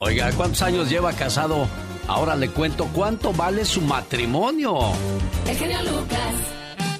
Oiga, ¿cuántos años lleva casado? Ahora le cuento cuánto vale su matrimonio. El genio Lucas.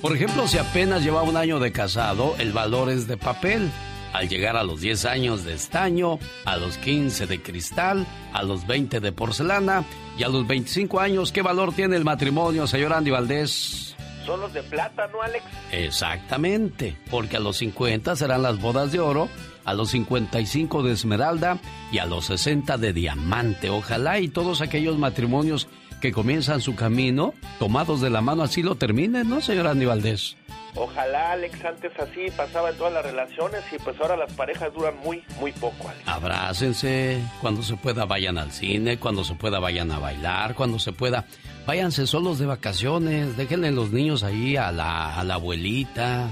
Por ejemplo, si apenas lleva un año de casado, el valor es de papel. Al llegar a los 10 años de estaño, a los 15 de cristal, a los 20 de porcelana y a los 25 años, ¿qué valor tiene el matrimonio, señor Andy Valdés? Son los de plata, ¿no, Alex? Exactamente, porque a los 50 serán las bodas de oro a los 55 de esmeralda y a los 60 de diamante. Ojalá y todos aquellos matrimonios que comienzan su camino, tomados de la mano, así lo terminen, ¿no, señor Andy Valdés? Ojalá, Alex, antes así pasaba en todas las relaciones y pues ahora las parejas duran muy, muy poco, Alex. Abrácense, cuando se pueda vayan al cine, cuando se pueda vayan a bailar, cuando se pueda, váyanse solos de vacaciones, déjenle los niños ahí a la, a la abuelita,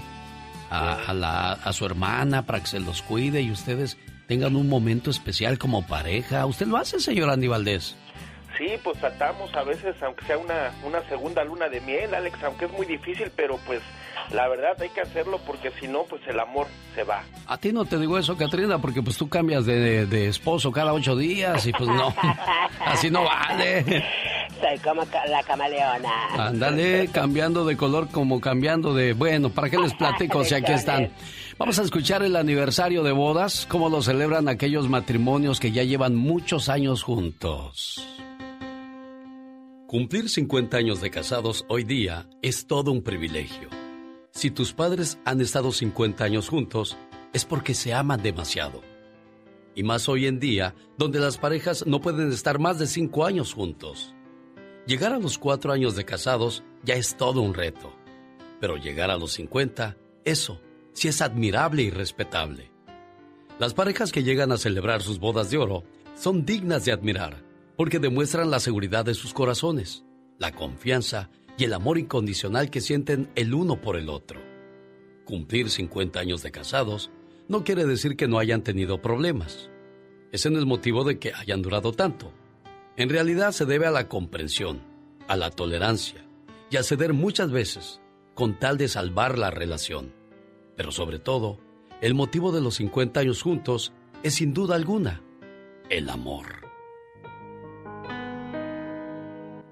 a, la, a su hermana para que se los cuide y ustedes tengan un momento especial como pareja. ¿Usted lo hace, señor Andy Valdés? Sí, pues tratamos a veces, aunque sea una, una segunda luna de miel, Alex, aunque es muy difícil, pero pues la verdad hay que hacerlo porque si no, pues el amor se va. A ti no te digo eso, Katrina, porque pues tú cambias de, de esposo cada ocho días y pues no, así no vale. Soy como la camaleona. Ándale, cambiando de color como cambiando de... Bueno, ¿para qué les platico si aquí están? Vamos a escuchar el aniversario de bodas, cómo lo celebran aquellos matrimonios que ya llevan muchos años juntos. Cumplir 50 años de casados hoy día es todo un privilegio. Si tus padres han estado 50 años juntos, es porque se aman demasiado. Y más hoy en día, donde las parejas no pueden estar más de 5 años juntos. Llegar a los cuatro años de casados ya es todo un reto. Pero llegar a los 50, eso sí es admirable y respetable. Las parejas que llegan a celebrar sus bodas de oro son dignas de admirar porque demuestran la seguridad de sus corazones, la confianza y el amor incondicional que sienten el uno por el otro. Cumplir 50 años de casados no quiere decir que no hayan tenido problemas. Es en el motivo de que hayan durado tanto en realidad se debe a la comprensión, a la tolerancia y a ceder muchas veces con tal de salvar la relación. Pero sobre todo, el motivo de los 50 años juntos es sin duda alguna el amor.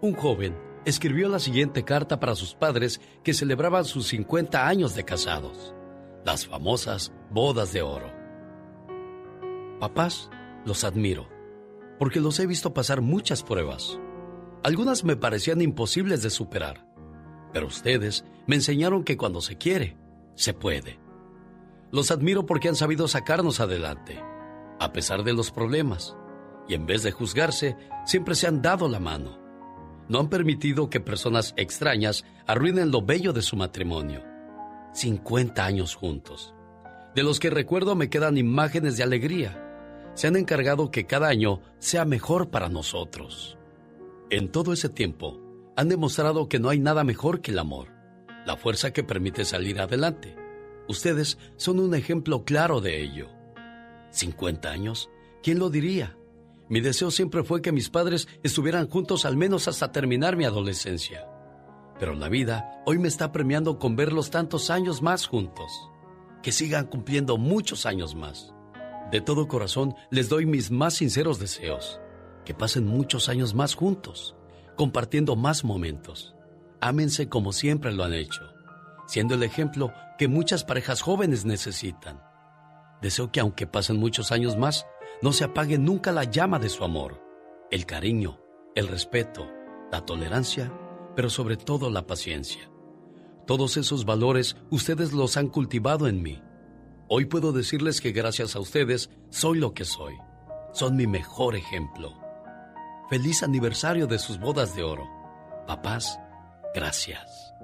Un joven escribió la siguiente carta para sus padres que celebraban sus 50 años de casados, las famosas bodas de oro. Papás, los admiro porque los he visto pasar muchas pruebas. Algunas me parecían imposibles de superar, pero ustedes me enseñaron que cuando se quiere, se puede. Los admiro porque han sabido sacarnos adelante, a pesar de los problemas, y en vez de juzgarse, siempre se han dado la mano. No han permitido que personas extrañas arruinen lo bello de su matrimonio. 50 años juntos, de los que recuerdo me quedan imágenes de alegría se han encargado que cada año sea mejor para nosotros. En todo ese tiempo, han demostrado que no hay nada mejor que el amor, la fuerza que permite salir adelante. Ustedes son un ejemplo claro de ello. 50 años, ¿quién lo diría? Mi deseo siempre fue que mis padres estuvieran juntos al menos hasta terminar mi adolescencia. Pero la vida hoy me está premiando con verlos tantos años más juntos. Que sigan cumpliendo muchos años más. De todo corazón les doy mis más sinceros deseos. Que pasen muchos años más juntos, compartiendo más momentos. Ámense como siempre lo han hecho, siendo el ejemplo que muchas parejas jóvenes necesitan. Deseo que aunque pasen muchos años más, no se apague nunca la llama de su amor, el cariño, el respeto, la tolerancia, pero sobre todo la paciencia. Todos esos valores ustedes los han cultivado en mí Hoy puedo decirles que gracias a ustedes soy lo que soy. Son mi mejor ejemplo. Feliz aniversario de sus bodas de oro. Papás, gracias.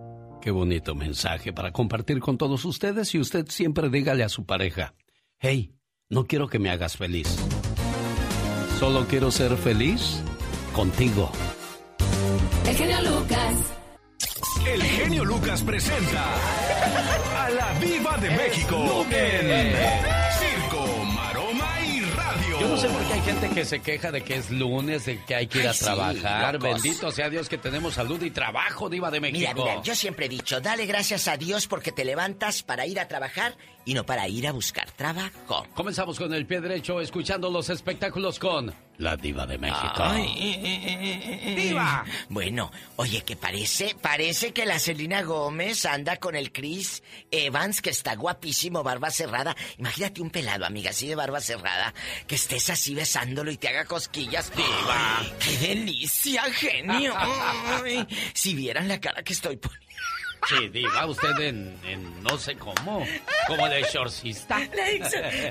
Qué bonito mensaje para compartir con todos ustedes y usted siempre dígale a su pareja, hey, no quiero que me hagas feliz. Solo quiero ser feliz contigo. El genio Lucas. El genio Lucas presenta a la Viva de México en Circo, Maroma y Radio. Yo no sé por qué hay gente que se queja de que es lunes, de que hay que ir a trabajar. Bendito sea Dios que tenemos salud y trabajo, Diva de México. Mira, mira, yo siempre he dicho, dale gracias a Dios porque te levantas para ir a trabajar y no para ir a buscar trabajo. Comenzamos con el pie derecho, escuchando los espectáculos con la diva de México. ¡Diva! Bueno, oye, que parece, parece que la Selena Gómez anda con el Chris Evans, que está guapísimo, barba cerrada. Imagínate un pelado, amiga, así de barba cerrada, que estés así besándolo y te haga cosquillas. ¡Diva! ¡Qué delicia, genio! Ay, si vieran la cara que estoy poniendo. Sí, diva, usted en, no sé cómo, como de exorcista.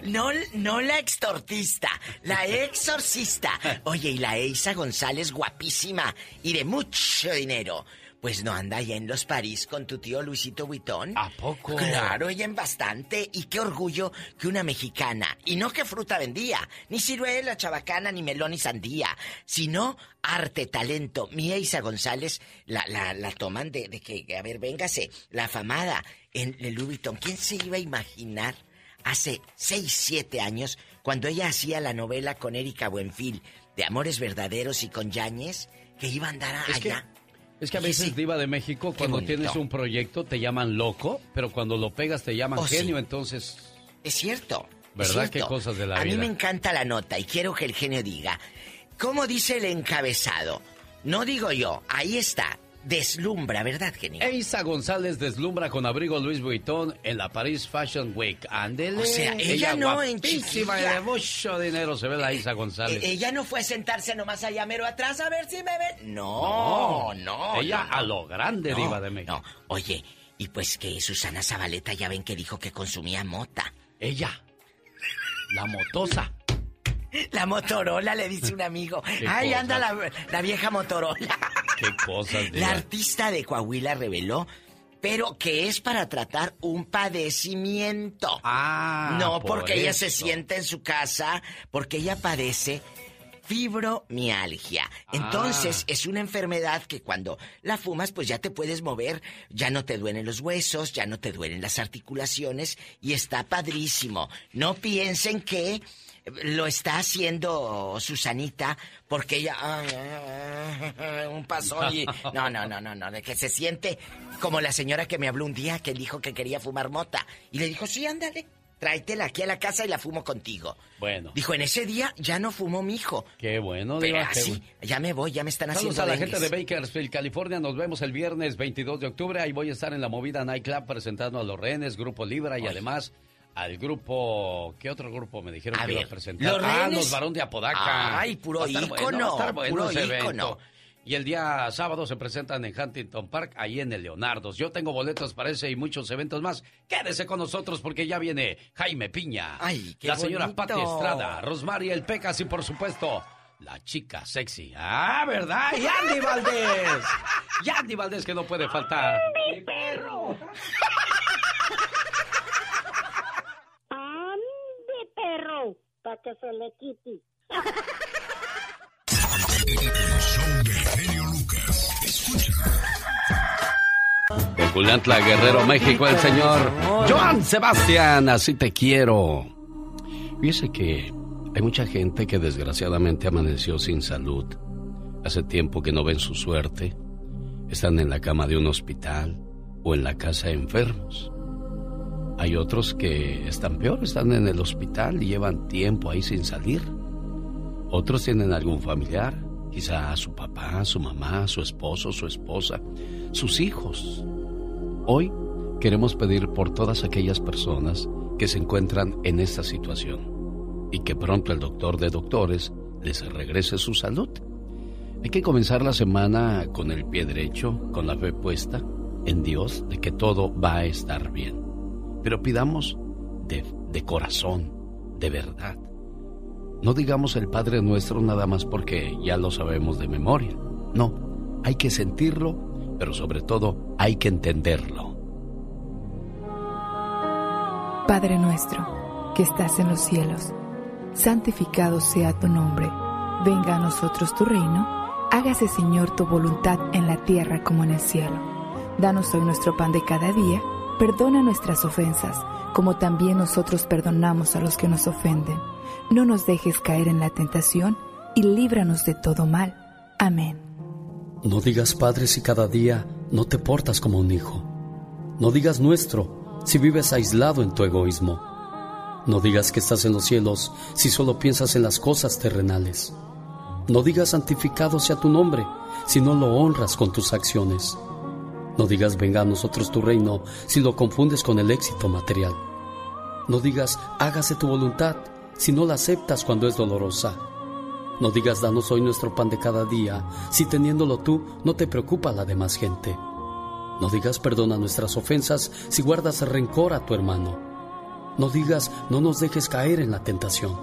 no, no la extortista, la exorcista. Oye, y la Eisa González, guapísima y de mucho dinero. Pues no anda allá en los París con tu tío Luisito Buitón. ¿A poco? Claro, ella en bastante. Y qué orgullo que una mexicana, y no que fruta vendía, ni ciruela, chabacana, ni melón, ni sandía, sino arte, talento. Mi Isa González la, la, la toman de, de, que, a ver, véngase, la afamada en el Louis Vuitton. ¿Quién se iba a imaginar hace seis, siete años, cuando ella hacía la novela con Erika Buenfil, de Amores Verdaderos y con Yáñez, que iba a andar allá? Es que a veces, Diva de México, cuando tienes un proyecto te llaman loco, pero cuando lo pegas te llaman oh, genio, entonces. Es cierto. ¿Verdad? Qué cosas de la vida. A mí me encanta la nota y quiero que el genio diga. ¿Cómo dice el encabezado? No digo yo, ahí está. Deslumbra, ¿verdad, genio? Eisa González deslumbra con abrigo Luis Vuitton en la Paris Fashion Week. Ándele. O sea, ella, no en chiquilla. de mucho dinero se ve la Isa González. E-, ella no fue a sentarse nomás allá mero atrás a ver si me ven. No, no. ella a lo grande diva de México. No, oye, y pues que Susana Zabaleta ya ven que dijo que consumía mota. Ella. La motosa. La Motorola, le dice un amigo. Ay, anda la, vieja Motorola. Qué cosas. La artista de Coahuila reveló, pero que es para tratar un padecimiento. Ah. No porque ella se sienta en su casa, porque ella padece fibromialgia. Entonces, ah. es una enfermedad que cuando la fumas, pues ya te puedes mover, ya no te duelen los huesos, ya no te duelen las articulaciones y está padrísimo. No piensen que lo está haciendo Susanita porque ella un pasón y no no no no no de que se siente como la señora que me habló un día que dijo que quería fumar mota y le dijo sí ándale tráetela aquí a la casa y la fumo contigo. Bueno. Dijo, en ese día ya no fumó mi hijo. Qué bueno, Pero así, ya me voy, ya me están haciendo Saludos a la gente de Bakersfield, California. Nos vemos el viernes 22 de octubre. Ahí voy a estar en la movida Nightclub presentando a los rehenes, Grupo Libra y además al grupo. ¿Qué otro grupo me dijeron que iba a presentar? ah, los Barón de Apodaca. Ay, puro ícono. puro ícono. Y el día sábado se presentan en Huntington Park, ahí en el Leonardo. Yo tengo boletos para ese y muchos eventos más. Quédese con nosotros porque ya viene Jaime Piña. Ay, qué La señora Pati Estrada, Rosmarie El Pecas y por supuesto la chica sexy. Ah, ¿verdad? Y Andy Valdés. Y Andy Valdés que no puede faltar. ¡Mi perro! Perro para que se le quite. Julián Guerrero, México, el señor Joan Sebastián, así te quiero. Fíjese que hay mucha gente que desgraciadamente amaneció sin salud. Hace tiempo que no ven su suerte. Están en la cama de un hospital o en la casa de enfermos. Hay otros que están peor, están en el hospital y llevan tiempo ahí sin salir. Otros tienen algún familiar, quizá su papá, su mamá, su esposo, su esposa, sus hijos. Hoy queremos pedir por todas aquellas personas que se encuentran en esta situación y que pronto el doctor de doctores les regrese su salud. Hay que comenzar la semana con el pie derecho, con la fe puesta en Dios de que todo va a estar bien. Pero pidamos de, de corazón, de verdad. No digamos el Padre Nuestro nada más porque ya lo sabemos de memoria. No, hay que sentirlo, pero sobre todo hay que entenderlo. Padre nuestro, que estás en los cielos, santificado sea tu nombre. Venga a nosotros tu reino. Hágase Señor tu voluntad en la tierra como en el cielo. Danos hoy nuestro pan de cada día Perdona nuestras ofensas, como también nosotros perdonamos a los que nos ofenden. No nos dejes caer en la tentación y líbranos de todo mal. Amén. No digas Padre si cada día no te portas como un hijo. No digas nuestro si vives aislado en tu egoísmo. No digas que estás en los cielos si solo piensas en las cosas terrenales. No digas santificado sea tu nombre si no lo honras con tus acciones. No digas venga a nosotros tu reino si lo confundes con el éxito material. No digas hágase tu voluntad si no la aceptas cuando es dolorosa. No digas danos hoy nuestro pan de cada día si teniéndolo tú no te preocupa la demás gente. No digas perdona nuestras ofensas si guardas rencor a tu hermano. No digas no nos dejes caer en la tentación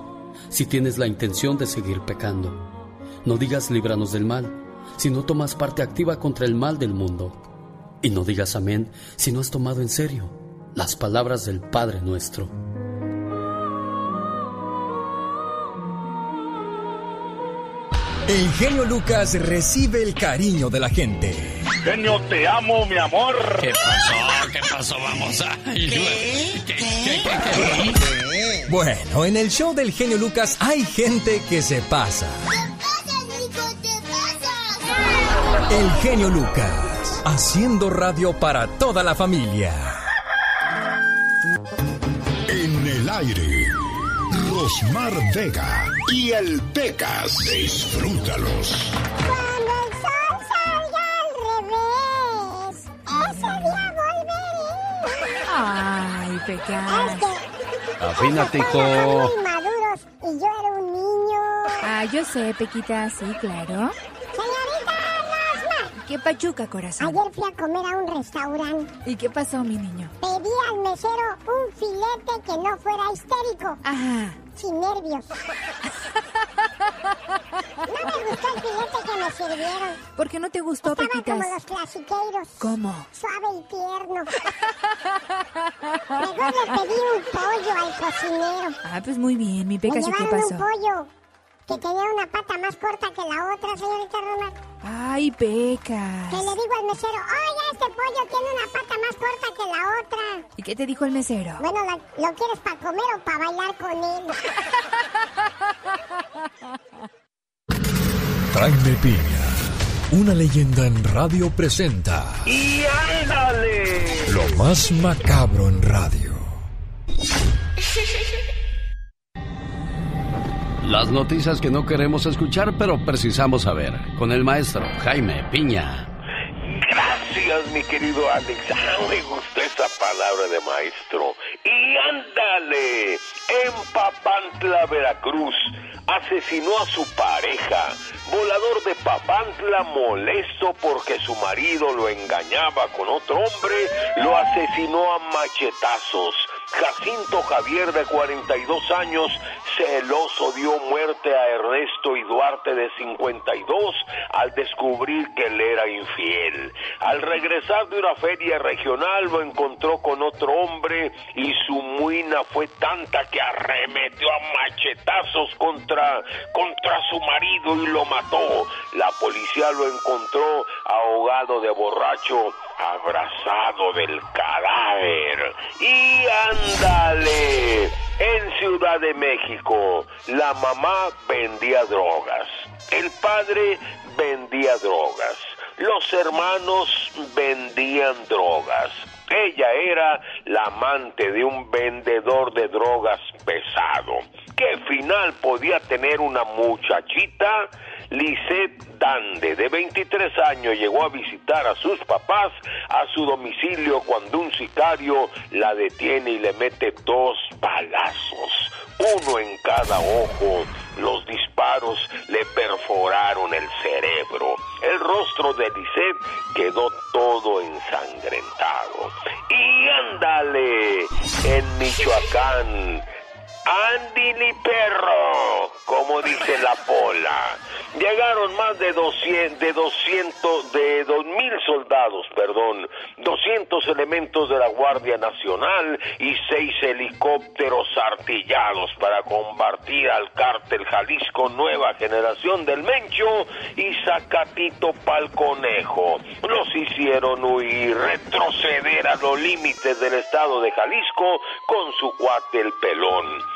si tienes la intención de seguir pecando. No digas líbranos del mal si no tomas parte activa contra el mal del mundo. Y no digas amén si no has tomado en serio las palabras del Padre nuestro. El genio Lucas recibe el cariño de la gente. Genio, te amo, mi amor. ¿Qué pasó? ¿Qué pasó? Vamos a... Bueno, en el show del genio Lucas hay gente que se pasa. El genio Lucas, haciendo radio para toda la familia. En el aire, Rosmar Vega y el Pecas. Disfrútalos. Cuando el sol salga al revés, ese día volveré. Ay, pecado. Es que Afínate, hijo. muy maduros y yo era un niño. Ah, yo sé, Pequita, sí, claro. ¿Qué pachuca, corazón? ayer fui a comer a un restaurante. ¿Y qué pasó, mi niño? Pedí al mesero un filete que no fuera histérico, Ajá. sin nervios. No me gustó el filete que me sirvieron. ¿Por qué no te gustó, Estaban Pequitas? como los clasiqueiros. ¿Cómo? Suave y tierno. Mejor le pedí un pollo al cocinero. Ah, pues muy bien, mi Me Pecas, ¿y qué llevaron un pasó? pollo que tenía una pata más corta que la otra, señorita Roma. Ay, Pecas. Que le digo al mesero, oiga, este pollo tiene una pata más corta que la otra. ¿Y qué te dijo el mesero? Bueno, ¿lo, lo quieres para comer o para bailar con él? Jaime Piña, una leyenda en radio presenta ¡Y ándale! lo más macabro en radio. Las noticias que no queremos escuchar, pero precisamos saber. Con el maestro Jaime Piña. Gracias, mi querido Alex. Ah, me gustó esa palabra de maestro. Y ándale, en Papantla, Veracruz, asesinó a su pareja. Volador de Papantla, molesto porque su marido lo engañaba con otro hombre, lo asesinó a machetazos. Jacinto Javier, de 42 años, celoso dio muerte a Ernesto y Duarte, de 52, al descubrir que él era infiel. Al regresar de una feria regional, lo encontró con otro hombre y su muina fue tanta que arremetió a machetazos contra, contra su marido y lo mató. La policía lo encontró ahogado de borracho abrazado del cadáver. Y ándale, en Ciudad de México, la mamá vendía drogas, el padre vendía drogas, los hermanos vendían drogas. Ella era la amante de un vendedor de drogas pesado. ¿Qué final podía tener una muchachita? Lisette Dande, de 23 años, llegó a visitar a sus papás a su domicilio cuando un sicario la detiene y le mete dos balazos, uno en cada ojo. Los disparos le perforaron el cerebro. El rostro de Lisette quedó todo ensangrentado. Y ándale, en Michoacán, Andili perro, como dice la pola. Llegaron más de 200, de 200, de 2000 soldados, perdón, 200 elementos de la Guardia Nacional y seis helicópteros artillados para combatir al cártel Jalisco Nueva Generación del Mencho y Zacatito Pal Conejo. Los hicieron huir, retroceder a los límites del estado de Jalisco con su cuate el pelón.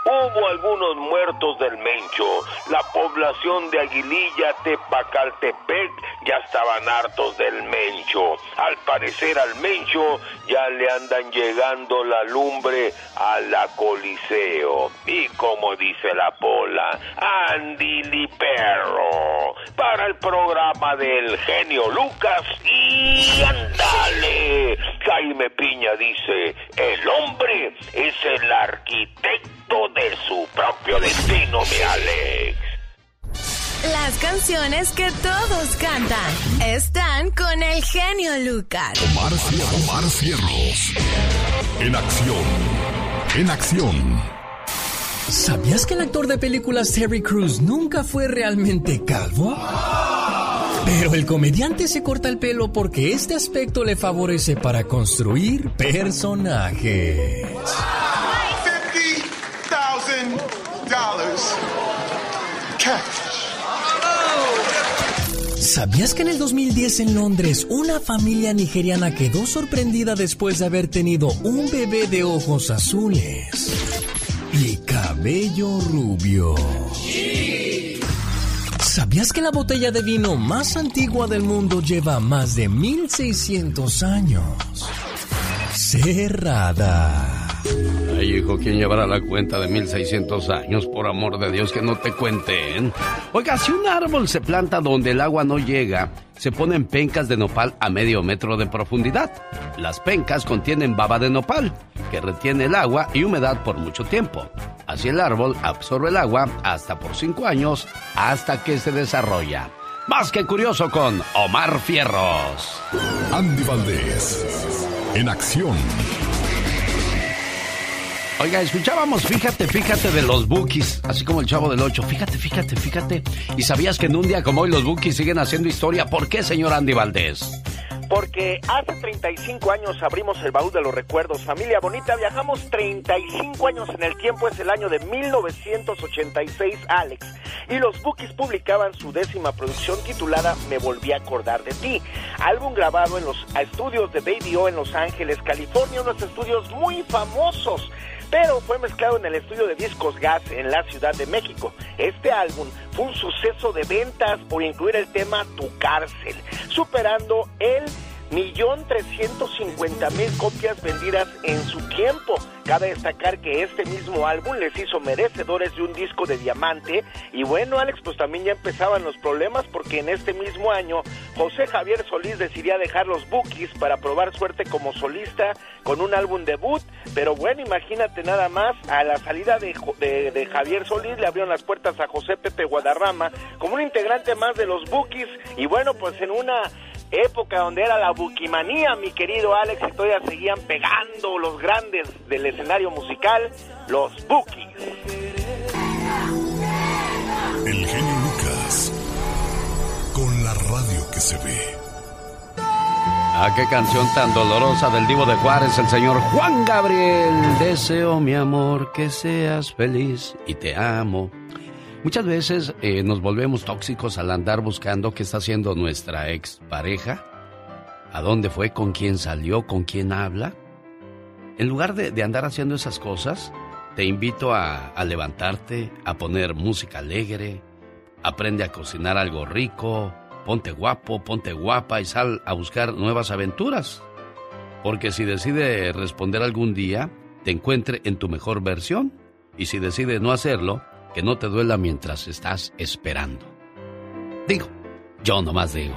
Hubo algunos muertos del Mencho. La población de Aguililla, Tepacaltepec, ya estaban hartos del Mencho. Al parecer al Mencho ya le andan llegando la lumbre a la Coliseo. Y como dice la pola, Andy Perro, para el programa del genio Lucas y ándale. Jaime Piña dice, el hombre es el arquitecto de su propio destino, mi Alex. Las canciones que todos cantan están con el genio Lucas. Omar, Omar Cierros. En acción. En acción. ¿Sabías que el actor de películas Terry Crews nunca fue realmente calvo? Pero el comediante se corta el pelo porque este aspecto le favorece para construir personajes. ¿Sabías que en el 2010 en Londres una familia nigeriana quedó sorprendida después de haber tenido un bebé de ojos azules y cabello rubio? ¿Sabías que la botella de vino más antigua del mundo lleva más de 1600 años? Cerrada. Ay, hijo, ¿quién llevará la cuenta de 1600 años? Por amor de Dios, que no te cuenten. Oiga, si un árbol se planta donde el agua no llega, se ponen pencas de nopal a medio metro de profundidad. Las pencas contienen baba de nopal, que retiene el agua y humedad por mucho tiempo. Así el árbol absorbe el agua hasta por cinco años, hasta que se desarrolla. Más que curioso con Omar Fierros. Andy Valdés, en acción. Oiga, escuchábamos, fíjate, fíjate de los Bookies, así como el chavo del 8. Fíjate, fíjate, fíjate. ¿Y sabías que en un día como hoy los Bookies siguen haciendo historia? ¿Por qué, señor Andy Valdés? Porque hace 35 años abrimos el baúl de los recuerdos. Familia bonita, viajamos 35 años en el tiempo, es el año de 1986, Alex. Y los Bookies publicaban su décima producción titulada Me volví a acordar de ti. Álbum grabado en los estudios de Baby O en Los Ángeles, California, unos estudios muy famosos pero fue mezclado en el estudio de Discos Gas en la Ciudad de México. Este álbum fue un suceso de ventas por incluir el tema Tu cárcel, superando el millón trescientos cincuenta mil copias vendidas en su tiempo. Cabe destacar que este mismo álbum les hizo merecedores de un disco de diamante. Y bueno, Alex, pues también ya empezaban los problemas porque en este mismo año José Javier Solís decidía dejar los Bookies para probar suerte como solista con un álbum debut. Pero bueno, imagínate nada más, a la salida de, de, de Javier Solís le abrieron las puertas a José Pepe Guadarrama como un integrante más de los Bookies. Y bueno, pues en una época donde era la buquimanía, mi querido Alex, y todavía seguían pegando los grandes del escenario musical, los Bookies. El genio Lucas, con la radio que se ve. Ah, qué canción tan dolorosa del divo de Juárez, el señor Juan Gabriel. Deseo, mi amor, que seas feliz y te amo. Muchas veces eh, nos volvemos tóxicos al andar buscando qué está haciendo nuestra ex pareja, a dónde fue, con quién salió, con quién habla. En lugar de, andar haciendo esas cosas, te invito a, a, levantarte, a poner música alegre, aprende a cocinar algo rico, ponte guapo, ponte guapa y sal a buscar nuevas aventuras. Porque si decide responder algún día, te encuentre en tu mejor versión. Y si decide no hacerlo, que no te duela mientras estás esperando. Digo, yo nomás digo.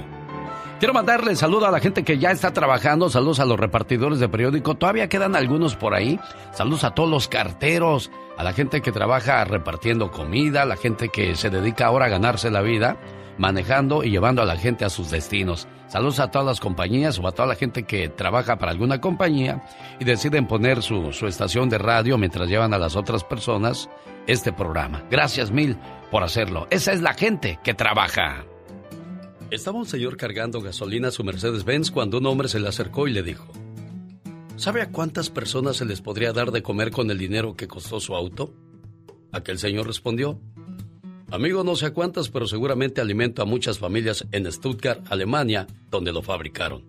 Quiero mandarle saludo a la gente que ya está trabajando, saludos a los repartidores de periódico, todavía quedan algunos por ahí, saludos a todos los carteros, a la gente que trabaja repartiendo comida, a la gente que se dedica ahora a ganarse la vida, manejando y llevando a la gente a sus destinos. Saludos a todas las compañías o a toda la gente que trabaja para alguna compañía y deciden poner su, su estación de radio mientras llevan a las otras personas este programa. Gracias mil por hacerlo. Esa es la gente que trabaja. Estaba un señor cargando gasolina a su Mercedes-Benz cuando un hombre se le acercó y le dijo, ¿sabe a cuántas personas se les podría dar de comer con el dinero que costó su auto? Aquel señor respondió, Amigo, no sé a cuántas, pero seguramente alimento a muchas familias en Stuttgart, Alemania, donde lo fabricaron.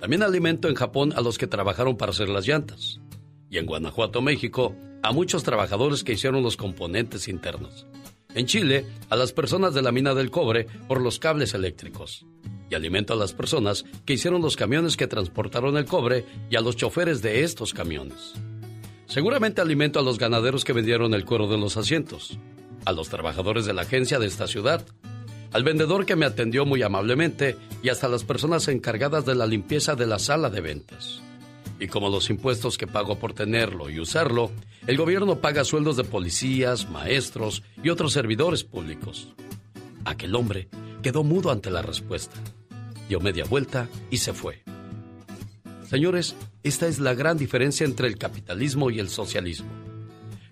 También alimento en Japón a los que trabajaron para hacer las llantas. Y en Guanajuato, México, a muchos trabajadores que hicieron los componentes internos. En Chile, a las personas de la mina del cobre por los cables eléctricos. Y alimento a las personas que hicieron los camiones que transportaron el cobre y a los choferes de estos camiones. Seguramente alimento a los ganaderos que vendieron el cuero de los asientos, a los trabajadores de la agencia de esta ciudad, al vendedor que me atendió muy amablemente y hasta las personas encargadas de la limpieza de la sala de ventas. Y como los impuestos que pago por tenerlo y usarlo, el gobierno paga sueldos de policías, maestros y otros servidores públicos. Aquel hombre quedó mudo ante la respuesta. Dio media vuelta y se fue. Señores, esta es la gran diferencia entre el capitalismo y el socialismo.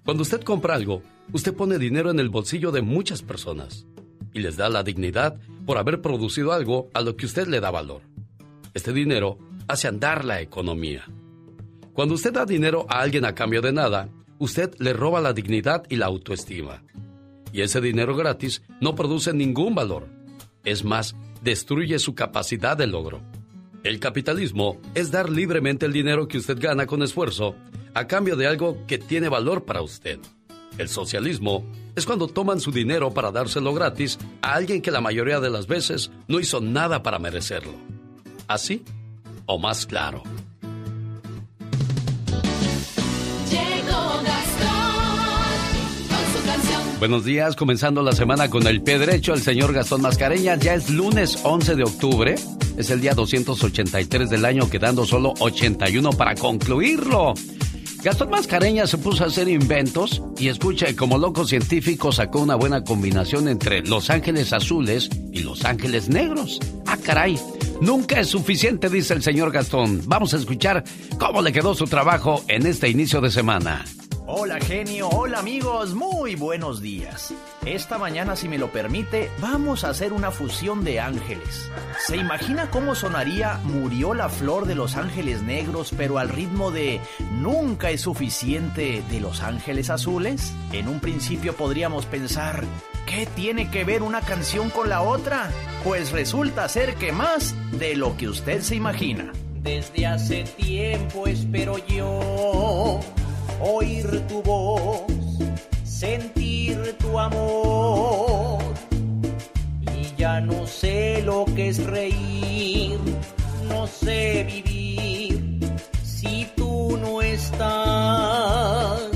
Cuando usted compra algo, usted pone dinero en el bolsillo de muchas personas y les da la dignidad por haber producido algo a lo que usted le da valor. Este dinero hace andar la economía. Cuando usted da dinero a alguien a cambio de nada, usted le roba la dignidad y la autoestima. Y ese dinero gratis no produce ningún valor. Es más, destruye su capacidad de logro. El capitalismo es dar libremente el dinero que usted gana con esfuerzo a cambio de algo que tiene valor para usted. El socialismo es cuando toman su dinero para dárselo gratis a alguien que la mayoría de las veces no hizo nada para merecerlo. ¿Así? ¿O más claro? Buenos días, comenzando la semana con el pie derecho, el señor Gastón Mascareñas. Ya es lunes 11 de octubre, es el día 283 del año, quedando solo 81 para concluirlo. Gastón Mascareñas se puso a hacer inventos y escucha, como loco científico sacó una buena combinación entre los ángeles azules y los ángeles negros. Ah, caray, nunca es suficiente, dice el señor Gastón. Vamos a escuchar cómo le quedó su trabajo en este inicio de semana. Hola genio, hola amigos, muy buenos días. Esta mañana, si me lo permite, vamos a hacer una fusión de ángeles. ¿Se imagina cómo sonaría Murió la flor de los ángeles negros, pero al ritmo de Nunca es suficiente de los ángeles azules? En un principio podríamos pensar, ¿qué tiene que ver una canción con la otra? Pues resulta ser que más de lo que usted se imagina. Desde hace tiempo espero yo oír tu voz, sentir tu amor. Y ya no sé lo que es reír, no sé vivir si tú no estás.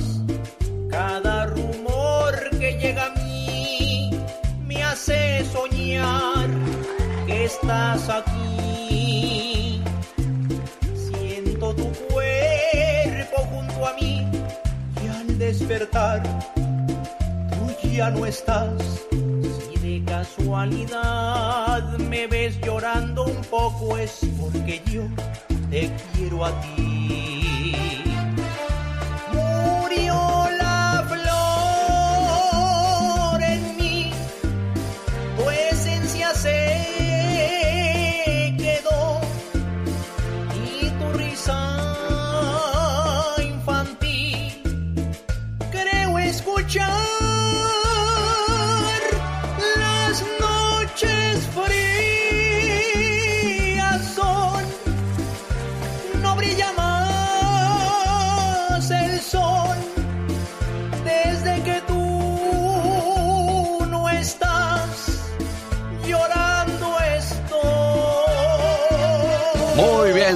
Estás aquí. Siento tu cuerpo junto a mí despertar, tú ya no estás. Si de casualidad me ves llorando un poco es porque yo te quiero a ti. Murió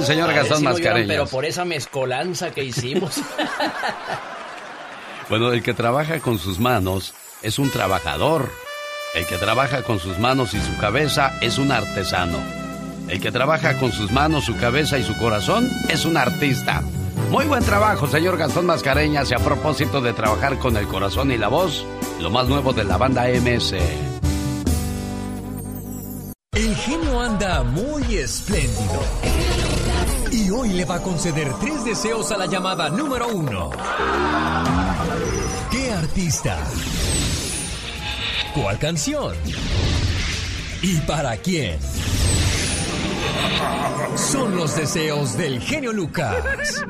Señor Gastón vieron, Mascareñas. Pero por esa mezcolanza que hicimos. Bueno, el que trabaja con sus manos es un trabajador. El que trabaja con sus manos y su cabeza es un artesano. El que trabaja con sus manos, su cabeza y su corazón es un artista. Muy buen trabajo, señor Gastón Mascareñas. Y a propósito de trabajar con el corazón y la voz, lo más nuevo de la banda MS. El genio anda muy espléndido. Y hoy le va a conceder tres deseos a la llamada número uno. ¿Qué artista? ¿Cuál canción? ¿Y para quién? Son los deseos del genio Lucas.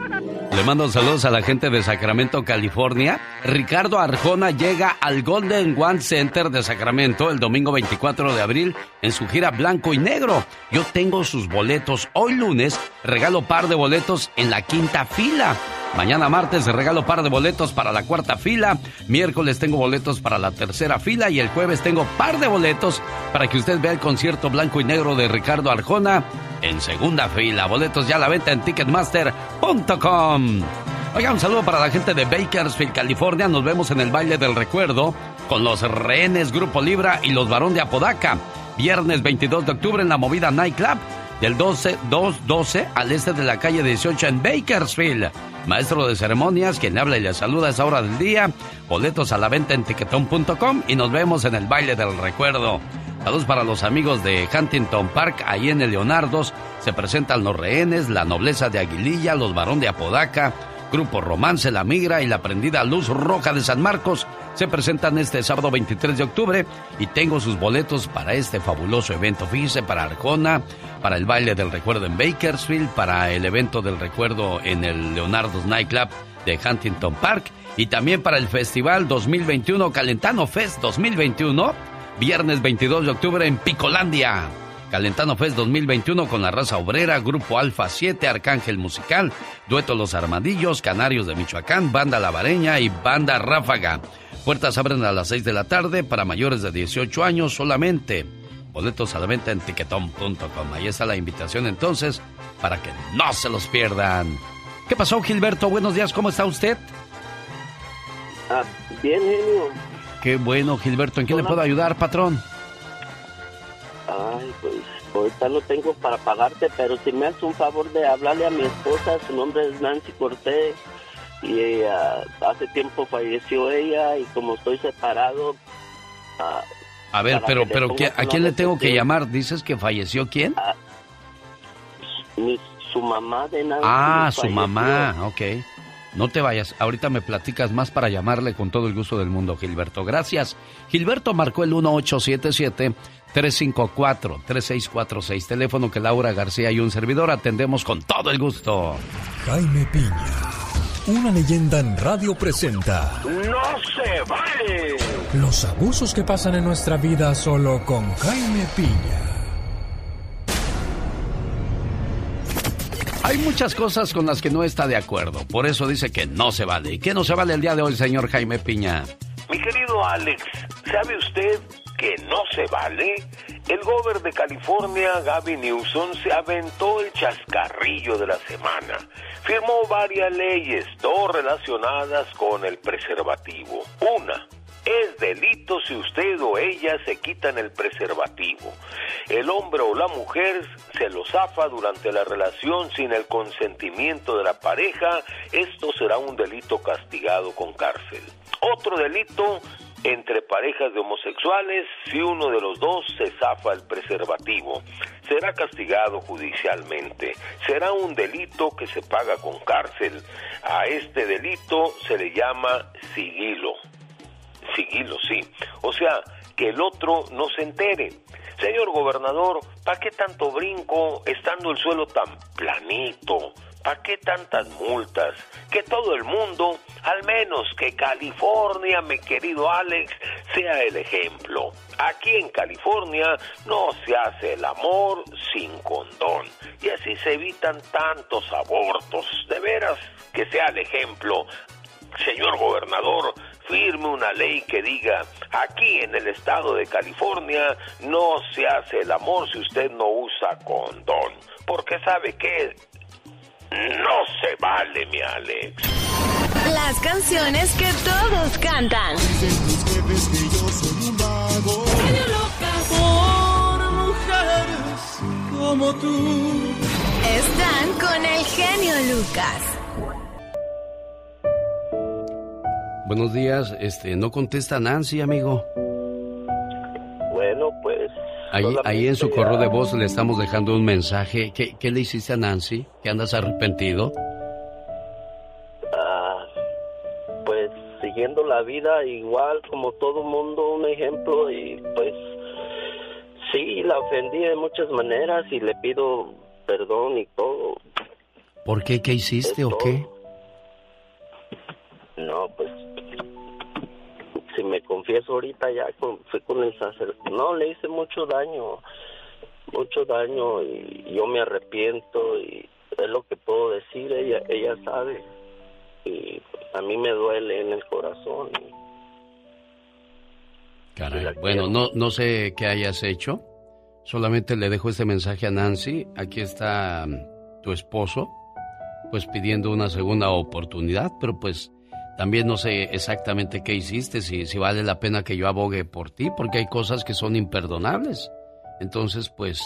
Le mando saludos a la gente de Sacramento, California. Ricardo Arjona llega al Golden One Center de Sacramento el domingo 24 de abril en su gira Blanco y Negro. Yo tengo sus boletos. Hoy lunes regalo par de boletos en la quinta fila. Mañana martes regalo par de boletos para la cuarta fila. Miércoles tengo boletos para la tercera fila. Y el jueves tengo par de boletos para que usted vea el concierto blanco y negro de Ricardo Arjona en segunda fila. Boletos ya a la venta en ticketmaster.com. Oiga, un saludo para la gente de Bakersfield, California. Nos vemos en el baile del recuerdo con los rehenes Grupo Libra y los varón de Apodaca. Viernes 22 de octubre en la movida Nightclub del 12, 212 al este de la calle 18 en Bakersfield. Maestro de ceremonias, quien habla y le saluda a esa hora del día. Boletos a la venta en tiquetón.com y nos vemos en el baile del recuerdo. Saludos para los amigos de Huntington Park, ahí en el Leonardos. Se presentan los rehenes, la nobleza de Aguililla, los varón de Apodaca, Grupo Romance, La Migra y la prendida Luz Roja de San Marcos se presentan este sábado 23 de octubre y tengo sus boletos para este fabuloso evento. Fíjese, para Arjona, para el baile del recuerdo en Bakersfield, para el evento del recuerdo en el Leonardo's Nightclub de Huntington Park y también para el Festival 2021 Calentano Fest 2021, viernes 22 de octubre en Picolandia. Calentano Fest 2021 con la raza obrera, Grupo Alfa 7, Arcángel Musical, Dueto Los Armadillos, Canarios de Michoacán, Banda Lavareña y Banda Ráfaga. Puertas abren a las 6 de la tarde para mayores de 18 años solamente. Boletos a la venta en tiquetón.com. Ahí está la invitación entonces para que no se los pierdan. ¿Qué pasó, Gilberto? Buenos días, ¿cómo está usted? Ah, bien, genio. Qué bueno, Gilberto. ¿En qué le puedo ayudar, patrón? Pues ahorita no tengo para pagarte, pero si me haces un favor de hablarle a mi esposa, su nombre es Nancy Cortés, y ella, hace tiempo falleció ella, y como estoy separado... Ah, a ver, pero, pero ¿a quién le tengo que llamar? ¿Dices que falleció quién? Ah, su mamá de Nancy. Ah, su mamá, ok. No te vayas, ahorita me platicas más para llamarle con todo el gusto del mundo, Gilberto. Gracias. Gilberto marcó el 1877 354-3646. Teléfono que Laura García y un servidor atendemos con todo el gusto. Jaime Piña, una leyenda en radio presenta. ¡No se vale! Los abusos que pasan en nuestra vida solo con Jaime Piña. Hay muchas cosas con las que no está de acuerdo, por eso dice que no se vale. ¿Y qué no se vale el día de hoy, señor Jaime Piña? Mi querido Alex, ¿sabe usted que no se vale? El gobernador de California, Gavin Newsom, se aventó el chascarrillo de la semana. Firmó varias leyes, dos relacionadas con el preservativo. Una, es delito si usted o ella se quitan el preservativo. El hombre o la mujer se lo zafa durante la relación sin el consentimiento de la pareja. Esto será un delito castigado con cárcel. Otro delito entre parejas de homosexuales si uno de los dos se zafa el preservativo. Será castigado judicialmente. Será un delito que se paga con cárcel. A este delito se le llama sigilo. Sigilo, sí. O sea, que el otro no se entere. Señor gobernador, ¿para qué tanto brinco estando el suelo tan planito? ¿Para qué tantas multas? Que todo el mundo, al menos que California, mi querido Alex, sea el ejemplo. Aquí en California no se hace el amor sin condón. Y así se evitan tantos abortos. De veras que sea el ejemplo. Señor gobernador, firme una ley que diga, aquí en el estado de California no se hace el amor si usted no usa condón. Porque sabe que no se vale, mi Alex. Las canciones que todos cantan. Por mujeres como tú. Están con el genio Lucas. Buenos días, este, no contesta Nancy, amigo. Bueno, pues. Ahí, ahí en su correo de voz le estamos dejando un mensaje. ¿Qué, qué le hiciste a Nancy? ¿Que andas arrepentido? Ah, pues siguiendo la vida igual como todo mundo, un ejemplo y pues sí, la ofendí de muchas maneras y le pido perdón y todo. ¿Por qué? ¿Qué hiciste o qué? No, pues me confieso ahorita ya con, fui con el sacerdote. No, le hice mucho daño, mucho daño y yo me arrepiento y es lo que puedo decir, ella, ella sabe. y a mí me duele en el corazón. Caray. Bueno, no, no sé qué hayas hecho. Solamente le dejo este mensaje a Nancy. Aquí está mm, tu esposo, pues pidiendo una segunda oportunidad, pero pues también no sé exactamente qué hiciste, si, si vale la pena que yo abogue por ti, porque hay cosas que son imperdonables. Entonces, pues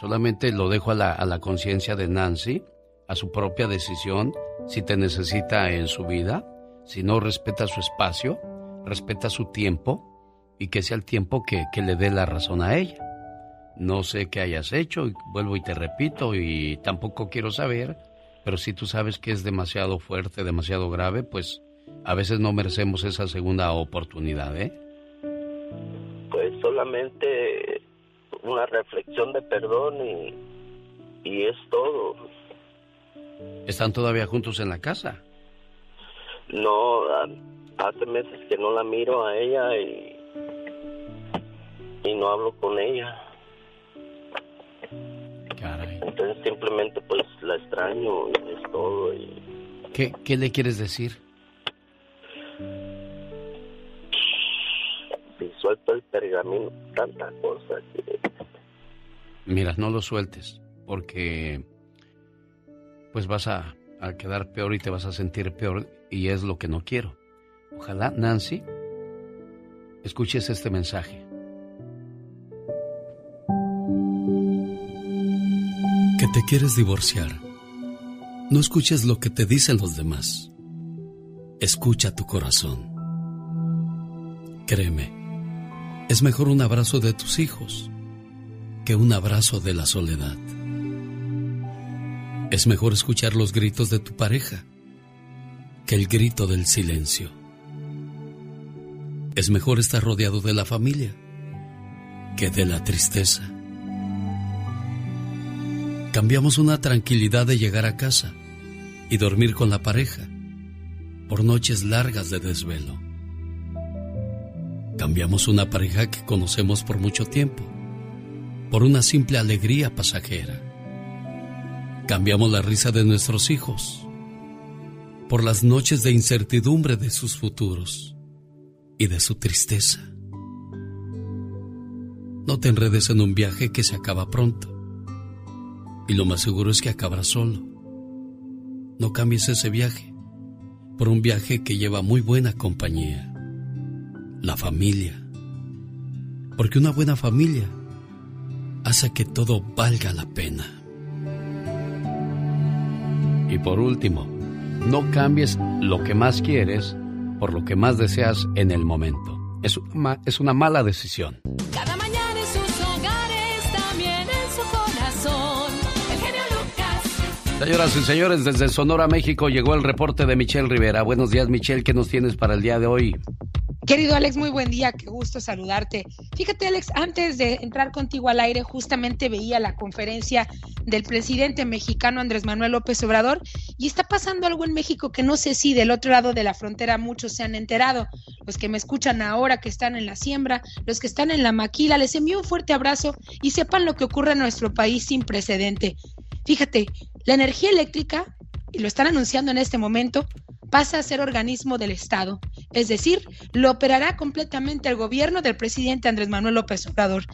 solamente lo dejo a la, a la conciencia de Nancy, a su propia decisión, si te necesita en su vida, si no respeta su espacio, respeta su tiempo y que sea el tiempo que, que le dé la razón a ella. No sé qué hayas hecho, vuelvo y te repito, y tampoco quiero saber, pero si tú sabes que es demasiado fuerte, demasiado grave, pues a veces no merecemos esa segunda oportunidad, ¿eh? Pues solamente una reflexión de perdón y, y es todo. ¿Están todavía juntos en la casa? No, hace meses que no la miro a ella y, y no hablo con ella. Entonces simplemente pues la extraño y es todo. Y... ¿Qué, ¿Qué le quieres decir? Suelto el pergamino, tanta cosa que... Mira, no lo sueltes, porque pues vas a, a quedar peor y te vas a sentir peor y es lo que no quiero. Ojalá, Nancy, escuches este mensaje. que te quieres divorciar, no escuches lo que te dicen los demás. Escucha tu corazón. Créeme, es mejor un abrazo de tus hijos que un abrazo de la soledad. Es mejor escuchar los gritos de tu pareja que el grito del silencio. Es mejor estar rodeado de la familia que de la tristeza. Cambiamos una tranquilidad de llegar a casa y dormir con la pareja por noches largas de desvelo. Cambiamos una pareja que conocemos por mucho tiempo por una simple alegría pasajera. Cambiamos la risa de nuestros hijos por las noches de incertidumbre de sus futuros y de su tristeza. No te enredes en un viaje que se acaba pronto y lo más seguro es que acabarás solo. No cambies ese viaje por un viaje que lleva muy buena compañía, la familia. Porque una buena familia hace que todo valga la pena. Y por último, no cambies lo que más quieres por lo que más deseas en el momento. Es una, es una mala decisión. Señoras y señores, desde Sonora, México, llegó el reporte de Michelle Rivera. Buenos días, Michelle. ¿Qué nos tienes para el día de hoy? Querido Alex, muy buen día, qué gusto saludarte. Fíjate, Alex, antes de entrar contigo al aire, justamente veía la conferencia del presidente mexicano Andrés Manuel López Obrador y está pasando algo en México que no sé si del otro lado de la frontera muchos se han enterado. Los que me escuchan ahora, que están en la siembra, los que están en la maquila, les envío un fuerte abrazo y sepan lo que ocurre en nuestro país sin precedente. Fíjate, la energía eléctrica, y lo están anunciando en este momento, pasa a ser organismo del Estado, es decir, lo operará completamente el gobierno del presidente Andrés Manuel López Obrador.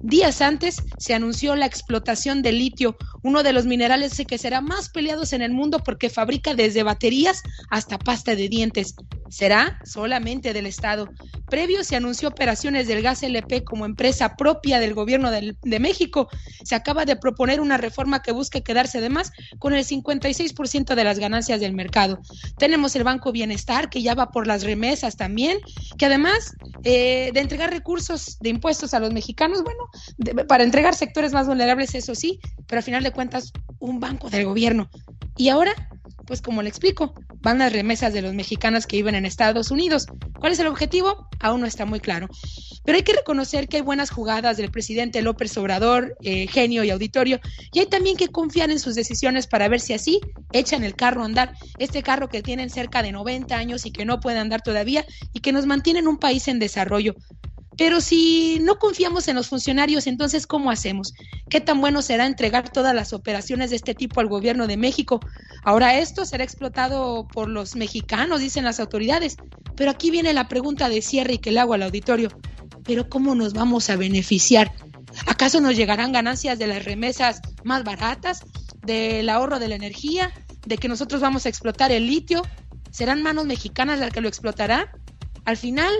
Días antes se anunció la explotación del litio, uno de los minerales que será más peleados en el mundo porque fabrica desde baterías hasta pasta de dientes. Será solamente del Estado. Previo se anunció operaciones del gas LP como empresa propia del gobierno de, México. Se acaba de proponer una reforma que busque quedarse además con el 56% de las ganancias del mercado. Tenemos el Banco Bienestar que ya va por las remesas también, que además eh, de entregar recursos de impuestos a los mexicanos, bueno, para entregar sectores más vulnerables, eso sí, pero al final de cuentas, un banco del gobierno. Y ahora pues como le explico, van las remesas de los mexicanos que viven en Estados Unidos. ¿Cuál es el objetivo? Aún no está muy claro. Pero hay que reconocer que hay buenas jugadas del presidente López Obrador, eh, genio y auditorio, y hay también que confiar en sus decisiones para ver si así echan el carro a andar, este carro que tienen cerca de 90 años y que no puede andar todavía y que nos mantiene en un país en desarrollo. Pero si no confiamos en los funcionarios, entonces, ¿cómo hacemos? ¿Qué tan bueno será entregar todas las operaciones de este tipo al gobierno de México? Ahora esto será explotado por los mexicanos, dicen las autoridades. Pero aquí viene la pregunta de cierre y que le hago al auditorio. ¿Pero cómo nos vamos a beneficiar? ¿Acaso nos llegarán ganancias de las remesas más baratas, del ahorro de la energía, de que nosotros vamos a explotar el litio? ¿Serán manos mexicanas las que lo explotarán? Al final,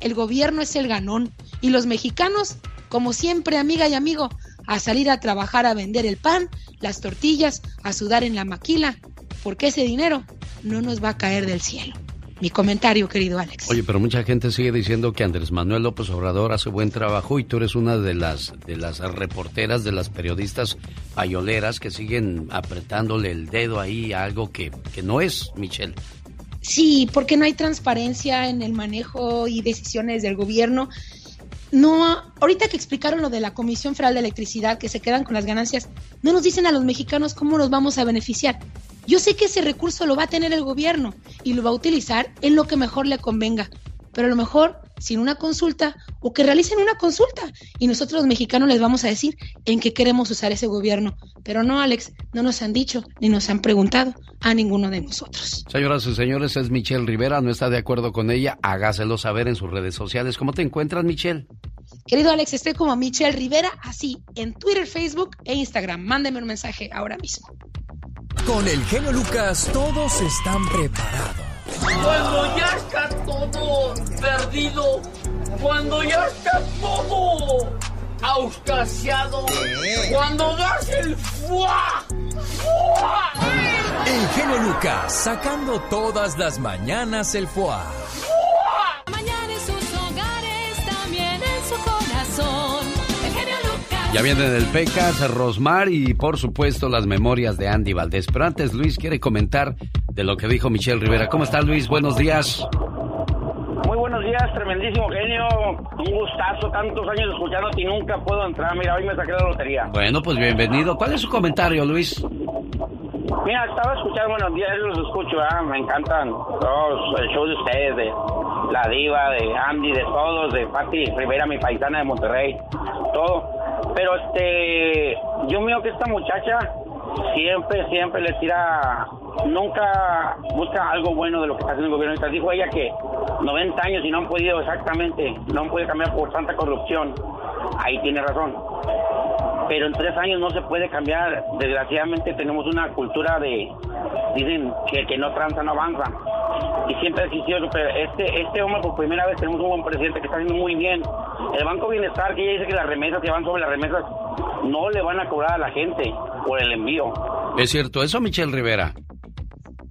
el gobierno es el ganón y los mexicanos, como siempre, amiga y amigo, a salir a trabajar a vender el pan, las tortillas, a sudar en la maquila, porque ese dinero no nos va a caer del cielo. Mi comentario, querido Alex. Oye, pero mucha gente sigue diciendo que Andrés Manuel López Obrador hace buen trabajo y tú eres una de las de las reporteras, de las periodistas payoleras que siguen apretándole el dedo ahí a algo que, que no es, Michelle. Sí, porque no hay transparencia en el manejo y decisiones del gobierno. No, ahorita que explicaron lo de la Comisión Federal de Electricidad, que se quedan con las ganancias, no nos dicen a los mexicanos cómo nos vamos a beneficiar. Yo sé que ese recurso lo va a tener el gobierno y lo va a utilizar en lo que mejor le convenga, pero a lo mejor sin una consulta o que realicen una consulta y nosotros los mexicanos les vamos a decir en qué queremos usar ese gobierno. Pero no, Alex, no nos han dicho ni nos han preguntado a ninguno de nosotros. Señoras y señores, es Michelle Rivera, no está de acuerdo con ella, hágaselo saber en sus redes sociales. ¿Cómo te encuentras, Michelle? Querido Alex, estoy como Michelle Rivera, así, en Twitter, Facebook e Instagram. Mándeme un mensaje ahora mismo. Con el genio Lucas, todos están preparados. Cuando ya está todo perdido, cuando ya está todo auscasiado, cuando das el fuá, fuá. El genio Lucas, sacando todas las mañanas el fuá. Mañana en sus Ya vienen el Pecas, Rosmar y por supuesto las memorias de Andy Valdés. Pero antes Luis quiere comentar de lo que dijo Michelle Rivera. ¿Cómo está Luis? Buenos días. Muy buenos días, tremendísimo genio. Un gustazo, tantos años escuchándote y nunca puedo entrar. Mira, hoy me saqué la lotería. Bueno, pues bienvenido. ¿Cuál es su comentario, Luis? Mira, estaba escuchando, buenos días, los escucho, ¿verdad? me encantan todos, el show de ustedes, de la diva, de Andy, de todos, de Patti Rivera, mi paisana de Monterrey, todo. Pero este, yo veo que esta muchacha siempre, siempre le tira, nunca busca algo bueno de lo que está haciendo el gobierno. Dijo ella que 90 años y no han podido exactamente, no han podido cambiar por tanta corrupción. Ahí tiene razón. Pero en tres años no se puede cambiar. Desgraciadamente tenemos una cultura de, dicen que el que no tranza no avanza. Y siempre pero este, este hombre por primera vez tenemos un buen presidente que está haciendo muy bien. El Banco Bienestar, que ella dice que las remesas que van sobre las remesas no le van a cobrar a la gente por el envío. ¿Es cierto eso, Michelle Rivera?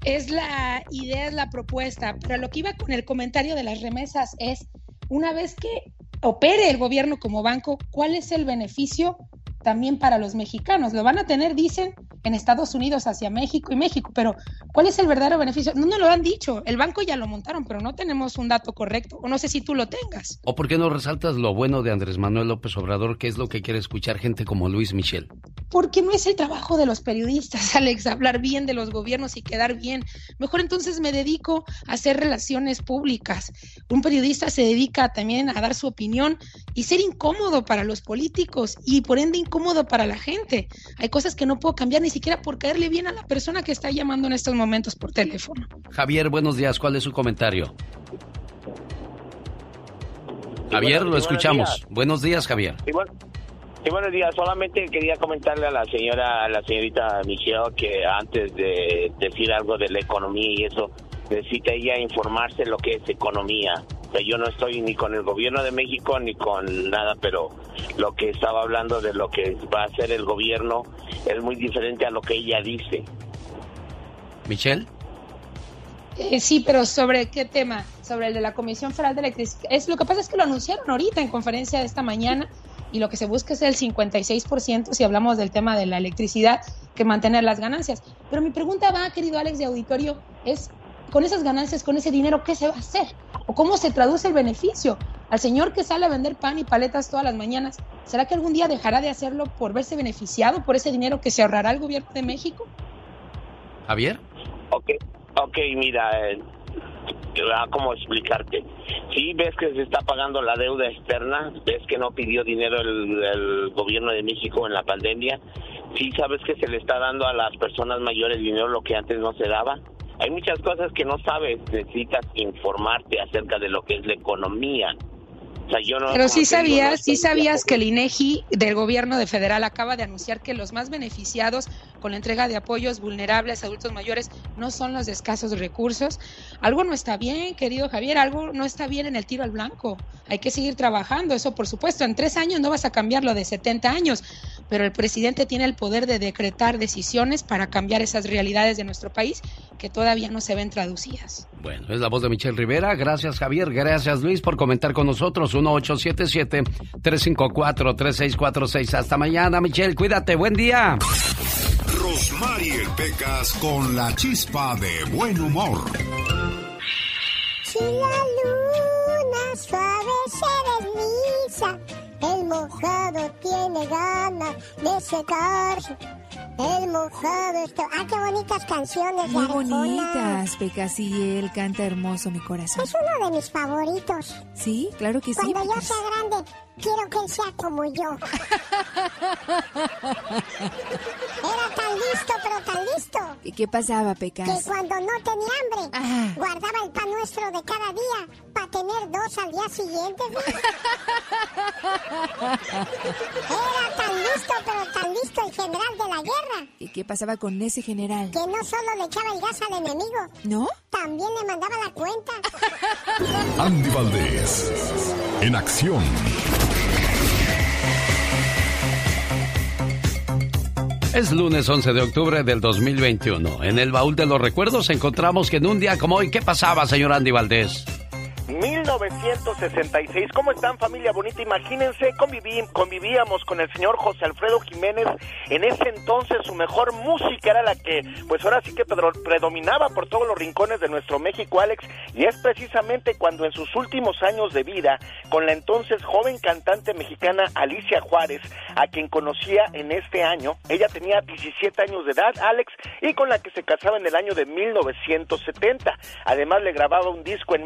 Es la idea, es la propuesta, pero lo que iba con el comentario de las remesas es, una vez que opere el gobierno como banco, ¿cuál es el beneficio también para los mexicanos? Lo van a tener, dicen, en Estados Unidos hacia México y México, pero ¿cuál es el verdadero beneficio? No nos lo han dicho, el banco ya lo montaron, pero no tenemos un dato correcto, o no sé si tú lo tengas. ¿O por qué no resaltas lo bueno de Andrés Manuel López Obrador, que es lo que quiere escuchar gente como Luis Michel? Porque no es el trabajo de los periodistas, Alex, hablar bien de los gobiernos y quedar bien. Mejor entonces me dedico a hacer relaciones públicas. Un periodista se dedica también a dar su opinión y ser incómodo para los políticos y por ende incómodo para la gente. Hay cosas que no puedo cambiar ni siquiera por caerle bien a la persona que está llamando en estos momentos por teléfono. Javier, buenos días. ¿Cuál es su comentario? Javier, lo escuchamos. Buenos días, Javier. Sí, bueno, sí, buenos días. Solamente quería comentarle a la señora, a la señorita Michelle, que antes de decir algo de la economía y eso, necesita ella informarse lo que es economía. O sea, yo no estoy ni con el gobierno de México ni con nada, pero lo que estaba hablando de lo que va a hacer el gobierno es muy diferente a lo que ella dice. Michelle. Eh, sí, pero ¿sobre qué tema? Sobre el de la Comisión Federal de Electricidad. Es, lo que pasa es que lo anunciaron ahorita en conferencia de esta mañana y lo que se busca es el 56% si hablamos del tema de la electricidad que mantener las ganancias. Pero mi pregunta va, querido Alex de Auditorio, es con esas ganancias, con ese dinero, ¿qué se va a hacer? ¿O cómo se traduce el beneficio? Al señor que sale a vender pan y paletas todas las mañanas, ¿será que algún día dejará de hacerlo por verse beneficiado por ese dinero que se ahorrará el gobierno de México? Javier. Ok, ok, mira, eh, ¿cómo explicarte? Sí, ves que se está pagando la deuda externa, ves que no pidió dinero el, el gobierno de México en la pandemia, sí sabes que se le está dando a las personas mayores dinero lo que antes no se daba. Hay muchas cosas que no sabes, necesitas informarte acerca de lo que es la economía. O sea, yo no, Pero sí te digo, no sabías, sí sabías que el INEGI del gobierno de federal acaba de anunciar que los más beneficiados con la entrega de apoyos vulnerables a adultos mayores no son los de escasos recursos. Algo no está bien, querido Javier, algo no está bien en el tiro al blanco. Hay que seguir trabajando, eso por supuesto. En tres años no vas a cambiar lo de 70 años, pero el presidente tiene el poder de decretar decisiones para cambiar esas realidades de nuestro país que todavía no se ven traducidas. Bueno, es la voz de Michelle Rivera. Gracias, Javier. Gracias, Luis, por comentar con nosotros. 1877-354-3646. Hasta mañana, Michelle. Cuídate. Buen día. Rosmarie Pecas con la chispa de buen humor. Si la luna suave se desliza, el mojado tiene ganas de secarse. El mojado está... ¡Ah, qué bonitas canciones! Muy bonitas, Pecas, y él canta hermoso mi corazón. Es uno de mis favoritos. Sí, claro que sí. Cuando yo sea grande, quiero que él sea como yo. Era tan listo, pero tan listo, ¿Y qué pasaba, que Pecas? cuando no tenía hambre, Ah. guardaba el pan nuestro de cada día para tener dos al día siguiente. Era tan listo, pero tan listo el general de la guerra, ¿Y qué pasaba con ese general? que no solo le echaba el gas al enemigo, ¿No? también le mandaba la cuenta. Andy Valdés, en acción. Es lunes 11 de octubre del 2021. En el baúl de los recuerdos encontramos que en un día como hoy, ¿qué pasaba, señor Andy Valdés? 1966. ¿Cómo están familia bonita? Imagínense, conviví- convivíamos con el señor José Alfredo Jiménez. En ese entonces su mejor música era la que, pues ahora sí que predominaba por todos los rincones de nuestro México, Alex. Y es precisamente cuando en sus últimos años de vida, con la entonces joven cantante mexicana Alicia Juárez, a quien conocía en este año, ella tenía 17 años de edad, Alex, y con la que se casaba en el año de 1970. Además le grababa un disco en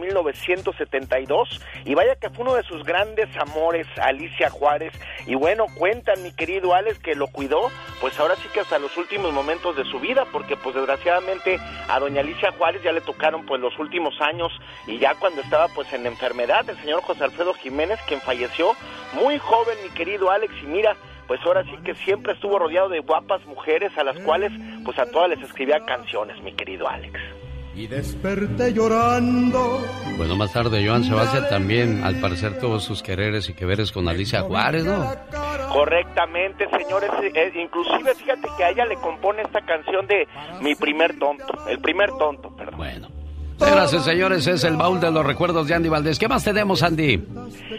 1972 y vaya que fue uno de sus grandes amores, Alicia Juárez. Y bueno, cuentan mi querido Alex que lo cuidó, pues ahora sí que hasta los últimos momentos de su vida, porque pues desgraciadamente a doña Alicia Juárez ya le tocaron pues los últimos años y ya cuando estaba pues en enfermedad, el señor José Alfredo Jiménez, quien falleció muy joven, mi querido Alex, y mira, pues ahora sí que siempre estuvo rodeado de guapas mujeres a las cuales pues a todas les escribía canciones, mi querido Alex. Y desperté llorando. Bueno, más tarde Joan Sebastián también, al parecer, tuvo sus quereres y que veres con Alicia Juárez, ¿no? Correctamente, señores. eh, inclusive, fíjate que a ella le compone esta canción de Mi primer tonto. El primer tonto, perdón. Bueno. Y señores, es el baúl de los recuerdos de Andy Valdés. ¿Qué más tenemos, Andy?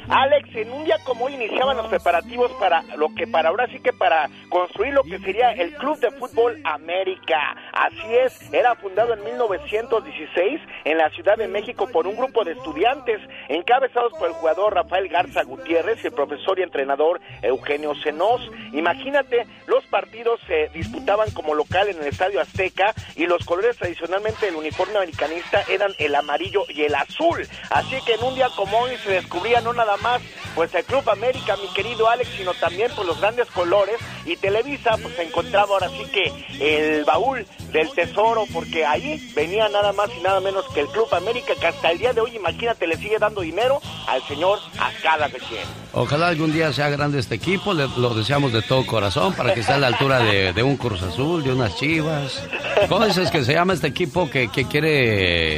Alex, en un día como hoy iniciaban los preparativos para lo que para ahora sí que para construir lo que sería el Club de Fútbol América. Así es, era fundado en 1916 en la Ciudad de México por un grupo de estudiantes encabezados por el jugador Rafael Garza Gutiérrez y el profesor y entrenador Eugenio Senós. Imagínate, los partidos se disputaban como local en el Estadio Azteca y los colores tradicionalmente del uniforme americanista eran el amarillo y el azul. Así que en un día como hoy se descubría no nada más pues el Club América, mi querido Alex, sino también pues los grandes colores y Televisa pues se encontraba ahora sí que el baúl del tesoro porque ahí venía nada más y nada menos que el Club América que hasta el día de hoy imagínate le sigue dando dinero al señor a cada quien. Ojalá algún día sea grande este equipo, le- lo deseamos de todo corazón para que esté a la altura de, de un Cruz Azul, de unas Chivas. ¿Cómo dices que se llama este equipo que, que quiere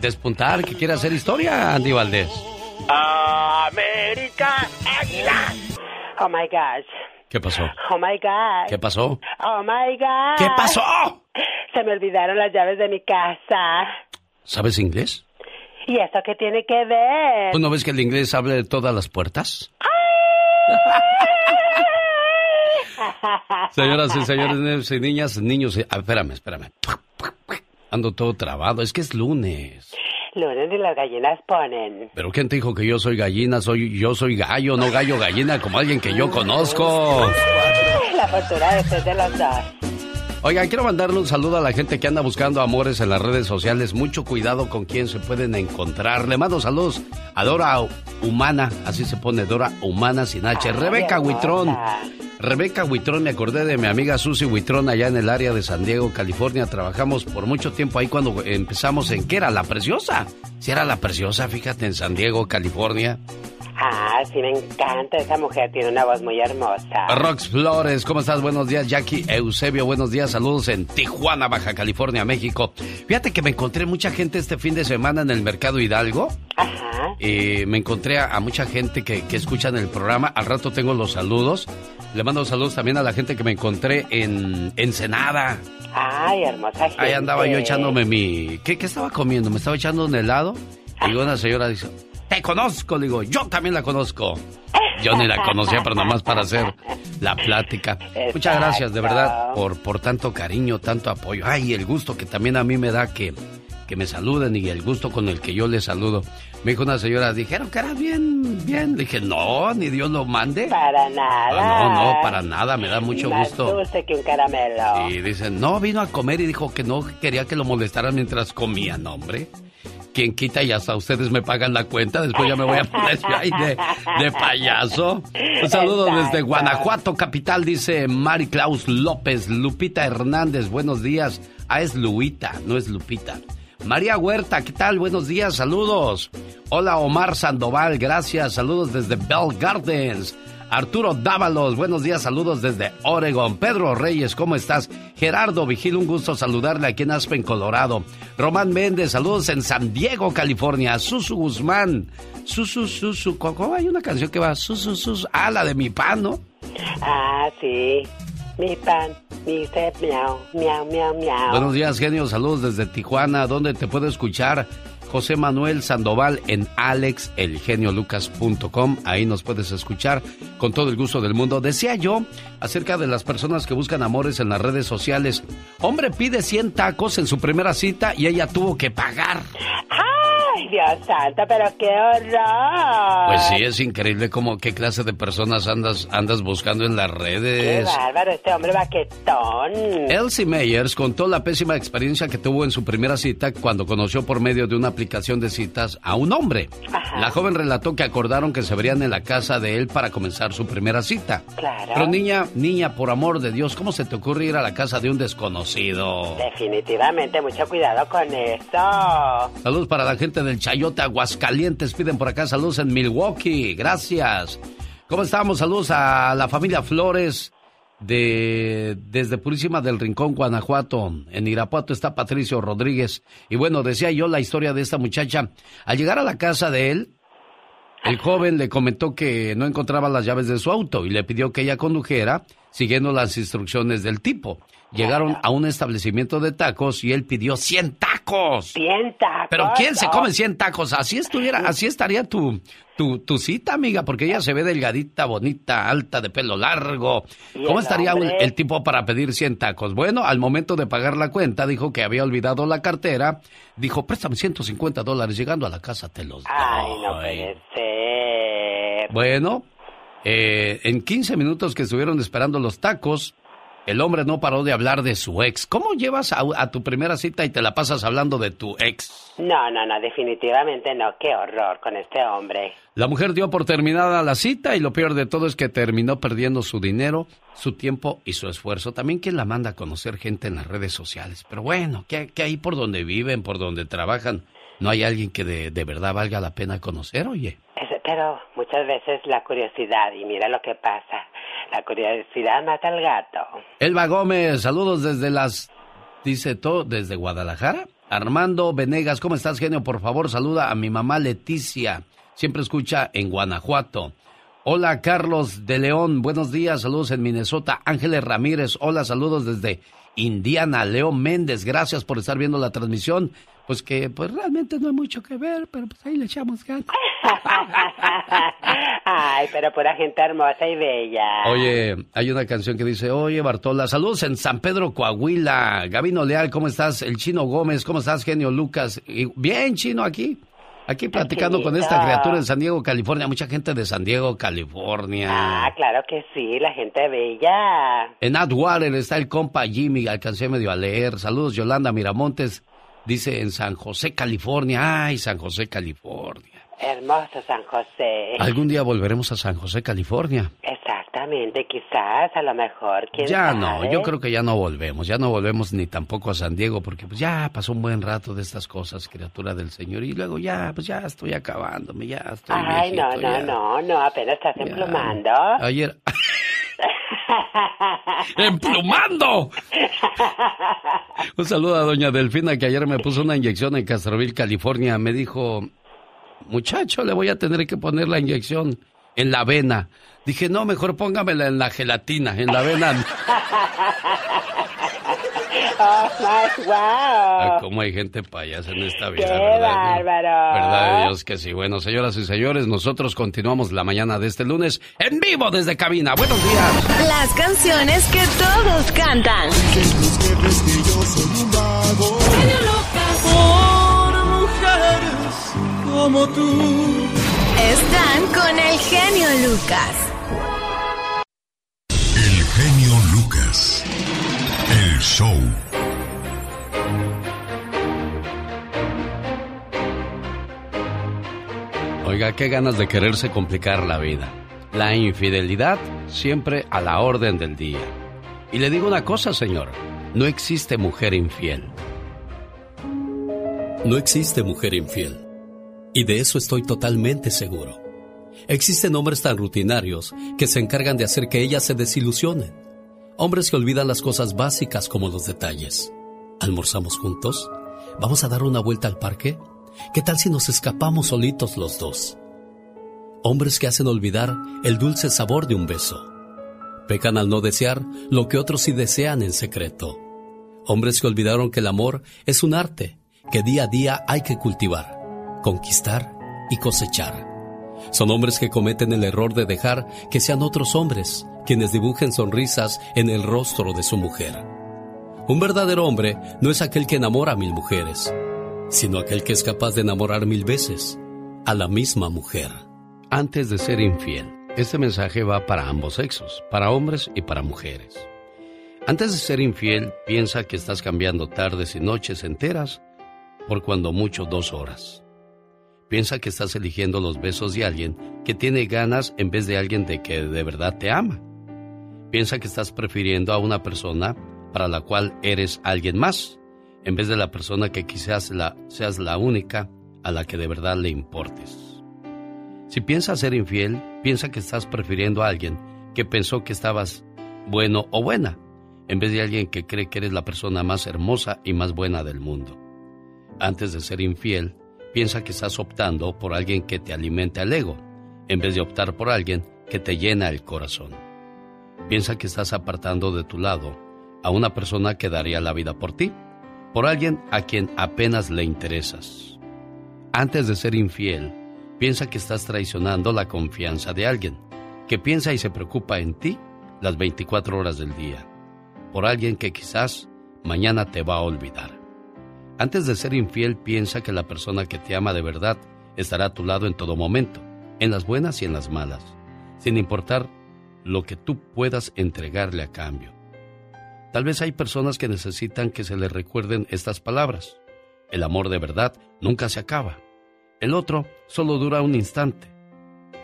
despuntar, que quiere hacer historia, Andy Valdés? América Águila. Oh my gosh. ¿Qué pasó? Oh my God. ¿Qué pasó? Oh my God. ¿Qué pasó? Se me olvidaron las llaves de mi casa. ¿Sabes inglés? ¿Y eso qué tiene que ver? ¿Tú no ves que el inglés abre de todas las puertas? Señoras y señores, niños y niñas, niños, y- ah, espérame, espérame. Ando todo trabado, es que es lunes. Lunes y las gallinas ponen. Pero ¿quién te dijo que yo soy gallina? Soy, yo soy gallo, no gallo gallina, como alguien que yo conozco. La fortuna de ser de los dos. Oigan, quiero mandarle un saludo a la gente que anda buscando amores en las redes sociales. Mucho cuidado con quién se pueden encontrar. Le mando saludos a Dora Humana, así se pone Dora Humana sin H. Rebeca Huitrón. Rebeca Huitrón, me acordé de mi amiga Susy Huitrón allá en el área de San Diego, California. Trabajamos por mucho tiempo ahí cuando empezamos en qué era la preciosa. Si era la preciosa, fíjate, en San Diego, California. Ah, sí, me encanta. Esa mujer tiene una voz muy hermosa. Rox Flores, ¿cómo estás? Buenos días, Jackie Eusebio. Buenos días, saludos en Tijuana, Baja California, México. Fíjate que me encontré mucha gente este fin de semana en el Mercado Hidalgo. Ajá. Y me encontré a, a mucha gente que, que escuchan el programa. Al rato tengo los saludos. Le mando saludos también a la gente que me encontré en Ensenada. Ay, hermosa gente. Ahí andaba yo echándome mi... ¿Qué, qué estaba comiendo? ¿Me estaba echando un helado? Y una señora dice, te conozco. Le digo, yo también la conozco. Yo ni la conocía, pero nomás para hacer la plática. Muchas gracias, de verdad, por, por tanto cariño, tanto apoyo. Ay, el gusto que también a mí me da que, que me saluden y el gusto con el que yo les saludo. Me dijo una señora, dijeron que era bien, bien. Le dije, no, ni Dios lo mande. Para nada. Ah, no, no, para nada, me da mucho Más gusto. dulce que un caramelo. Y dicen, no, vino a comer y dijo que no quería que lo molestaran mientras comía, no, hombre. Quien quita y hasta ustedes me pagan la cuenta, después ya me voy a poner yo ahí de, de payaso. Un saludo desde Guanajuato, capital, dice Mari Claus López, Lupita Hernández, buenos días. Ah, es Luita, no es Lupita. María Huerta, ¿qué tal? Buenos días, saludos. Hola Omar Sandoval, gracias, saludos desde Bell Gardens. Arturo Dávalos, buenos días, saludos desde Oregon. Pedro Reyes, ¿cómo estás? Gerardo Vigil, un gusto saludarle aquí en Aspen, Colorado. Román Méndez, saludos en San Diego, California. Susu Guzmán, Susu, Susu, ¿cómo hay una canción que va? Susu, Susu, ah, la de mi pan, ¿no? Ah, sí. Mi pan, mi sed, miau, miau, miau, miau. Buenos días, genio, saludos desde Tijuana, ¿dónde te puedo escuchar? José Manuel Sandoval en alexelgeniolucas.com. Ahí nos puedes escuchar con todo el gusto del mundo. Decía yo acerca de las personas que buscan amores en las redes sociales. Hombre pide 100 tacos en su primera cita y ella tuvo que pagar. Ay, Dios santo, pero qué horror. Pues sí, es increíble como qué clase de personas andas, andas buscando en las Qué redes. bárbaro, este hombre baquetón. Elsie Meyers contó la pésima experiencia que tuvo en su primera cita cuando conoció por medio de una aplicación de citas a un hombre. La joven relató que acordaron que se verían en la casa de él para comenzar su primera cita. Claro. Pero niña, niña, por amor de Dios, ¿cómo se te ocurre ir a la casa de un desconocido? Definitivamente, mucho cuidado con eso. Saludos para la gente del Chayote Aguascalientes. Piden por acá saludos en Milwaukee. Gracias. ¿Cómo estamos? Saludos a la familia Flores de desde Purísima del Rincón, Guanajuato. En Irapuato está Patricio Rodríguez. Y bueno, decía yo la historia de esta muchacha. Al llegar a la casa de él, el joven le comentó que no encontraba las llaves de su auto y le pidió que ella condujera siguiendo las instrucciones del tipo. Llegaron a un establecimiento de tacos y él pidió 100 tacos. 100 tacos. Pero ¿quién se come 100 tacos? Así estuviera, así estaría tu, tu, tu cita, amiga, porque ella se ve delgadita, bonita, alta, de pelo largo. ¿Y ¿Cómo estaría un- el tipo para pedir 100 tacos? Bueno, al momento de pagar la cuenta, dijo que había olvidado la cartera. Dijo, préstame 150 dólares. Llegando a la casa te los doy. Ay, no puede ser. Bueno, eh, en 15 minutos que estuvieron esperando los tacos, el hombre no paró de hablar de su ex. ¿Cómo llevas a, a tu primera cita y te la pasas hablando de tu ex? No, no, no, definitivamente no. Qué horror con este hombre. La mujer dio por terminada la cita y lo peor de todo es que terminó perdiendo su dinero, su tiempo y su esfuerzo. También quien la manda a conocer gente en las redes sociales. Pero bueno, que, que ahí por donde viven, por donde trabajan, no hay alguien que de, de verdad valga la pena conocer, oye. Es- pero muchas veces la curiosidad, y mira lo que pasa. La curiosidad mata al gato. Elba Gómez, saludos desde las... Dice todo, desde Guadalajara. Armando Venegas, ¿cómo estás, genio? Por favor, saluda a mi mamá Leticia. Siempre escucha en Guanajuato. Hola, Carlos de León. Buenos días, saludos en Minnesota. Ángeles Ramírez, hola, saludos desde Indiana. Leo Méndez, gracias por estar viendo la transmisión. Pues que pues realmente no hay mucho que ver, pero pues ahí le echamos ganas. Ay, pero pura gente hermosa y bella. Oye, hay una canción que dice, oye Bartola, saludos en San Pedro, Coahuila. Gabino Leal, ¿cómo estás? El Chino Gómez, ¿cómo estás, genio Lucas? Y- bien, Chino, aquí. Aquí platicando con esta criatura en San Diego, California. Mucha gente de San Diego, California. Ah, claro que sí, la gente bella. En Atwater está el compa Jimmy, alcancé medio a leer. Saludos, Yolanda Miramontes. Dice en San José, California. Ay, San José, California. Hermoso San José. Algún día volveremos a San José, California. Exactamente, quizás, a lo mejor. ¿quién Ya sabe? no, yo creo que ya no volvemos, ya no volvemos ni tampoco a San Diego, porque pues ya pasó un buen rato de estas cosas, criatura del Señor, y luego ya, pues ya estoy acabándome, ya estoy Ay, no, viejito, no, ya. no, no, apenas estás emplumando. Ayer... ¡Emplumando! Un saludo a doña Delfina que ayer me puso una inyección en Castroville, California. Me dijo, muchacho, le voy a tener que poner la inyección en la vena. Dije, no, mejor póngamela en la gelatina, en la vena. Oh, my, wow. Ah, ¿Cómo hay gente payasa en esta vida? ¡Qué ¿verdad? bárbaro! ¿Verdad de Dios que sí? Bueno, señoras y señores, nosotros continuamos la mañana de este lunes en vivo desde cabina. Buenos días. Las canciones que todos cantan. Por mujeres como tú. Están con el genio Lucas. El genio Lucas. Show. Oiga, qué ganas de quererse complicar la vida. La infidelidad siempre a la orden del día. Y le digo una cosa, señor, no existe mujer infiel. No existe mujer infiel. Y de eso estoy totalmente seguro. Existen hombres tan rutinarios que se encargan de hacer que ellas se desilusionen. Hombres que olvidan las cosas básicas como los detalles. ¿Almorzamos juntos? ¿Vamos a dar una vuelta al parque? ¿Qué tal si nos escapamos solitos los dos? Hombres que hacen olvidar el dulce sabor de un beso. Pecan al no desear lo que otros sí desean en secreto. Hombres que olvidaron que el amor es un arte que día a día hay que cultivar, conquistar y cosechar. Son hombres que cometen el error de dejar que sean otros hombres quienes dibujen sonrisas en el rostro de su mujer. Un verdadero hombre no es aquel que enamora a mil mujeres, sino aquel que es capaz de enamorar mil veces a la misma mujer. Antes de ser infiel, este mensaje va para ambos sexos, para hombres y para mujeres. Antes de ser infiel, piensa que estás cambiando tardes y noches enteras por cuando mucho dos horas. Piensa que estás eligiendo los besos de alguien que tiene ganas en vez de alguien de que de verdad te ama. Piensa que estás prefiriendo a una persona para la cual eres alguien más, en vez de la persona que quizás la, seas la única a la que de verdad le importes. Si piensas ser infiel, piensa que estás prefiriendo a alguien que pensó que estabas bueno o buena, en vez de alguien que cree que eres la persona más hermosa y más buena del mundo. Antes de ser infiel, piensa que estás optando por alguien que te alimente el ego, en vez de optar por alguien que te llena el corazón. Piensa que estás apartando de tu lado a una persona que daría la vida por ti, por alguien a quien apenas le interesas. Antes de ser infiel, piensa que estás traicionando la confianza de alguien, que piensa y se preocupa en ti las 24 horas del día, por alguien que quizás mañana te va a olvidar. Antes de ser infiel, piensa que la persona que te ama de verdad estará a tu lado en todo momento, en las buenas y en las malas, sin importar lo que tú puedas entregarle a cambio. Tal vez hay personas que necesitan que se les recuerden estas palabras. El amor de verdad nunca se acaba. El otro solo dura un instante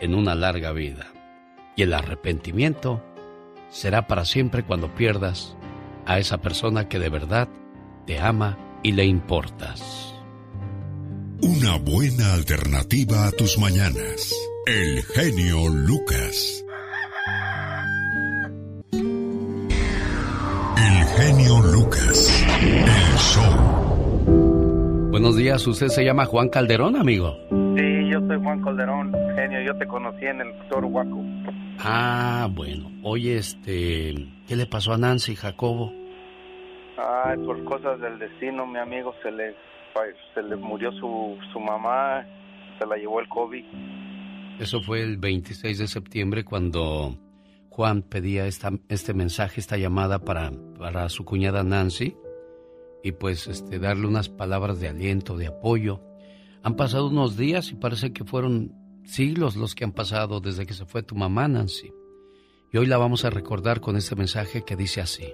en una larga vida. Y el arrepentimiento será para siempre cuando pierdas a esa persona que de verdad te ama y le importas. Una buena alternativa a tus mañanas. El genio Lucas. El genio Lucas. El show. Buenos días, usted se llama Juan Calderón, amigo. Sí, yo soy Juan Calderón, genio. Yo te conocí en el Doctor Huaco. Ah, bueno. Oye, este, ¿qué le pasó a Nancy Jacobo? Ay, por cosas del destino, mi amigo, se le, se le murió su, su mamá, se la llevó el COVID. Eso fue el 26 de septiembre cuando Juan pedía esta, este mensaje, esta llamada para, para su cuñada Nancy y pues este, darle unas palabras de aliento, de apoyo. Han pasado unos días y parece que fueron siglos los que han pasado desde que se fue tu mamá, Nancy. Y hoy la vamos a recordar con este mensaje que dice así.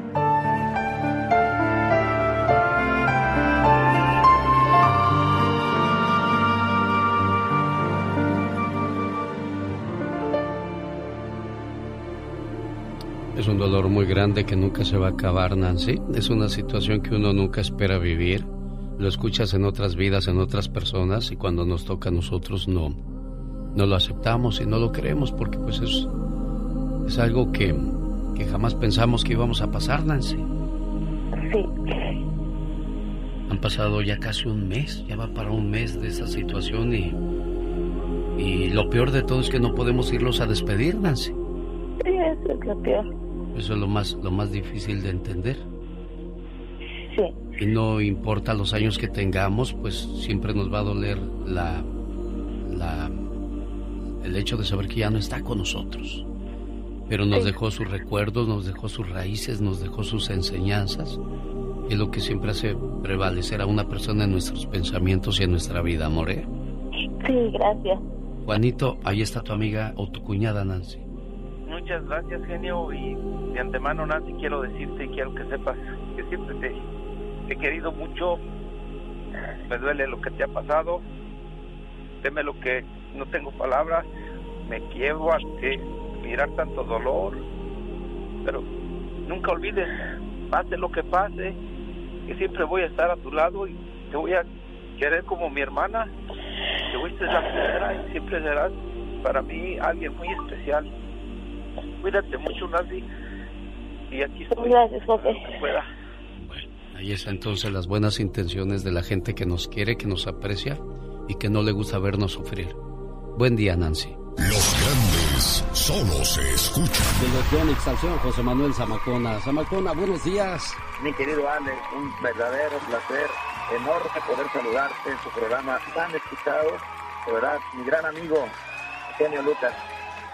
Es un dolor muy grande que nunca se va a acabar, Nancy. Es una situación que uno nunca espera vivir. Lo escuchas en otras vidas, en otras personas, y cuando nos toca a nosotros no, no lo aceptamos y no lo creemos porque pues es, es algo que, que jamás pensamos que íbamos a pasar, Nancy. Sí. Han pasado ya casi un mes, ya va para un mes de esa situación y, y lo peor de todo es que no podemos irlos a despedir, Nancy. Sí, eso es lo peor. Eso es lo más, lo más difícil de entender. Sí. Y no importa los años que tengamos, pues siempre nos va a doler la, la, el hecho de saber que ya no está con nosotros. Pero nos dejó sus recuerdos, nos dejó sus raíces, nos dejó sus enseñanzas. Y es lo que siempre hace prevalecer a una persona en nuestros pensamientos y en nuestra vida, More. Sí, gracias. Juanito, ahí está tu amiga o tu cuñada Nancy. Muchas gracias, genio. Y de antemano, Nancy, quiero decirte y quiero que sepas que siempre te, he querido mucho. Me duele lo que te ha pasado. Deme lo que no tengo palabras. Me quiero ante mirar tanto dolor. Pero nunca olvides, pase lo que pase, que siempre voy a estar a tu lado y te voy a querer como mi hermana. Te fuiste la primera y siempre serás para mí alguien muy especial. Cuídate mucho, Nancy. Y aquí estoy. Gracias, José. Pueda. Ahí está entonces las buenas intenciones de la gente que nos quiere, que nos aprecia y que no le gusta vernos sufrir. Buen día, Nancy. Los grandes solo se escuchan. Dirección y exaltación, José Manuel Zamacona. Zamacona, buenos días. Mi querido Alex, un verdadero placer, enorme poder saludarte en tu programa tan escuchado. De verdad, mi gran amigo, Eugenio Lucas,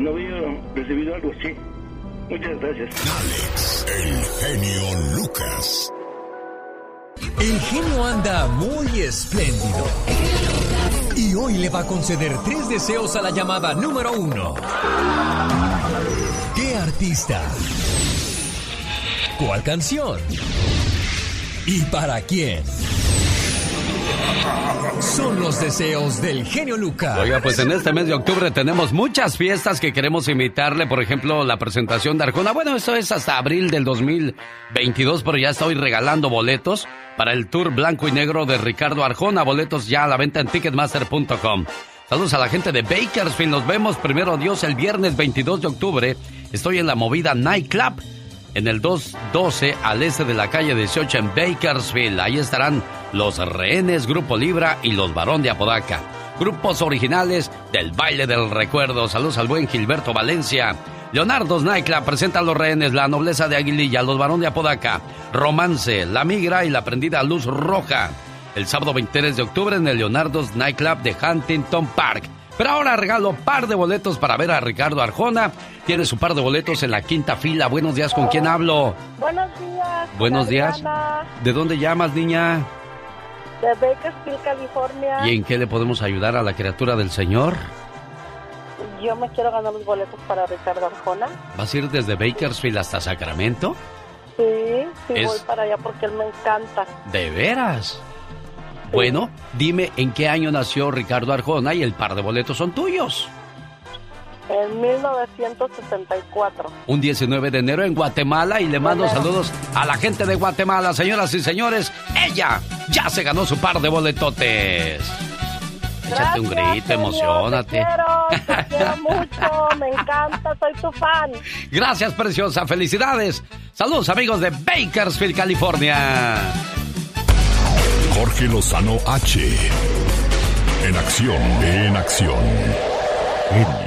no había recibido algo así. Muchas gracias. Alex, el genio Lucas. El genio anda muy espléndido. Y hoy le va a conceder tres deseos a la llamada número uno. ¿Qué artista? ¿Cuál canción? ¿Y para quién? Son los deseos del genio Lucas. Oiga, pues en este mes de octubre tenemos muchas fiestas que queremos invitarle. Por ejemplo, la presentación de Arjona. Bueno, esto es hasta abril del 2022, pero ya estoy regalando boletos para el tour blanco y negro de Ricardo Arjona. Boletos ya a la venta en ticketmaster.com. Saludos a la gente de Bakersfield. Nos vemos primero Dios el viernes 22 de octubre. Estoy en la movida Nightclub en el 212 al este de la calle 18 en Bakersfield. Ahí estarán los rehenes, Grupo Libra y los Barón de Apodaca. Grupos originales del baile del recuerdo. Saludos al buen Gilberto Valencia. Leonardo's Nightclub presenta a los rehenes, la nobleza de Aguililla, los Barón de Apodaca, Romance, La Migra y la prendida Luz Roja. El sábado 23 de octubre en el Leonardo's Nightclub de Huntington Park. Pero ahora regalo par de boletos para ver a Ricardo Arjona. Tiene su par de boletos en la quinta fila. Buenos días, ¿con quién hablo? Buenos días. Buenos días. ¿De dónde llamas, niña? De Bakersfield, California. ¿Y en qué le podemos ayudar a la criatura del Señor? Yo me quiero ganar los boletos para Ricardo Arjona. ¿Vas a ir desde Bakersfield hasta Sacramento? Sí, sí, Es- voy para allá porque él me encanta. ¿De veras? Bueno, dime en qué año nació Ricardo Arjona y el par de boletos son tuyos. En 1964. Un 19 de enero en Guatemala y le mando saludos a la gente de Guatemala, señoras y señores. Ella ya se ganó su par de boletotes. Échate un grito, genio, emocionate. Te quiero, te quiero mucho, me encanta, soy tu fan. Gracias, preciosa. Felicidades. Saludos, amigos de Bakersfield, California. Jorge Lozano H. En acción, en acción. Genio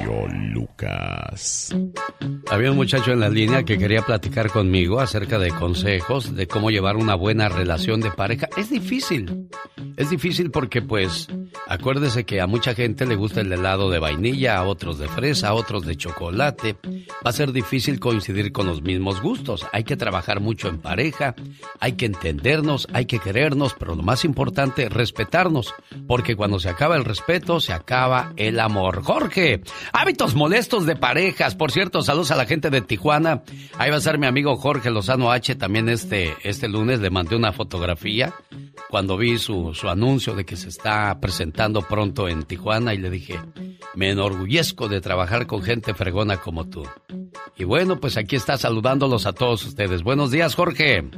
Había un muchacho en la línea que quería platicar conmigo acerca de consejos de cómo llevar una buena relación de pareja. Es difícil. Es difícil porque, pues, acuérdese que a mucha gente le gusta el helado de vainilla, a otros de fresa, a otros de chocolate. Va a ser difícil coincidir con los mismos gustos. Hay que trabajar mucho en pareja, hay que entendernos, hay que querernos, pero lo más importante, respetarnos. Porque cuando se acaba el respeto, se acaba el amor. Jorge, hábitos molestos de parejas. Por cierto, saludos a la gente de Tijuana. Ahí va a ser mi amigo Jorge Lozano H. También este, este lunes le mandé una fotografía cuando vi su, su anuncio de que se está presentando pronto en Tijuana y le dije, me enorgullezco de trabajar con gente fregona como tú. Y bueno, pues aquí está saludándolos a todos ustedes. Buenos días, Jorge.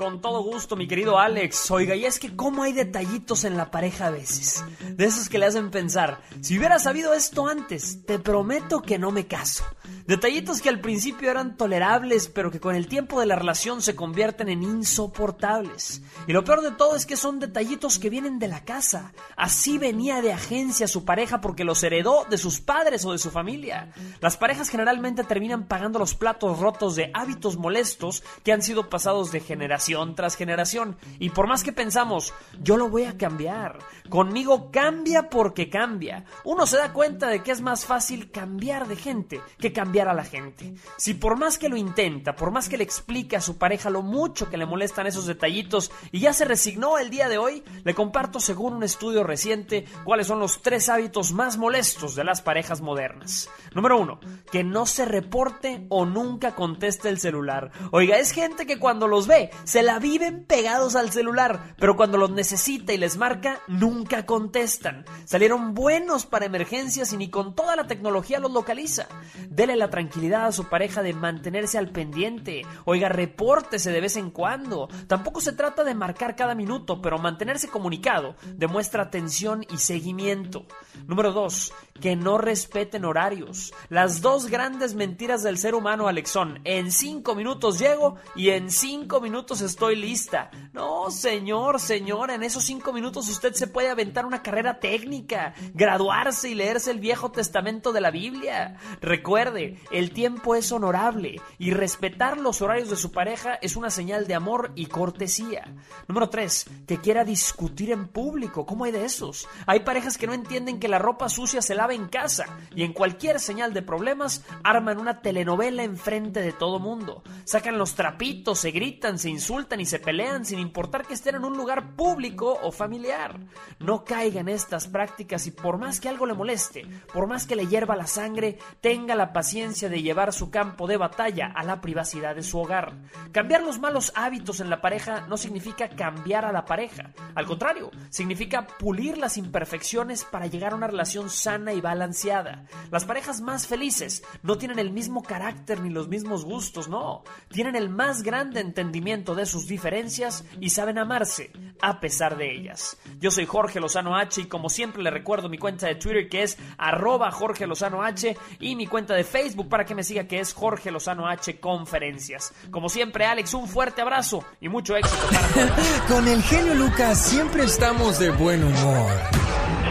Con todo gusto, mi querido Alex. Oiga, y es que cómo hay detallitos en la pareja a veces. De esos que le hacen pensar, si hubiera sabido esto antes, te prometo que no me caso. Detallitos que al principio eran tolerables, pero que con el tiempo de la relación se convierten en insoportables. Y lo peor de todo es que son detallitos que vienen de la casa. Así venía de agencia su pareja porque los heredó de sus padres o de su familia. Las parejas generalmente terminan pagando los platos rotos de hábitos molestos que han sido pasados de generación tras generación. Y por más que pensamos, yo lo voy a cambiar. Conmigo cambia porque cambia. Uno se da cuenta de que es más fácil cambiar de gente que cambiar a la gente. Si por más que lo intenta, por más que le explique a su pareja lo mucho que le molestan esos detallitos y ya se resignó el día de hoy, le comparto según un estudio reciente cuáles son los tres hábitos más molestos de las parejas modernas. Número uno, que no se reporte o nunca conteste el celular. Oiga, es gente que cuando los ve se la viven pegados al celular, pero cuando los necesita y les marca, nunca contestan. Salieron buenos para emergencias y ni con toda la tecnología los localiza. Dele la tranquilidad a su pareja de mantenerse al pendiente. Oiga, repórtese de vez en cuando. Tampoco se trata de marcar cada minuto, pero mantenerse comunicado demuestra atención y seguimiento. Número 2. Que no respeten horarios. Las dos grandes mentiras del ser humano, Alexón. En cinco minutos llego y en cinco minutos estoy lista. No, señor, señora, en esos cinco minutos usted se puede aventar una carrera técnica, graduarse y leerse el Viejo Testamento de la Biblia. Recuerde, el tiempo es honorable y respetar los horarios de su pareja es una señal de amor y cortesía. Número 3. Que quiera discutir en público. ¿Cómo hay de esos? Hay parejas que no entienden que la ropa sucia se lava en casa y en cualquier señal de problemas arman una telenovela enfrente de todo mundo. Sacan los trapitos, se gritan, se insultan y se pelean sin importar que estén en un lugar público o familiar. No caiga en estas prácticas y por más que algo le moleste, por más que le hierva la sangre, tenga la paciencia de llevar su campo de batalla a la privacidad de su hogar. Cambiar los malos hábitos en la pareja no significa cambiar a la pareja. Al contrario, significa pulir las imperfecciones para llegar a una relación sana y balanceada. Las parejas más felices no tienen el mismo carácter ni los mismos gustos, no. Tienen el más grande entendimiento de sus diferencias y saben amarse a pesar de ellas. Yo soy Jorge Lozano H y como siempre le recuerdo mi cuenta de Twitter que es arroba Jorge Lozano H y mi cuenta de Facebook para que me siga que es Jorge Lozano H Conferencias. Como siempre, Alex, un fuerte abrazo y mucho éxito para. Con el genio Lucas siempre estamos de buen humor.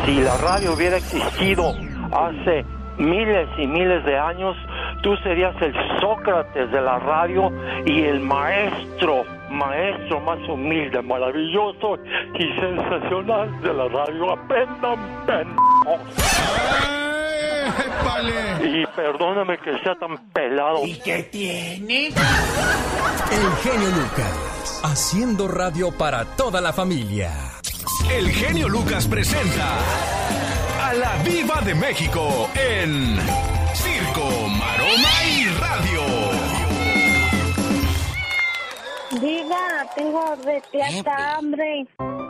Si la radio hubiera existido hace miles y miles de años, tú serías el Sócrates de la radio y el maestro, maestro más humilde, maravilloso y sensacional de la radio. Aprendan, pendejos. Y perdóname que sea tan pelado. ¿Y qué tiene? El genio Lucas, haciendo radio para toda la familia. El genio Lucas presenta a la Viva de México en Circo, Maroma y Radio. Diga, tengo de hambre.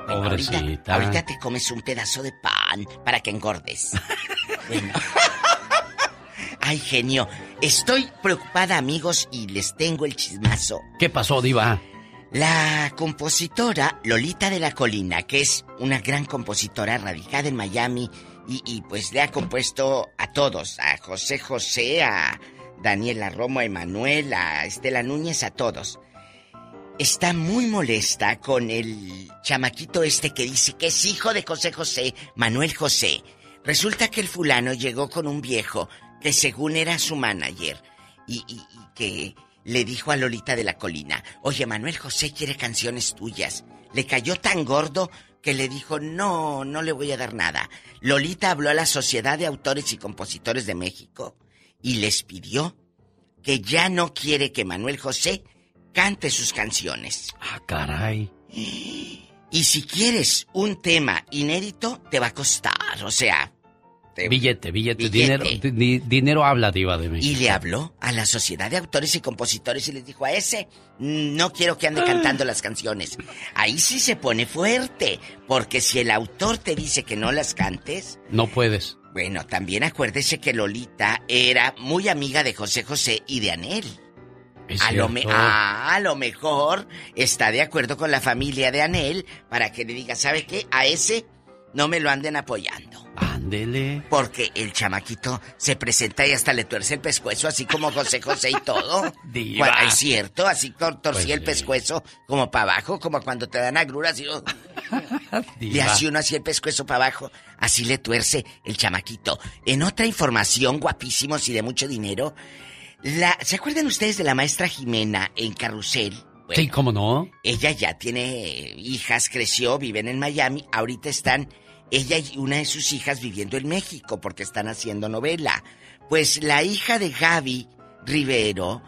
Pobrecita. Ahorita te comes un pedazo de pan para que engordes. Bueno. Ay, genio. Estoy preocupada, amigos, y les tengo el chismazo. ¿Qué pasó, Diva? La compositora Lolita de la Colina, que es una gran compositora radicada en Miami, y, pues le ha compuesto a todos, a José José, a Daniela Romo, a Emanuel, a Estela Núñez, a todos. Está muy molesta con el chamaquito este que dice que es hijo de José José, Manuel José. Resulta que el fulano llegó con un viejo que según era su manager y que le dijo a Lolita de la Colina, oye, Manuel José quiere canciones tuyas. Le cayó tan gordo que le dijo, no, no le voy a dar nada. Lolita habló a la Sociedad de Autores y Compositores de México y les pidió que ya no quiere que Manuel José cante sus canciones. Ah, caray. Y si quieres un tema inédito, te va a costar, o sea... te- Billete, billete, Billete. dinero. di- dinero habla, Diva de México. Y le habló a la Sociedad de Autores y Compositores y les dijo a ese, "Mm, no quiero que ande cantando las canciones. Ahí sí se pone fuerte, porque si el autor te dice que no las cantes, No puedes. bueno, también acuérdese que Lolita era muy amiga de José José y de Anel. A lo, me- ah, a lo mejor está de acuerdo con la familia de Anel para que le diga, ¿sabe qué? A ese no me lo anden apoyando. Ándele. Porque el chamaquito se presenta y hasta le tuerce el pescuezo, así como José José y todo. Diva. Es cierto, así tor- torcía Pues el pescuezo como para abajo, como cuando te dan agruras y le hace uno así el pescuezo para abajo, así le tuerce el chamaquito. En otra información, guapísimos y de mucho dinero, la, ¿se acuerdan ustedes de la maestra Jimena en Carrusel? Sí, ¿cómo no? Ella ya tiene hijas, creció, viven en Miami. Ahorita están ella y una de sus hijas viviendo en México porque están haciendo novela. Pues la hija de Gaby Rivero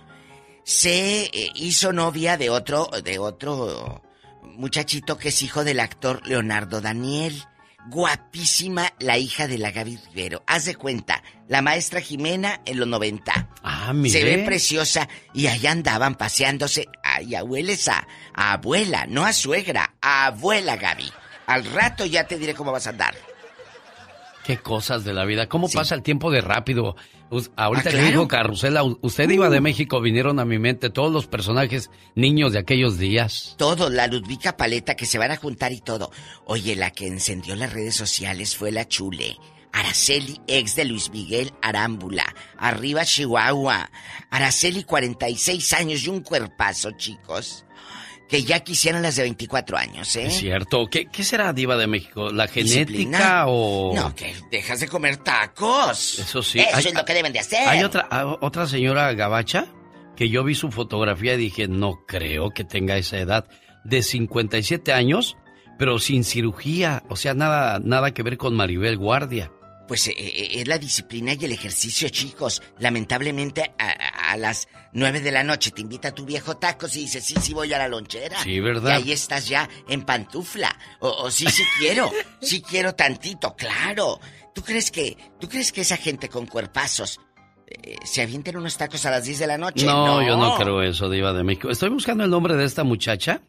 se eh, hizo novia de otro de otro muchachito que es hijo del actor Leonardo Daniel. Guapísima la hija de la Gaby Rivero. Haz de cuenta, la maestra Jimena en los 90. Ah, mire. Se ve preciosa y allá andaban paseándose. Ay, abueles a, a abuela, no a suegra, a abuela Gaby. Al rato ya te diré cómo vas a andar. Qué cosas de la vida. ¿Cómo pasa el tiempo de rápido? Ahorita Ah, que claro. dijo Carrusela, usted iba de México, vinieron a mi mente todos los personajes niños de aquellos días. Todo, la Ludvica Paleta que se van a juntar y todo. Oye, la que encendió las redes sociales fue la chule. Araceli, ex de Luis Miguel Arámbula. Arriba Chihuahua. Araceli, 46 años y un cuerpazo, chicos. Que ya quisieran las de 24 años, ¿eh? Es cierto. ¿Qué, qué será Diva de México? ¿La Disciplina. genética o...? No, que dejas de comer tacos. Eso sí. Eso Hay- es lo que deben de hacer. Hay otra, ah, otra señora gabacha que yo vi su fotografía y dije, no creo que tenga esa edad, de 57 años, pero sin cirugía, o sea, nada, nada que ver con Maribel Guardia. Pues eh, eh, es la disciplina y el ejercicio, chicos. Lamentablemente, a, a las nueve de la noche te invita tu viejo tacos y dices, sí, sí voy a la lonchera. Sí, ¿verdad? Y ahí estás ya en pantufla. O, o sí, sí quiero. sí quiero tantito, claro. ¿Tú crees que, tú crees que esa gente con cuerpazos eh, se avienten unos tacos a las 10 de la noche? No, yo no creo eso, Diva de México. Estoy buscando el nombre de esta muchacha.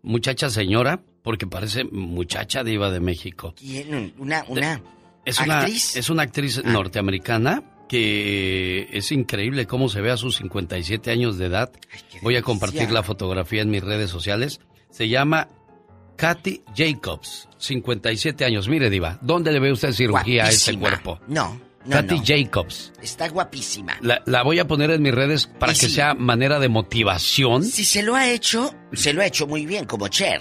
Muchacha señora, porque parece muchacha Diva de México. ¿Quién? Una, una Es actriz. una, es una actriz Ah. norteamericana que es increíble cómo se ve a sus 57 años de edad. Voy a compartir la fotografía en mis redes sociales. Se llama Kathy Jacobs, 57 años. Mire, Diva, ¿dónde le ve usted cirugía a ese Guapísima. cuerpo? No, no, Kathy no. Jacobs. Está guapísima. La, la voy a poner en mis redes para Y que sea manera de motivación. Si se lo ha hecho, se lo ha hecho muy bien, como Cher.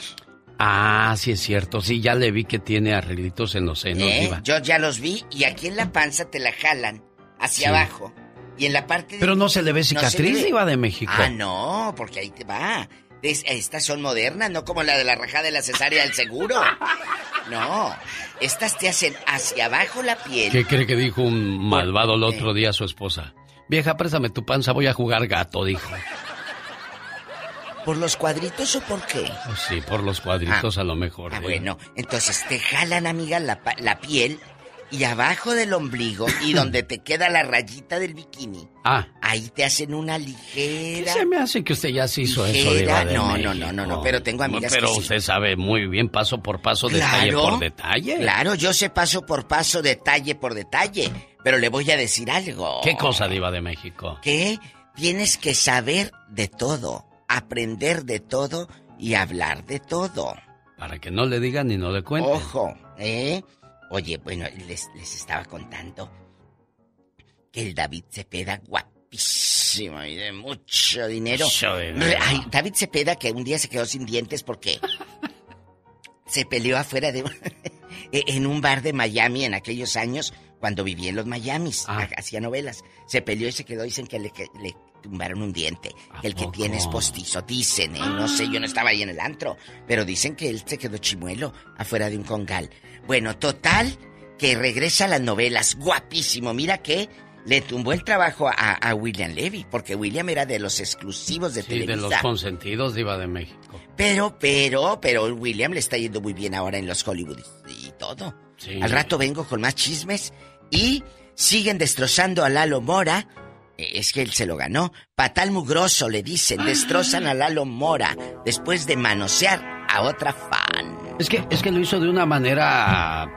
Ah, sí es cierto. Sí, ya le vi que tiene arreglitos en los senos, ¿eh? Diva. Yo ya los vi y aquí en la panza te la jalan hacia Sí. abajo. Y en la parte de... Pero no se le ve No cicatriz, le. Diva de México. Ah, no, porque ahí te va. Es- estas son modernas, no como la de la rajada de la cesárea del seguro. No, estas te hacen hacia abajo la piel. ¿Qué cree que dijo un malvado el otro día a su esposa? Vieja, préstame tu panza, voy a jugar gato, dijo. ¿Por los cuadritos o por qué? Pues sí, por los cuadritos a lo mejor. Ah, Diva. bueno, entonces te jalan, amiga, la, la piel y abajo del ombligo y donde te queda la rayita del bikini. Ah, Ahí te hacen una ¿qué ligera. se me hace que usted ya se hizo eso, Ligera. De No, no, no, no, no, pero tengo amigas Pero que sí. usted sabe muy bien paso por paso, detalle por detalle. Claro, yo sé paso por paso, detalle por detalle. Pero le voy a decir algo. ¿Qué cosa, Diva de México? Que tienes que saber de todo, aprender de todo y hablar de todo. Para que no le digan ni no le cuenten. Ojo, ¿eh? Oye, bueno, les, les estaba contando que el David Cepeda, guapísimo y de mucho dinero. Mucho dinero. Ay, David Cepeda que un día se quedó sin dientes porque se peleó afuera de... en un bar de Miami en aquellos años cuando vivía en los Miamis, Ah. ha- hacía novelas. Se peleó y se quedó, dicen que le, que le tumbaron un diente, el que poco? tiene es postizo, dicen, ¿eh? No sé, yo no estaba ahí en el antro, pero dicen que él se quedó chimuelo afuera de un congal. Bueno, total, que regresa a las novelas, guapísimo, mira que le tumbó el trabajo a, a William Levy, porque William era de los exclusivos de Sí, de los consentidos, Diva de México. Pero, pero, pero William le está yendo muy bien ahora en los Hollywood y y todo. Sí. Al rato vengo con más chismes y siguen destrozando a Lalo Mora. Es que él se lo ganó. Patal mugroso le dicen, destrozan a Lalo Mora después de manosear a otra fan. Es que, es que lo hizo de una manera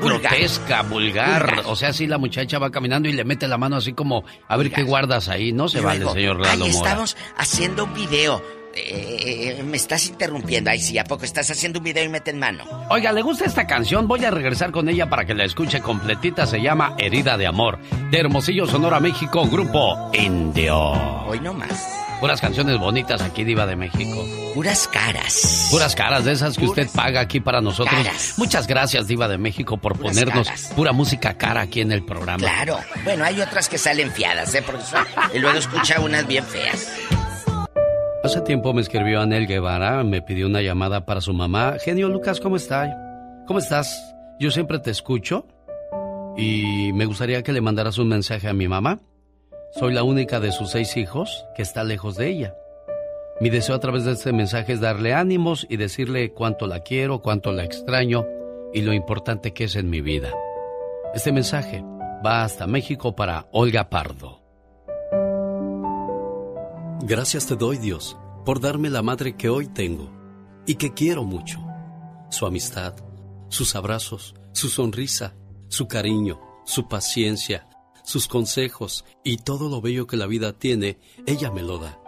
Vulgar. grotesca, vulgar. Vulgar. O sea, si la muchacha va caminando y le mete la mano así como, a ver qué guardas ahí. No se vale, señor Lalo Ahí Mora. estamos haciendo un video. Eh, me estás interrumpiendo. Ay, sí, ¿a poco estás haciendo un video y meten mano? Oiga, ¿le gusta esta canción? Voy a regresar con ella para que la escuche completita. Se llama Herida de Amor. De Hermosillo, Sonora, México, Grupo Indio. Hoy no más. Puras canciones bonitas aquí, Diva de México. Puras caras. Puras caras de esas que usted paga aquí para nosotros. caras. Muchas gracias, Diva de México, por Puras ponernos caras. pura música cara aquí en el programa. Claro. Bueno, hay otras que salen fiadas, ¿eh? Porque y luego escucha unas bien feas. Hace tiempo me escribió Anel Guevara, me pidió una llamada para su mamá. Genio Lucas, ¿cómo está? ¿Cómo estás? Yo siempre te escucho y me gustaría que le mandaras un mensaje a mi mamá. Soy la única de sus seis hijos que está lejos de ella. Mi deseo a través de este mensaje es darle ánimos y decirle cuánto la quiero, cuánto la extraño y lo importante que es en mi vida. Este mensaje va hasta México para Olga Pardo. Gracias te doy, Dios, por darme la madre que hoy tengo y que quiero mucho. Su amistad, sus abrazos, su sonrisa, su cariño, su paciencia, sus consejos y todo lo bello que la vida tiene, ella me lo da.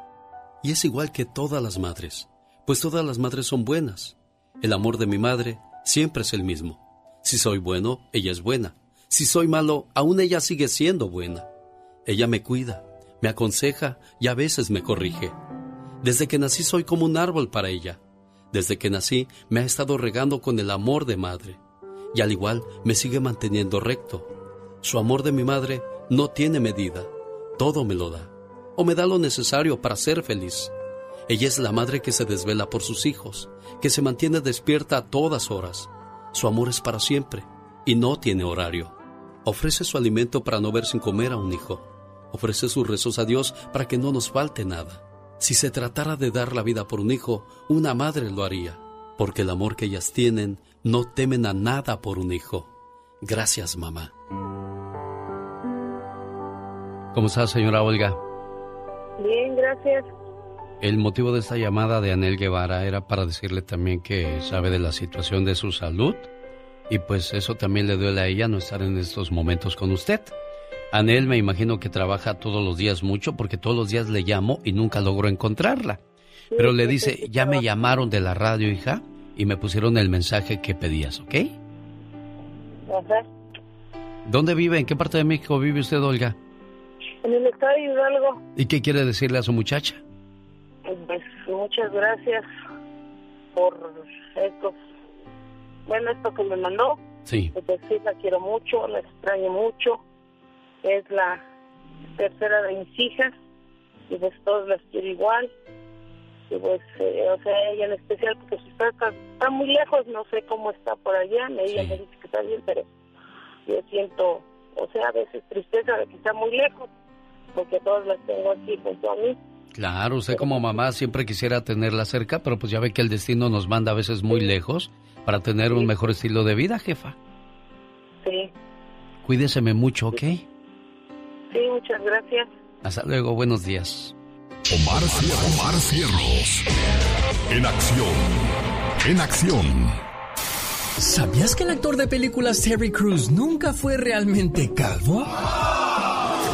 Y es igual que todas las madres, pues todas las madres son buenas. El amor de mi madre siempre es el mismo. Si soy bueno, ella es buena. Si soy malo, aún ella sigue siendo buena. Ella me cuida, me aconseja y a veces me corrige. Desde que nací soy como un árbol para ella. Desde que nací me ha estado regando con el amor de madre. Y al igual me sigue manteniendo recto. Su amor de mi madre no tiene medida. Todo me lo da. O me da lo necesario para ser feliz. Ella es la madre que se desvela por sus hijos, que se mantiene despierta a todas horas. Su amor es para siempre. y no tiene horario. Ofrece su alimento para no ver sin comer a un hijo. Ofrece sus rezos a Dios para que no nos falte nada. Si se tratara de dar la vida por un hijo, una madre lo haría, porque el amor que ellas tienen no temen a nada por un hijo. Gracias, mamá. ¿Cómo está, señora Olga? Bien, gracias. El motivo de esta llamada de Anel Guevara era para decirle también que sabe de la situación de su salud y pues eso también le duele a ella no estar en estos momentos con usted. Anel me imagino que trabaja todos los días mucho porque todos los días le llamo y nunca logro encontrarla. Pero le dice, ya me llamaron de la radio, hija, y me pusieron el mensaje que pedías, ¿ok? Ajá. ¿Dónde vive? ¿En qué parte de México vive usted, Olga? En el estado de Hidalgo, ¿Y qué quiere decirle a su muchacha? pues muchas gracias por esto. Bueno, esto que me mandó. Sí. Pues sí, la quiero mucho, la extraño mucho. Es la tercera de mis hijas y pues todas las quiero igual. Y pues, eh, o sea, ella en especial, porque si está, está, está muy lejos, no sé cómo está por allá. Me, ella me dice que está bien, pero yo siento, o sea, a veces tristeza de que está muy lejos, porque todas las tengo aquí junto a mí. Claro, usted como mamá siempre quisiera tenerla cerca, pero pues ya ve que el destino nos manda a veces muy lejos para tener un mejor estilo de vida, jefa. Sí, Cuídeseme mucho, ¿ok? Sí, muchas gracias. Hasta luego, buenos días. Omar, Cier- Omar Cierros. En acción. En acción. ¿Sabías que el actor de películas Terry Crews nunca fue realmente calvo?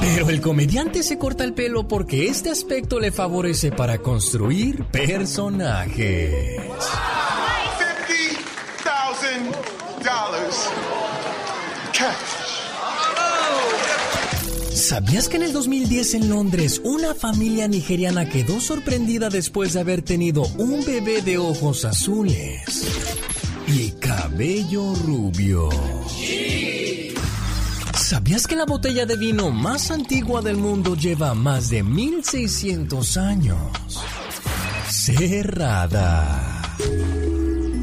Pero el comediante se corta el pelo porque este aspecto le favorece para construir personajes. thousand dollars cash. ¿Sabías que en el 2010 en Londres una familia nigeriana quedó sorprendida después de haber tenido un bebé de ojos azules y cabello rubio? ¿Sabías que la botella de vino más antigua del mundo lleva más de 1600 años? Cerrada.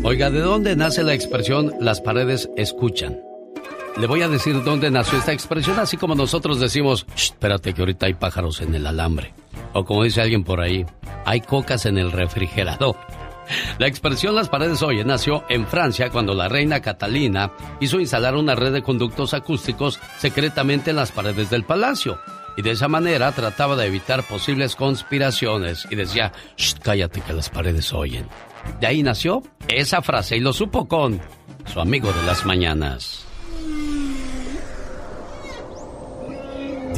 Oiga, ¿de dónde nace la expresión las paredes escuchan? Le voy a decir dónde nació esta expresión, así como nosotros decimos, "Shh, espérate que ahorita hay pájaros en el alambre. O como dice alguien por ahí, hay cocas en el refrigerador. La expresión las paredes oyen nació en Francia cuando la reina Catalina hizo instalar una red de conductos acústicos secretamente en las paredes del palacio. Y de esa manera trataba de evitar posibles conspiraciones y decía, "Shh, cállate que las paredes oyen. De ahí nació esa frase y lo supo con su amigo de las mañanas.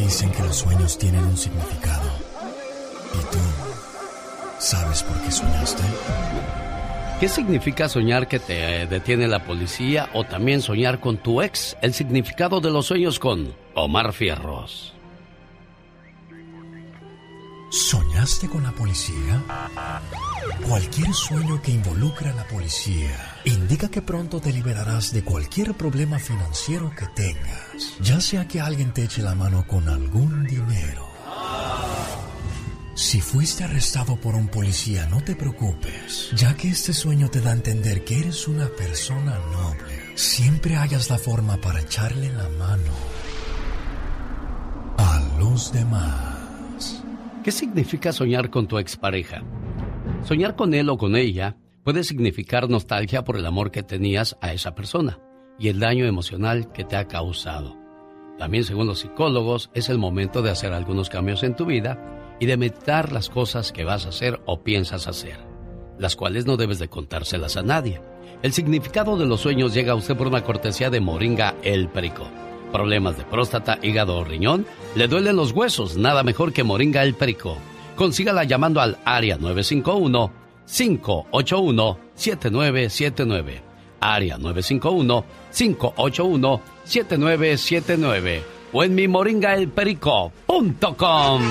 Dicen que los sueños tienen un significado. ¿Y tú sabes por qué soñaste? ¿Qué significa soñar que te detiene la policía o también soñar con tu ex? El significado de los sueños con Omar Fierros. ¿Soñaste con la policía? Cualquier sueño que involucre a la policía indica que pronto te liberarás de cualquier problema financiero que tengas, ya sea que alguien te eche la mano con algún dinero. Si fuiste arrestado por un policía, no te preocupes, ya que este sueño te da a entender que eres una persona noble. Siempre hayas la forma para echarle la mano a los demás. ¿Qué significa soñar con tu expareja? Soñar con él o con ella puede significar nostalgia por el amor que tenías a esa persona y el daño emocional que te ha causado. También, según los psicólogos, es el momento de hacer algunos cambios en tu vida y de meditar las cosas que vas a hacer o piensas hacer, las cuales no debes de contárselas a nadie. El significado de los sueños llega a usted por una cortesía de Moringa El Perico. Problemas de próstata, hígado o riñón, le duelen los huesos, nada mejor que Moringa El Perico. Consígala llamando al área 951 581 7979. Área 951 581 7979 o en mi moringaelperico.com.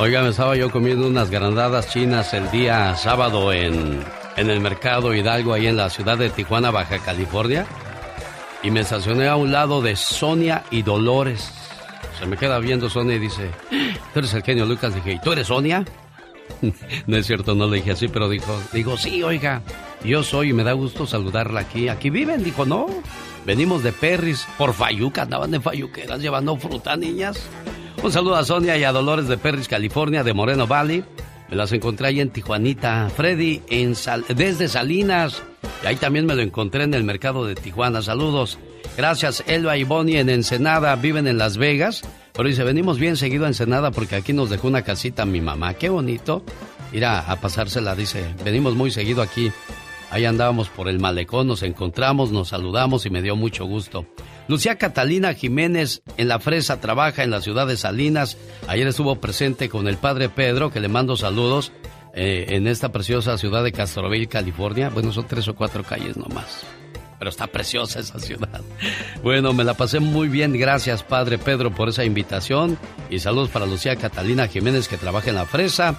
Oiga, me estaba yo comiendo unas grandadas chinas el día sábado en, en el mercado Hidalgo, ahí en la ciudad de Tijuana, Baja California. Y me estacioné a un lado de Sonia y Dolores. Se me queda viendo Sonia y dice, tú eres el genio Lucas. Dije, ¿y tú eres Sonia? no es cierto, no le dije así, pero dijo, digo, sí, oiga, yo soy y me da gusto saludarla aquí. Aquí viven, dijo, no. Venimos de Perris, por Fayuca, andaban de Fayuqueras llevando fruta, niñas. Un saludo a Sonia y a Dolores de Perris, California, de Moreno Valley. Me las encontré ahí en Tijuanita. Freddy en desde Salinas. Y ahí también me lo encontré en el mercado de Tijuana. Saludos. Gracias, Elba y Bonnie en Ensenada. Viven en Las Vegas. Pero dice, venimos bien seguido a Ensenada porque aquí nos dejó una casita mi mamá. Qué bonito. Ir a, a pasársela, dice. Venimos muy seguido aquí. Ahí andábamos por el malecón, nos encontramos, nos saludamos y me dio mucho gusto. Lucía Catalina Jiménez en La Fresa trabaja en la ciudad de Salinas. Ayer estuvo presente con el padre Pedro, que le mando saludos eh, en esta preciosa ciudad de Castroville, California. Bueno, son tres o cuatro calles nomás. Pero está preciosa esa ciudad. Bueno, me la pasé muy bien. Gracias, Padre Pedro, por esa invitación. Y saludos para Lucía Catalina Jiménez, que trabaja en La Fresa.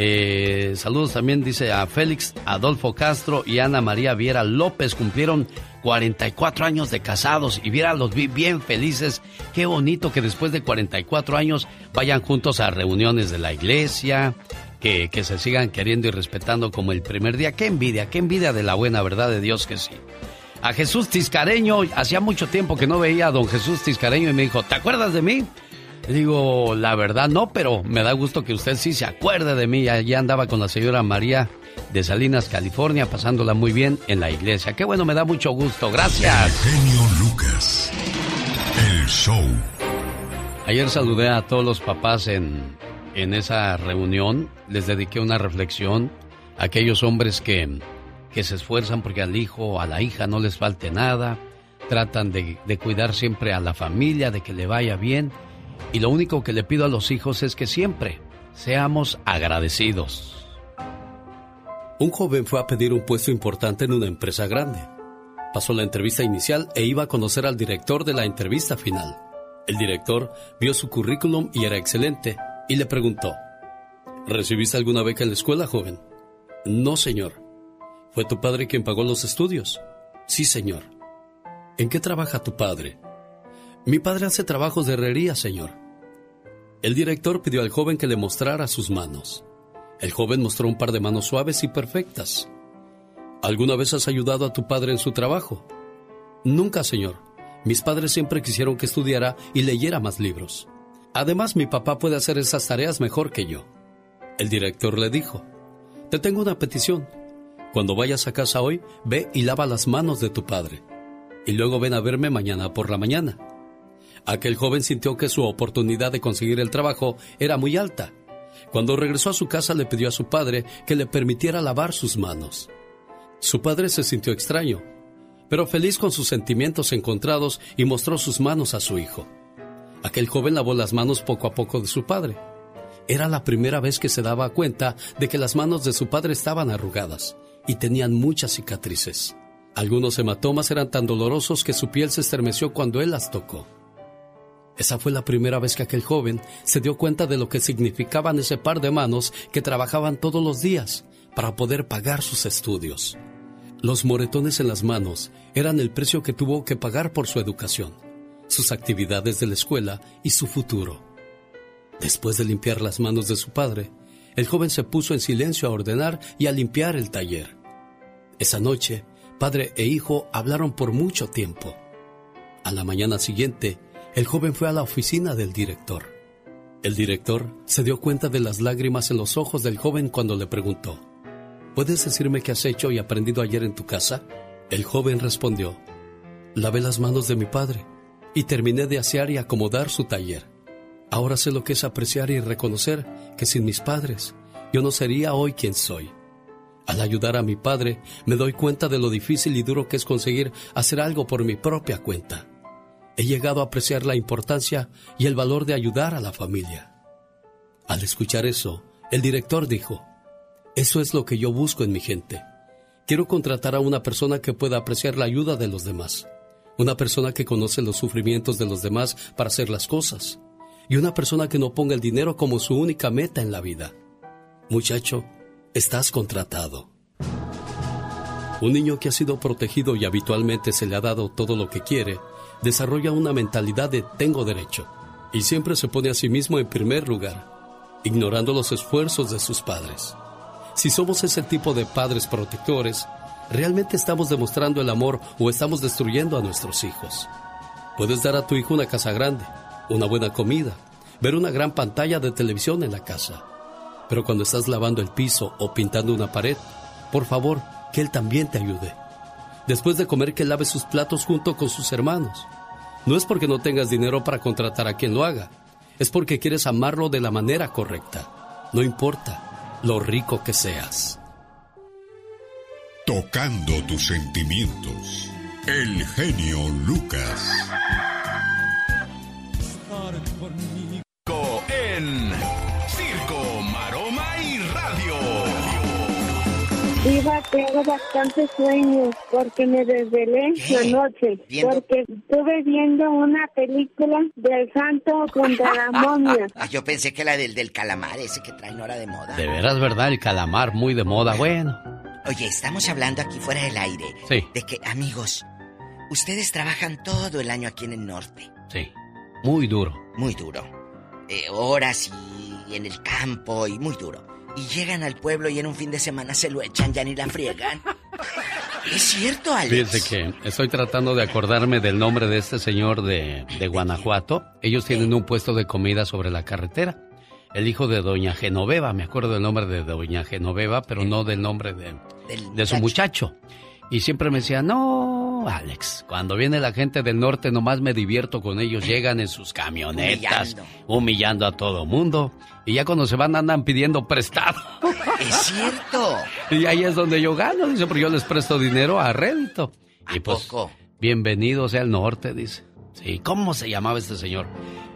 Eh, saludos también, dice a Félix Adolfo Castro y Ana María Viera López. Cumplieron 44 años de casados y Viera los vi bien felices. Qué bonito que después de 44 años vayan juntos a reuniones de la iglesia, que, que se sigan queriendo y respetando como el primer día. Qué envidia, qué envidia de la buena verdad de Dios que sí. A Jesús Tiscareño, hacía mucho tiempo que no veía a don Jesús Tiscareño y me dijo, ¿te acuerdas de mí? Digo, la verdad no, pero me da gusto que usted sí se acuerde de mí. Allí andaba con la señora María de Salinas, California, pasándola muy bien en la iglesia. Qué bueno, me da mucho gusto. Gracias. genio Lucas. El show. Ayer saludé a todos los papás en, en esa reunión. Les dediqué una reflexión a aquellos hombres que, que se esfuerzan porque al hijo o a la hija no les falte nada. Tratan de, de cuidar siempre a la familia, de que le vaya bien y lo único que le pido a los hijos es que siempre seamos agradecidos. Un joven fue a pedir un puesto importante en una empresa grande. Pasó la entrevista inicial e iba a conocer al director de la entrevista final. El director vio su currículum y era excelente y le preguntó, ¿Recibiste alguna beca en la escuela, joven? No, señor. ¿Fue tu padre quien pagó los estudios? Sí, señor. ¿En qué trabaja tu padre? Mi padre hace trabajos de herrería, señor. El director pidió al joven que le mostrara sus manos. El joven mostró un par de manos suaves y perfectas. ¿Alguna vez has ayudado a tu padre en su trabajo? Nunca, señor. Mis padres siempre quisieron que estudiara y leyera más libros. Además, mi papá puede hacer esas tareas mejor que yo. El director le dijo, Te tengo una petición. Cuando vayas a casa hoy, ve y lava las manos de tu padre. Y luego ven a verme mañana por la mañana. Aquel joven sintió que su oportunidad de conseguir el trabajo era muy alta. Cuando regresó a su casa le pidió a su padre que le permitiera lavar sus manos. Su padre se sintió extraño, pero feliz con sus sentimientos encontrados y mostró sus manos a su hijo. Aquel joven lavó las manos poco a poco de su padre. Era la primera vez que se daba cuenta de que las manos de su padre estaban arrugadas y tenían muchas cicatrices. Algunos hematomas eran tan dolorosos que su piel se estremeció cuando él las tocó. Esa fue la primera vez que aquel joven se dio cuenta de lo que significaban ese par de manos que trabajaban todos los días para poder pagar sus estudios. Los moretones en las manos eran el precio que tuvo que pagar por su educación, sus actividades de la escuela y su futuro. Después de limpiar las manos de su padre, el joven se puso en silencio a ordenar y a limpiar el taller. Esa noche, padre e hijo hablaron por mucho tiempo. A la mañana siguiente, el joven fue a la oficina del director. El director se dio cuenta de las lágrimas en los ojos del joven cuando le preguntó, ¿Puedes decirme qué has hecho y aprendido ayer en tu casa? El joven respondió, Lavé las manos de mi padre y terminé de asear y acomodar su taller. Ahora sé lo que es apreciar y reconocer que sin mis padres yo no sería hoy quien soy. Al ayudar a mi padre me doy cuenta de lo difícil y duro que es conseguir hacer algo por mi propia cuenta he llegado a apreciar la importancia y el valor de ayudar a la familia. Al escuchar eso, el director dijo, eso es lo que yo busco en mi gente. Quiero contratar a una persona que pueda apreciar la ayuda de los demás, una persona que conoce los sufrimientos de los demás para hacer las cosas, y una persona que no ponga el dinero como su única meta en la vida. Muchacho, estás contratado. Un niño que ha sido protegido y habitualmente se le ha dado todo lo que quiere, desarrolla una mentalidad de tengo derecho y siempre se pone a sí mismo en primer lugar. ignorando los esfuerzos de sus padres. Si somos ese tipo de padres protectores, ¿realmente estamos demostrando el amor o estamos destruyendo a nuestros hijos? Puedes dar a tu hijo una casa grande, una buena comida, ver una gran pantalla de televisión en la casa. Pero cuando estás lavando el piso o pintando una pared, por favor, que él también te ayude. Después de comer, que lave sus platos junto con sus hermanos. No es porque no tengas dinero para contratar a quien lo haga, es porque quieres amarlo de la manera correcta. No importa lo rico que seas. Tocando tus sentimientos. El genio Lucas. Diva, tengo bastantes sueños porque me desvelé la noche. Porque estuve viendo una película del santo contra la momia. Ah, yo pensé que la del, del calamar, ese que traen ahora de moda. De veras, ¿verdad? El calamar muy de moda. Bueno. Oye, estamos hablando aquí fuera del aire. Sí. De que, amigos, ustedes trabajan todo el año aquí en el norte. Sí. Muy duro. Muy duro. Eh, horas y, y en el campo y muy duro. Y llegan al pueblo y en un fin de semana se lo echan, ya ni la friegan. es cierto, Alex. Fíjense que estoy tratando de acordarme del nombre de este señor de, de Guanajuato. Ellos tienen un puesto de comida sobre la carretera. El hijo de Doña Genoveva, me acuerdo del nombre de Doña Genoveva, pero no del nombre de, de su muchacho. Y siempre me decía, no, Alex, cuando viene la gente del norte nomás me divierto con ellos, llegan en sus camionetas, humillando, a todo mundo. Y ya cuando se van andan pidiendo prestado. Es cierto. Y ahí es donde yo gano, dice, porque yo les presto dinero a rédito. Y pues, poco? bienvenido sea al norte, dice. Sí, ¿cómo se llamaba este señor?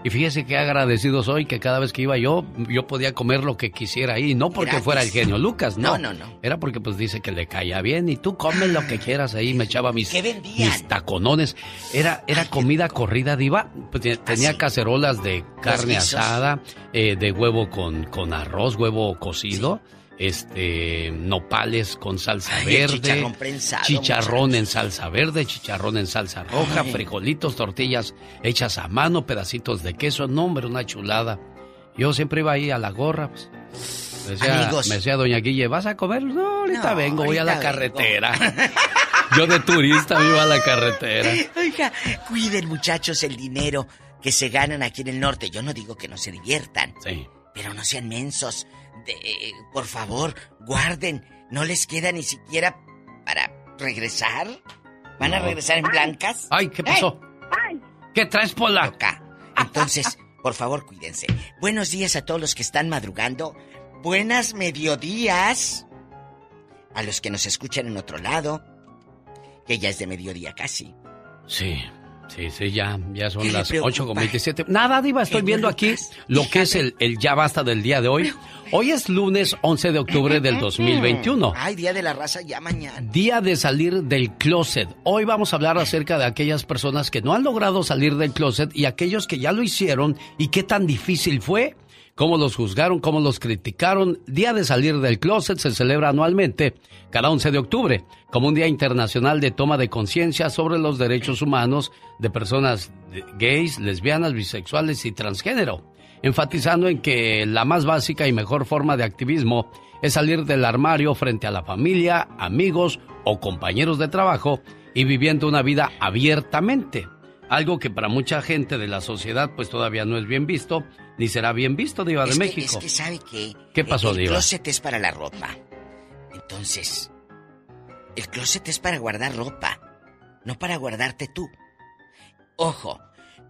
Y fíjese qué agradecido soy que cada vez que iba yo, yo podía comer lo que quisiera ahí. No porque Gratis. fuera el genio Lucas, no. No, no, no. Era porque pues dice que le caía bien y tú comes lo que quieras ahí. Me echaba mis, mis taconones. Era, era comida corrida, diva. Pues, te- tenía cacerolas de carne asada, eh, de huevo con, con arroz, huevo cocido. Este, nopales con salsa Ay, verde, chicharrón prensado, chicharrón en salsa verde, chicharrón en salsa roja, Ay. frijolitos, tortillas hechas a mano, pedacitos de queso, no hombre, una chulada. Yo siempre iba ahí a la gorra, pues. Me decía, Amigos. me decía doña Guille, ¿vas a comer? No, ahorita No, vengo, voy a la vengo. carretera. Yo de turista me iba a la carretera. Oiga, cuiden muchachos el dinero que se ganan aquí en el norte. Yo no digo que no se diviertan. Sí. Pero no sean mensos. De- eh, por favor, guarden. No les queda ni siquiera para regresar. ¿Van a regresar en blancas? Ay, ¿qué pasó? ¿Qué traes, Pola? Acá. Entonces, por favor, cuídense. Buenos días a todos los que están madrugando. Buenas mediodías a los que nos escuchan en otro lado. Que ya es de mediodía casi. Sí, sí, sí, ya, ya son ¿Qué le las preocupa? 8 con 27. Nada, Diva, estoy viendo aquí lo que es el, el ya basta del día de hoy. Hoy es lunes 11 de octubre del 2021. Ay, día de la raza ya mañana. Día de salir del closet. Hoy vamos a hablar acerca de aquellas personas que no han logrado salir del closet y aquellos que ya lo hicieron y qué tan difícil fue, cómo los juzgaron, cómo los criticaron. Día de salir del closet se celebra anualmente cada 11 de octubre como un día internacional de toma de conciencia sobre los derechos humanos de personas gays, lesbianas, bisexuales y transgénero enfatizando en que la más básica y mejor forma de activismo es salir del armario frente a la familia, amigos o compañeros de trabajo y viviendo una vida abiertamente. Algo que para mucha gente de la sociedad pues todavía no es bien visto, ni será bien visto, Diva de que- México. es que sabe que ¿Qué pasó, el, el Diva? closet es para la ropa. Entonces, el closet es para guardar ropa, no para guardarte tú. Ojo,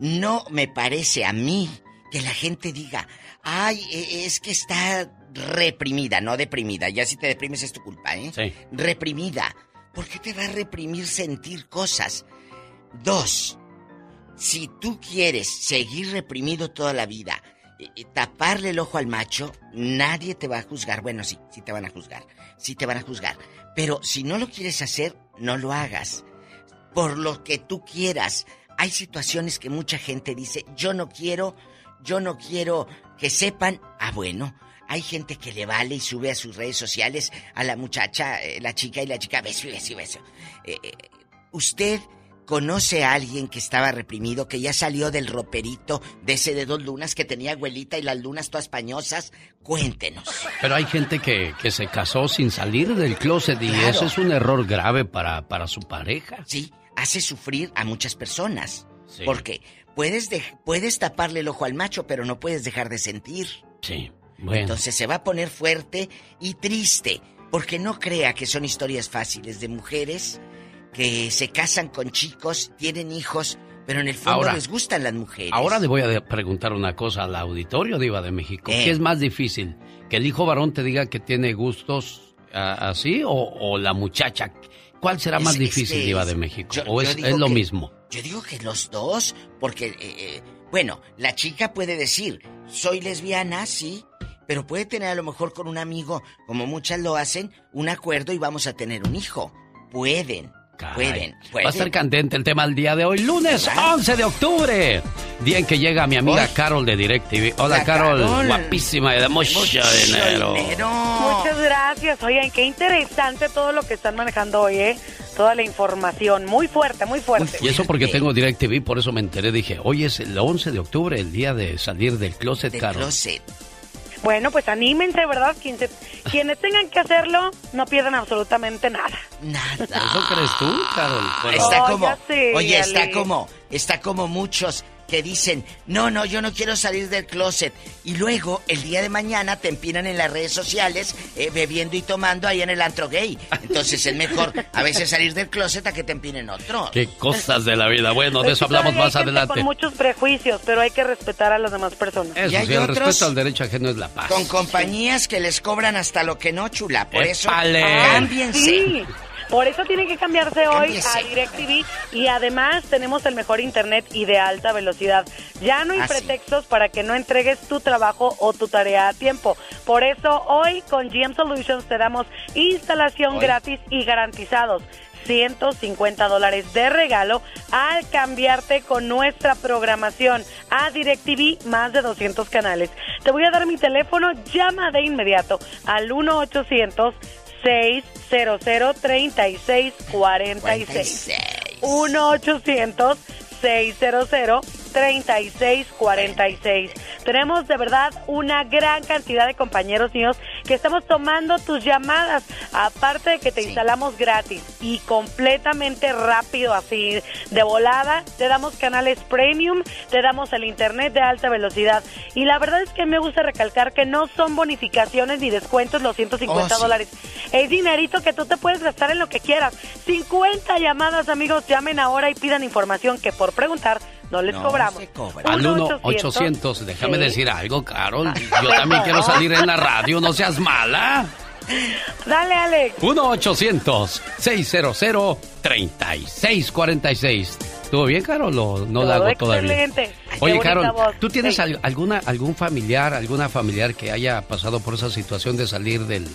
no me parece a mí que la gente diga, ay, e- es que está reprimida, no deprimida. Ya si te deprimes es tu culpa, ¿eh? Sí. Reprimida. ¿Por qué te va a reprimir sentir cosas? Dos, si tú quieres seguir reprimido toda la vida, taparle el ojo al macho, nadie te va a juzgar. Bueno, sí, sí te van a juzgar. Sí te van a juzgar. Pero si no lo quieres hacer, no lo hagas. Por lo que tú quieras. Hay situaciones que mucha gente dice, yo no quiero, yo no quiero que sepan. Ah, bueno. Hay gente que le vale y sube a sus redes sociales a la muchacha, eh, la chica y la chica, beso y beso y beso. Eh, eh, usted conoce a alguien que estaba reprimido, que ya salió del roperito de ese de dos lunas que tenía abuelita y las lunas todas pañosas, cuéntenos. Pero hay gente que, que se casó sin salir del closet y eso es un error grave para, para su pareja. Sí, hace sufrir a muchas personas. Sí. Porque puedes, dej- puedes taparle el ojo al macho, pero no puedes dejar de sentir. Sí, bueno. Entonces se va a poner fuerte y triste, porque no crea que son historias fáciles de mujeres que se casan con chicos, tienen hijos, pero en el fondo Ahora- les gustan las mujeres. Ahora le voy a de- preguntar una cosa al auditorio Diva de México. Eh. ¿Qué es más difícil? ¿Que el hijo varón te diga que tiene gustos así o, o la muchacha? ¿Cuál será Es- más es difícil, que Diva es- de México? yo- ¿O yo es, es lo que- mismo? Yo digo que los dos, porque, eh, eh, bueno, la chica puede decir, soy lesbiana, sí, pero puede tener a lo mejor con un amigo, como muchas lo hacen, un acuerdo y vamos a tener un hijo. Pueden, pueden, pueden. Va a estar candente el tema el día de hoy, lunes 11 de octubre. Día en que llega mi amiga Carol de DirecTV. Hola, La Carol, Carol. guapísima y de mucho, dinero. Muchas gracias. Oigan, qué interesante todo lo que están manejando hoy, ¿eh? Toda la información. Muy fuerte, muy fuerte. Y eso porque tengo DirecTV, por eso me enteré. Dije, hoy es el 11 de octubre, el día de salir del closet, Carol. Bueno, pues anímense, ¿verdad? Quienes, quienes tengan que hacerlo, no pierdan absolutamente nada. Nada. ¿Eso crees tú, Carol? Bueno. Está Oh, como, oye, está como, está como muchos que dicen, no, no, yo no quiero salir del closet. Y luego, el día de mañana, te empinan en las redes sociales, eh, bebiendo y tomando ahí en el antro gay. Entonces es mejor a veces salir del closet a que te empinen otro. Qué cosas de la vida. Bueno, de Es eso hablamos más adelante. Con muchos prejuicios, pero hay que respetar a las demás personas. Eso Y hay sí, el otros respeto al derecho ajeno es la paz. Con compañías que les cobran hasta lo que no, chula. Por eso, ¡Épale! cámbiense. Sí. Por eso tienen que cambiarse hoy Cámbiese. a DirecTV y además tenemos el mejor internet y de alta velocidad. Ya no hay Ah, pretextos para que no entregues tu trabajo o tu tarea a tiempo. Por eso hoy con GM Solutions te damos instalación Hoy. gratis y garantizados. 150 dólares de regalo al cambiarte con nuestra programación a DirecTV más de 200 canales. Te voy a dar mi teléfono, llama de inmediato al 1 800 600 3646 1 800 600 3646 Tenemos de verdad una gran cantidad de compañeros míos que estamos tomando tus llamadas, aparte de que te instalamos gratis y completamente rápido así de volada, te damos canales premium, te damos el internet de alta velocidad y la verdad es que me gusta recalcar que no son bonificaciones ni descuentos los 150 Oh, sí. dólares. Es dinerito que tú te puedes gastar en lo que quieras. 50 llamadas, amigos, llamen ahora y pidan información que por preguntar no les No cobramos. se Al 1-800, déjame Sí. decir algo, Carol. Yo también quiero salir en la radio, no seas mala. Dale, Alex. 1-800-600-3646. ¿Estuvo bien, Carol? o no la Todo hago todavía? excelente. Qué Oye, Carol, voz. ¿tú tienes Sí. alguna, algún familiar, alguna familiar que haya pasado por esa situación de salir del,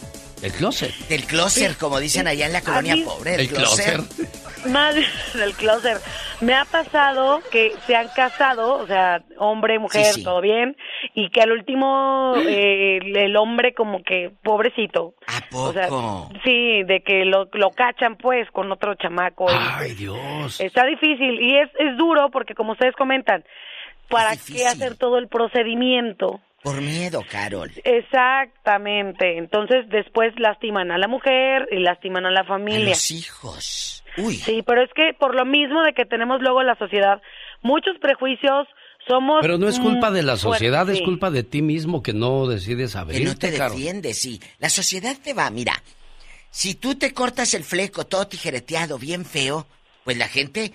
del closet? Del closet, como dicen allá en la colonia mí- pobre. El El closet. Más del closet. Me ha pasado que se han casado, o sea, hombre, mujer, Sí, sí. todo bien, y que al último eh, el, el hombre como que pobrecito. ¿A O sea, poco? sí, de que lo, lo cachan pues con otro chamaco. y- Ay, Dios. Está difícil y es, es duro porque como ustedes comentan, ¿para qué hacer todo el procedimiento? Por miedo, Carol. Exactamente. Entonces después lastiman a la mujer y lastiman a la A familia. los hijos. Uy. Sí, pero es que por lo mismo de que tenemos luego la sociedad muchos prejuicios, somos... Pero no es culpa mm, de la sociedad, es culpa de ti mismo que no decides Que abrirte, no te Carol. defiendes, sí. La sociedad te va, mira. Si tú te cortas el fleco todo tijereteado, bien feo, pues la gente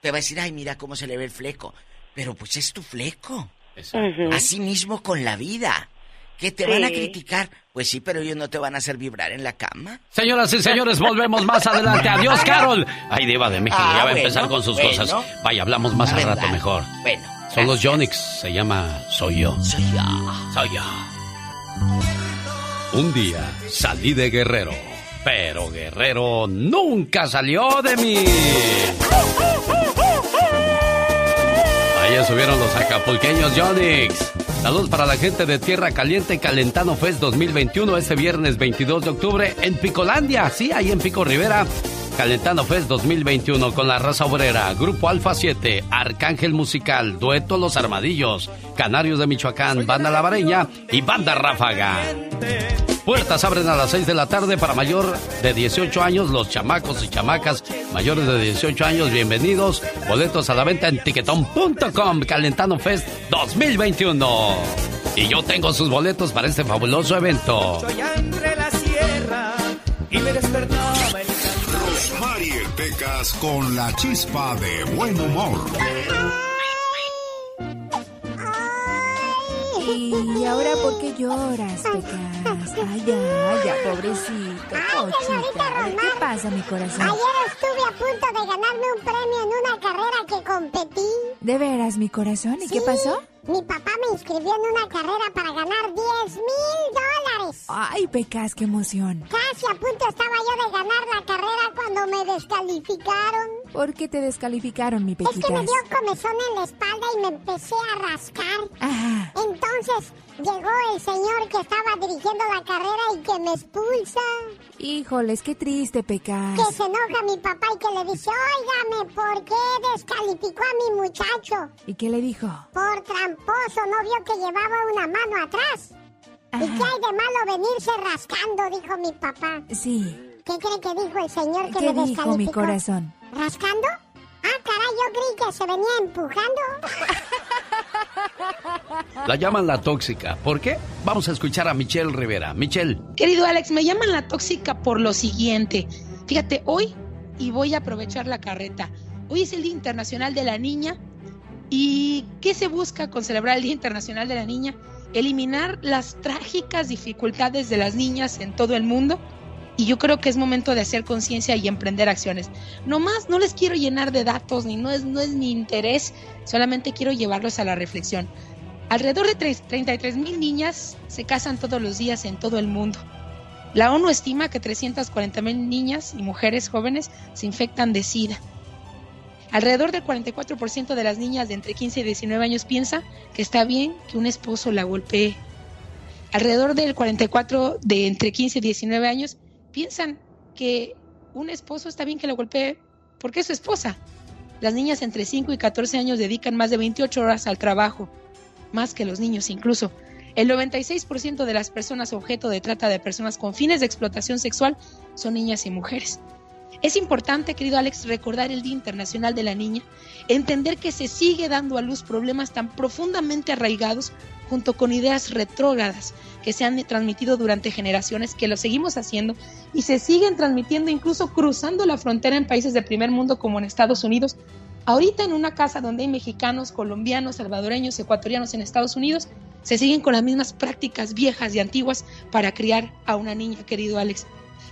te va a decir, ay, mira cómo se le ve el fleco. Pero pues es tu fleco. Ujú. Así mismo con la vida. ¿Que te van a criticar? Pues sí, pero ellos no te van a hacer vibrar en la cama. Señoras y señores, volvemos más adelante. Adiós, Carol. Ay, Diva de México, Ah, ya va a bueno, empezar con sus bueno. cosas. Vaya, hablamos más al rato mejor. Bueno. Son los Yonix, se llama Soy yo. Soy yo. Soy yo. Un día salí de Guerrero, pero Guerrero nunca salió de mí. Subieron los acapulqueños Yonix. Saludos para la gente de Tierra Caliente Calentano Fest 2021 este viernes 22 de octubre en Picolandia, sí, ahí en Pico Rivera. Calentano Fest 2021 con la raza obrera, Grupo Alfa 7, Arcángel Musical, Dueto Los Armadillos, Canarios de Michoacán, Banda Lavareña y Banda Ráfaga. Puertas abren a las 6 de la tarde para mayor de 18 años, los chamacos y chamacas mayores de 18 años, bienvenidos. Boletos a la venta en tiquetón.com, Calentano Fest 2021. Y yo tengo sus boletos para este fabuloso evento. entre la sierra y me despertaba el Rosmarie Pecas con la chispa de buen humor. ¿Y ahora por qué lloras, Pecas? Ay, ya, ya, pobrecito. Ay, señorita Rosmar. ¿Qué pasa, mi corazón? Ayer estuve a punto de ganarme un premio en una carrera que competí. ¿De veras, mi corazón? ¿Y qué Sí, pasó? Mi papá me inscribió en una carrera para ganar 10 mil dólares. Ay, Pecas, qué emoción. Casi a punto estaba yo de ganar la carrera cuando me descalificaron. ¿Por qué te descalificaron, mi Es que Pequitas? me dio comezón en la espalda y me empecé a rascar. Ajá. Entonces llegó el señor que estaba dirigiendo la carrera y que me expulsa. Híjoles, qué triste, Pecas. Que se enoja mi papá y que le dice, óigame, ¿por qué descalificó a mi muchacho? ¿Y qué le dijo? Por tramposo, no vio que llevaba una mano atrás. ¿Y qué hay de malo venirse rascando? Dijo mi papá. Sí. ¿Qué cree que dijo el señor que ¿Qué me dijo descalificó? mi corazón? ¿Rascando? Ah, caray, yo creí que se venía empujando. La llaman la tóxica. ¿Por qué? Vamos a escuchar a Michelle Rivera. Michelle. Querido Alex, me llaman la tóxica por lo siguiente. Fíjate, hoy, y voy a aprovechar la carreta, hoy es el Día Internacional de la Niña. ¿Y qué se busca con celebrar el Día Internacional de la Niña? Eliminar las trágicas dificultades de las niñas en todo el mundo. Y yo creo que es momento de hacer conciencia y emprender acciones. No más, no les quiero llenar de datos, ni no es, no es mi interés, solamente quiero llevarlos a la reflexión. Alrededor de 33 mil niñas se casan todos los días en todo el mundo. La ONU estima que 340 mil niñas y mujeres jóvenes se infectan de SIDA. Alrededor del 44% de las niñas de entre 15 y 19 años piensa que está bien que un esposo la golpee. Alrededor del 44 de entre 15 y 19 años piensan que un esposo está bien que la golpee porque es su esposa. Las niñas entre 5 y 14 años dedican más de 28 horas al trabajo, más que los niños incluso. El 96% de las personas objeto de trata de personas con fines de explotación sexual son niñas y mujeres. Es importante, querido Alex, recordar el Día Internacional de la Niña, entender que se sigue dando a luz problemas tan profundamente arraigados junto con ideas retrógradas que se han transmitido durante generaciones, que lo seguimos haciendo y se siguen transmitiendo incluso cruzando la frontera en países de primer mundo como en Estados Unidos. Ahorita en una casa donde hay mexicanos, colombianos, salvadoreños, ecuatorianos en Estados Unidos, se siguen con las mismas prácticas viejas y antiguas para criar a una niña, querido Alex.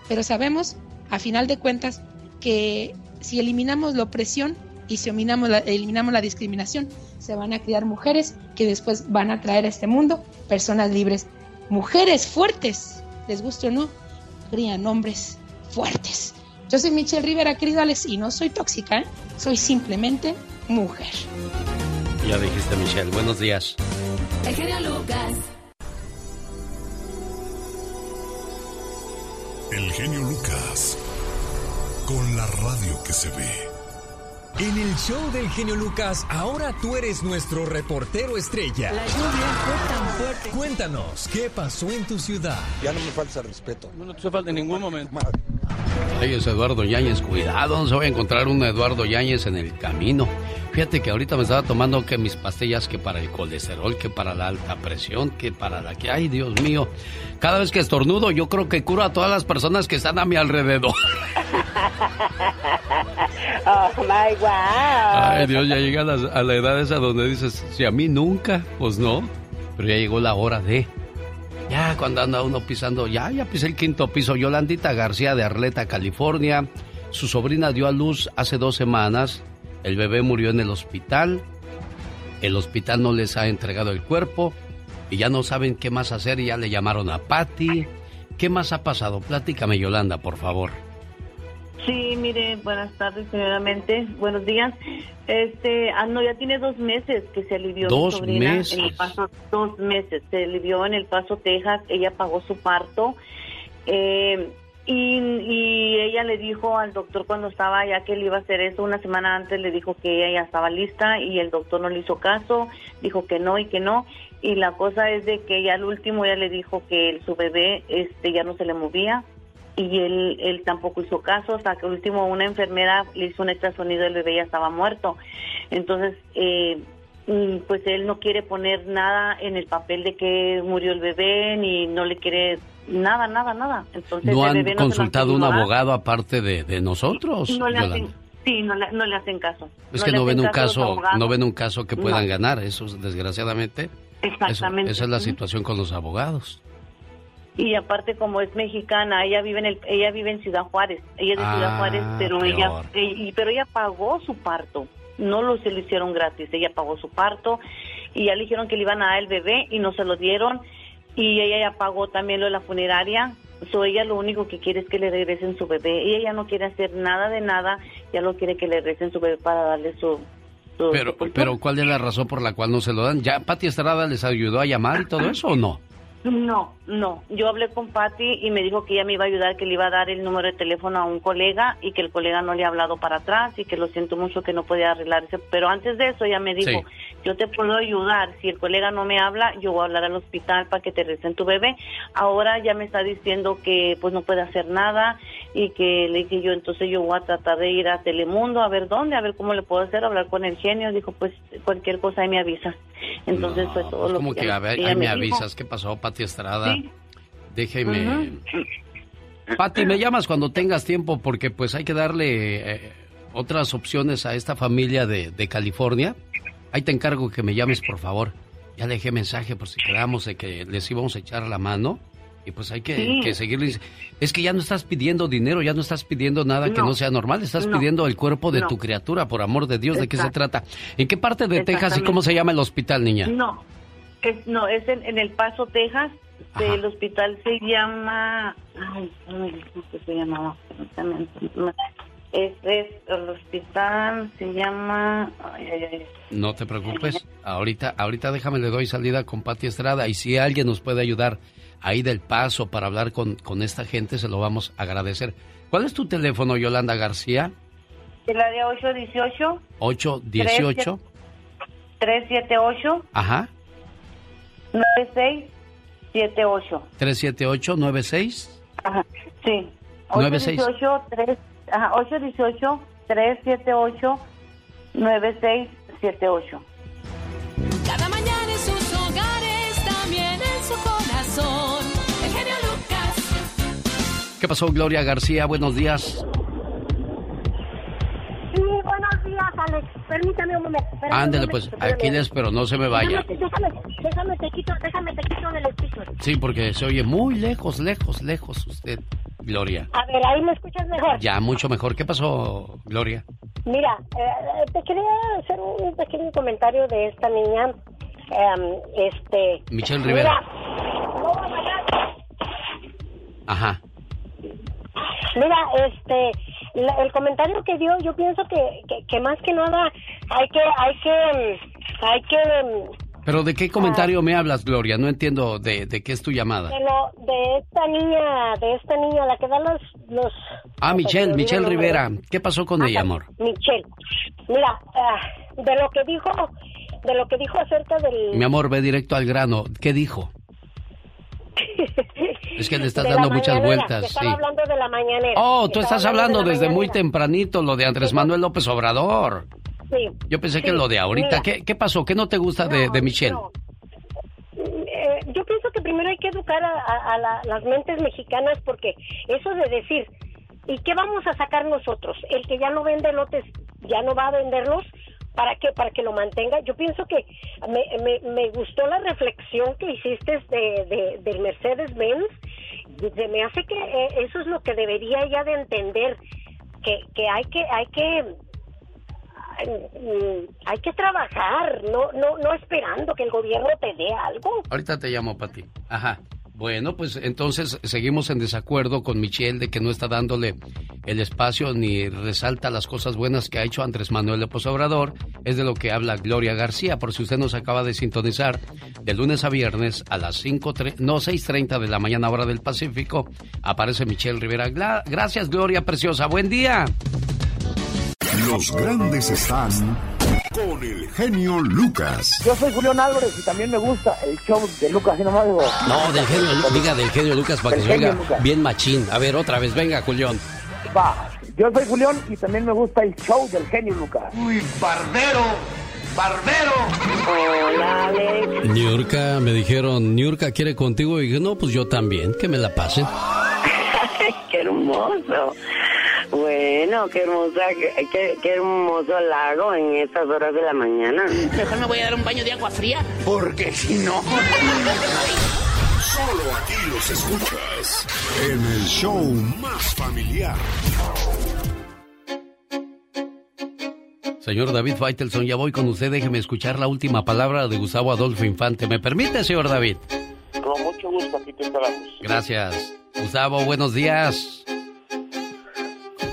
Pero sabemos, a final de cuentas, que si eliminamos la opresión y si eliminamos la, eliminamos la discriminación, se van a criar mujeres que después van a traer a este mundo personas libres. Mujeres fuertes, les guste o no, crían hombres fuertes. Yo soy Michelle Rivera, querido Alex, y no soy tóxica, ¿eh? soy simplemente mujer. Ya dijiste, Michelle. Buenos días. El genio Lucas. El genio Lucas. Con la radio que se ve. En el show del genio Lucas, ahora tú eres nuestro reportero estrella. La lluvia fue tan fuerte. Cuéntanos, ¿qué pasó en tu ciudad? Ya no me falta respeto. No te falta en ningún momento. Ay, es Eduardo Yáñez, cuidado, no se va a encontrar un Eduardo Yáñez en el camino. Fíjate que ahorita me estaba tomando que mis pastillas que para el colesterol, que para la alta presión, que para la que, ay Dios mío, cada vez que estornudo yo creo que curo a todas las personas que están a mi alrededor. Oh my wow. Ay Dios, ya llega a la, a la edad esa donde dices, si a mí nunca, pues no, pero ya llegó la hora de... Ya cuando anda uno pisando, ya, ya pisé el quinto piso. Yolandita García de Arleta, California. Su sobrina dio a luz hace dos semanas. El bebé murió en el hospital. El hospital no les ha entregado el cuerpo. Y ya no saben qué más hacer. Y ya le llamaron a Patty. ¿Qué más ha pasado? Platícame, Yolanda, por favor. Sí, mire, buenas tardes, primeramente. Buenos días. Este, ah, no, ya tiene dos meses que se alivió Dos mi sobrina meses. en El Paso, dos meses. Se alivió en El Paso, Texas. Ella pagó su parto. Eh, Y, y ella le dijo al doctor cuando estaba ya que él iba a hacer eso, una semana antes le dijo que ella ya estaba lista y el doctor no le hizo caso, dijo que no y que no. Y la cosa es de que ya al último ella le dijo que su bebé este ya no se le movía y él, él tampoco hizo caso, hasta que al último una enfermera le hizo un ultrasonido y el bebé ya estaba muerto. Entonces, eh, pues él no quiere poner nada en el papel de que murió el bebé, ni no le quiere nada, nada, nada. Entonces, ¿No han no consultado un abogado aparte de, de nosotros? No le hacen, sí, no le, no le hacen caso. Es que no ven un caso no ven un caso que puedan ganar, eso es, desgraciadamente. eso- Exactamente. esa es la situación con los abogados. Y aparte como es mexicana, ella vive en el, ella vive en Ciudad Juárez, ella es de Ciudad Ah, Juárez, pero peor. ella, eh, pero ella pagó su parto, no lo se lo hicieron gratis, ella pagó su parto y ya le dijeron que le iban a dar el bebé y no se lo dieron. Y ella ya pagó también lo de la funeraria, so ella lo único que quiere es que le regresen su bebé, y ella no quiere hacer nada de nada, ya lo quiere que le regresen su bebé para darle su, Pero, pero ¿cuál es la razón por la cual no se lo dan? ¿Ya Pati Estrada les ayudó a llamar y todo eso o no? No, no. Yo hablé con Patty y me dijo que ella me iba a ayudar, que le iba a dar el número de teléfono a un colega y que el colega no le ha hablado para atrás y que lo siento mucho que no podía arreglarse. Pero antes de eso ella me dijo, Sí. yo te puedo ayudar. Si el colega no me habla, yo voy a hablar al hospital para que te recen tu bebé. Ahora ya me está diciendo que pues no puede hacer nada y que le dije yo, entonces yo voy a tratar de ir a Telemundo a ver dónde, a ver cómo le puedo hacer, hablar con el genio. Dijo, pues cualquier cosa ahí me avisas. Entonces fue todo Pues lo como que, ella- a ver, ahí me dijo. avisas, ¿qué pasó, Pati Estrada? Sí. Déjeme... Pati, me llamas cuando tengas tiempo porque pues hay que darle eh, otras opciones a esta familia de, de California. Ahí te encargo que me llames, por favor. Ya le dejé mensaje por si quedamos de que les íbamos a echar la mano. Y pues hay que, Sí. que seguirles. Es que ya no estás pidiendo dinero, ya no estás pidiendo nada que No. sea normal. Estás No. pidiendo el cuerpo de No. tu criatura, por amor de Dios. ¿De qué se trata? ¿En qué parte de Texas y cómo se llama el hospital, niña? No, es, no, es en, en El Paso, Texas. El hospital se llama... Ay, ay, ¿cómo que se llamaba? Es, es, el hospital se llama... Ay, ay, ay. No te preocupes. Ahorita, ahorita déjame le doy salida con Pati Estrada y si alguien nos puede ayudar ahí del paso para hablar con, con esta gente, se lo vamos a agradecer. ¿Cuál es tu teléfono, Yolanda García? El área 818 818. 378 Ajá. 9678. 378-96. Ajá, sí. 96. 818 3 ajá, 818 378 9678. Cada mañana en sus hogares, también en su corazón. El genio Lucas. ¿Qué pasó, Gloria García? Buenos días. Sí, buenos días, Alex. Permítame un momento. Ándele, pues, aquí les, pero no se me vaya. Déjame, déjame, te quito, déjame te quito del speaker. Sí, porque se oye muy lejos, lejos, lejos usted, Gloria. A ver, ahí me escuchas mejor. Ya, mucho mejor. ¿Qué pasó, Gloria? Mira, eh, te quería hacer un pequeño comentario de esta niña. em, este. Michelle Rivera. Mira, no, vaya. Ajá. Mira, este, la- el comentario que dio, yo pienso que, que, que más que nada hay que, hay que, hay que, mm, ¿Pero de qué comentario me hablas, Gloria? No entiendo de, de qué es tu llamada. de lo, de esta niña, de esta niña, la que da los, los. Ah, Michelle, Michelle. Rivera. ¿Qué pasó con ella, amor? Michelle. Mira, ah, de lo que dijo, de lo que dijo acerca del. Mi amor, ve directo al grano. ¿Qué dijo? Es que le estás dando muchas vueltas, Estaba sí. hablando de la mañanera. Oh, tú estás hablando de la desde muy tempranito lo de Andrés Manuel López Obrador. Sí. Yo pensé que lo de ahorita. mira. ¿Qué, ¿Qué pasó? ¿Qué no te gusta de, de Michelle? Eh, yo pienso que primero hay que educar a, a- a la- las mentes mexicanas porque eso de decir, ¿y qué vamos a sacar nosotros? El que ya no vende lotes, ya no va a venderlos, ¿para qué? Para que lo mantenga. Yo pienso que me, me, me gustó la reflexión que hiciste de, de, del Mercedes-Benz. Me hace que eh, eso es lo que debería ya de entender, que, que hay que, hay que mm, hay que trabajar, no, no, no esperando que el gobierno te dé algo. Ahorita te llamo, Pati. Ajá. Bueno, pues entonces seguimos en desacuerdo con Michelle de que no está dándole el espacio ni resalta las cosas buenas que ha hecho Andrés Manuel López Obrador. Es de lo que habla Gloria García, por si usted nos acaba de sintonizar, de lunes a viernes a las 5, no 6.30 de la mañana hora del Pacífico, aparece Michelle Rivera. Gracias, Gloria Preciosa. Buen día. Los grandes están con el genio Lucas. Yo soy Julián Álvarez y también me gusta el show de Lucas y digo. No, del genio, Lu- diga del genio Lucas para que se oiga Lucas. bien machín. A ver, otra vez, venga, Julián. Va. Yo soy Julián y también me gusta el show del genio Lucas. Uy, barbero, barbero. Hola, Alex. Niurka, me dijeron, Niurka quiere contigo. Y dije, no, pues yo también, que me la pasen. qué hermoso. Bueno, qué hermosa, qué, hermoso lago en estas horas de la mañana. Mejor me voy a dar un baño de agua fría, porque si no... Solo aquí los escuchas en el show más familiar. Señor David Faitelson, ya voy con usted. Déjeme escuchar la última palabra de Gustavo Adolfo Infante. ¿Me permite, señor David? Con mucho gusto, aquí te esperamos. Gracias. Gustavo, buenos días.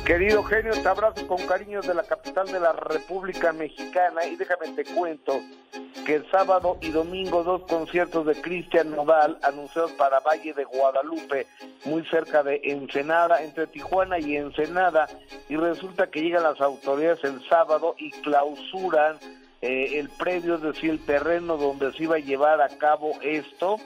Querido genio, te abrazo con cariño de la capital de la República Mexicana. Y déjame te cuento que el sábado y domingo dos conciertos de Cristian Nodal anunciados para Valle de Guadalupe, muy cerca de Ensenada, entre Tijuana y Ensenada, y resulta que llegan las autoridades el sábado y clausuran eh, el predio, es decir, el terreno donde se iba a llevar a cabo esto.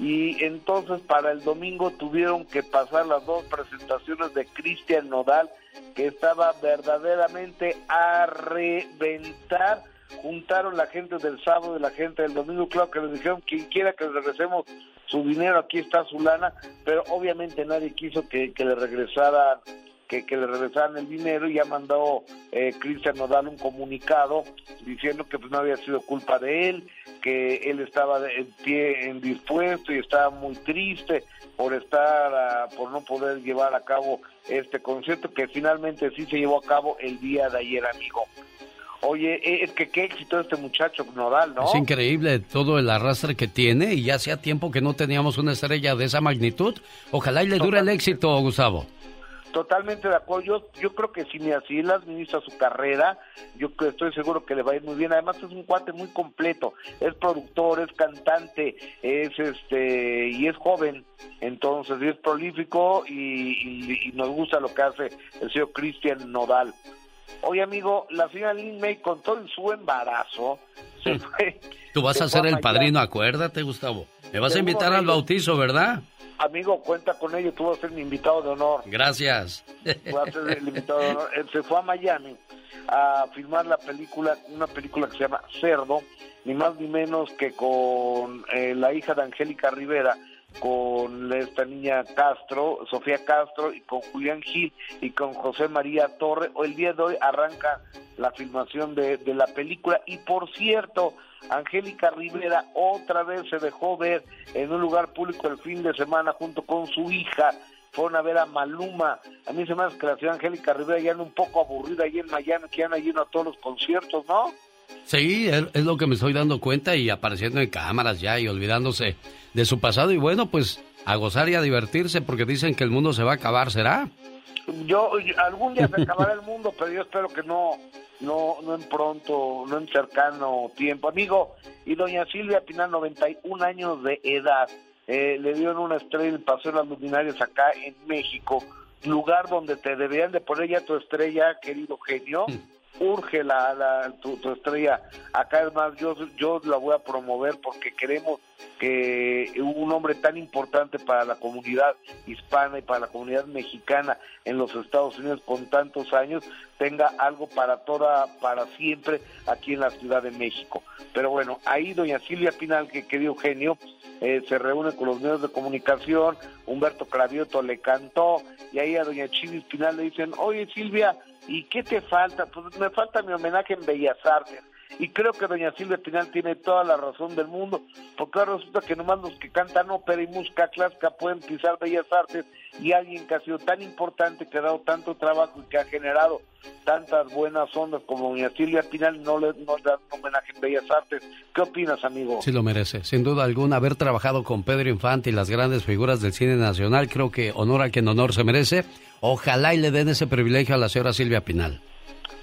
Y entonces para el domingo tuvieron que pasar las dos presentaciones de Cristian Nodal que estaba verdaderamente a reventar. Juntaron la gente del sábado y la gente del domingo. Claro que les dijeron quien quiera que le regresemos su dinero aquí está su lana pero obviamente nadie quiso que, que le regresaran que, que le regresaran el dinero y ya mandó eh, Cristian Nodal un comunicado diciendo que pues no había sido culpa de él, que él estaba en pie en dispuesto y estaba muy triste por estar, ah, por no poder llevar a cabo este concierto que finalmente sí se llevó a cabo el día de ayer, amigo. Oye, eh, es que qué éxito este muchacho Nodal, ¿no? Es increíble todo el arrastre que tiene y ya hacía tiempo que no teníamos una estrella de esa magnitud. Ojalá y le dure el éxito, Gustavo. Totalmente de acuerdo. Yo, yo creo que si ni así él administra su carrera, yo estoy seguro que le va a ir muy bien. Además es un cuate muy completo. Es productor, es cantante, es este y es joven. Entonces y es prolífico y, y- y nos gusta lo que hace el señor Cristian Nodal. Oye amigo, la señora Lin May con todo su embarazo se fue. Tú vas a ser el padrino, acuérdate, Gustavo. Me vas a invitar al bautizo, ¿verdad? Amigo, cuenta con ello, tú vas a ser mi invitado de honor. Gracias. va a ser el invitado de honor. Él se fue a Miami a filmar la película, una película que se llama Cerdo, ni más ni menos que con eh, la hija de Angélica Rivera, con esta niña Castro, Sofía Castro, y con Julián Gil y con José María Torre. El día de hoy arranca la filmación de, de la película y por cierto, Angélica Rivera otra vez se dejó ver en un lugar público el fin de semana junto con su hija. Fueron a ver a Maluma. A mí se me hace que Angélica Rivera ya anda un poco aburrida ahí en Miami, que anda lleno a todos los conciertos, ¿no? Sí, es lo que me estoy dando cuenta y apareciendo en cámaras ya y olvidándose de su pasado. Y bueno, pues a gozar y a divertirse porque dicen que el mundo se va a acabar, ¿será? Yo, yo- algún día se acabará el mundo, pero yo espero que no, no, no en pronto, no en cercano tiempo. Amigo, y doña Silvia Pinal, 91 años de edad, eh, le dieron una estrella en el Paseo de las Luminarias acá en México, lugar donde te deberían de poner ya tu estrella, querido genio. Urge la, tu estrella. Acá es más, yo, yo la voy a promover porque queremos que un hombre tan importante para la comunidad hispana y para la comunidad mexicana en los Estados Unidos con tantos años tenga algo para toda, para siempre aquí en la Ciudad de México. Pero bueno, ahí doña Silvia Pinal, que querido genio, eh, se reúne con los medios de comunicación, Humberto Cravioto le cantó, y ahí a doña Chivis Pinal le dicen, oye Silvia, ¿y qué te falta? Pues me falta mi homenaje en Bellas Artes. Y creo que doña Silvia Pinal tiene toda la razón del mundo, porque ahora resulta que nomás los que cantan ópera y música clásica pueden pisar bellas artes y alguien que ha sido tan importante, que ha dado tanto trabajo y que ha generado tantas buenas ondas como doña Silvia Pinal no le, no le da un homenaje en bellas artes. ¿Qué opinas, amigo? Sí lo merece, sin duda alguna, haber trabajado con Pedro Infante y las grandes figuras del cine nacional, creo que honor a quien honor se merece. Ojalá y le den ese privilegio a la señora Silvia Pinal.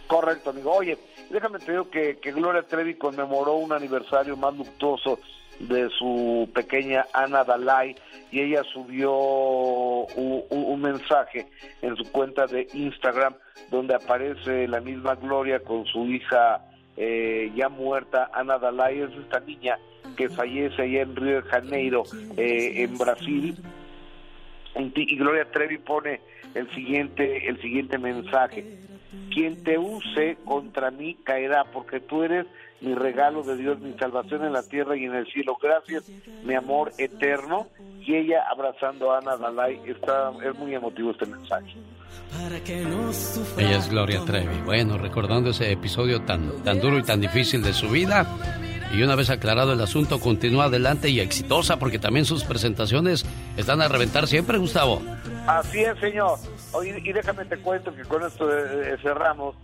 Correcto, amigo. Oye, déjame te digo que, que Gloria Trevi conmemoró un aniversario más luctuoso de su pequeña Ana Dalai y ella subió un, un, mensaje en su cuenta de Instagram donde aparece la misma Gloria con su hija eh, ya muerta, Ana Dalai, es esta niña que fallece allá en Río de Janeiro, eh, en Brasil. Y Gloria Trevi pone el siguiente, el siguiente mensaje. Quien te use contra mí caerá, porque tú eres mi regalo de Dios, mi salvación en la tierra y en el cielo. Gracias, mi amor eterno. Y ella abrazando a Ana Dalai, está, es muy emotivo este mensaje. Ella es Gloria Trevi. Bueno, recordando ese episodio tan, tan duro y tan difícil de su vida. Y una vez aclarado el asunto, continúa adelante y exitosa porque también sus presentaciones están a reventar siempre, Gustavo. Así es, señor. Oye, y déjame te cuento que con esto eh, eh, cerramos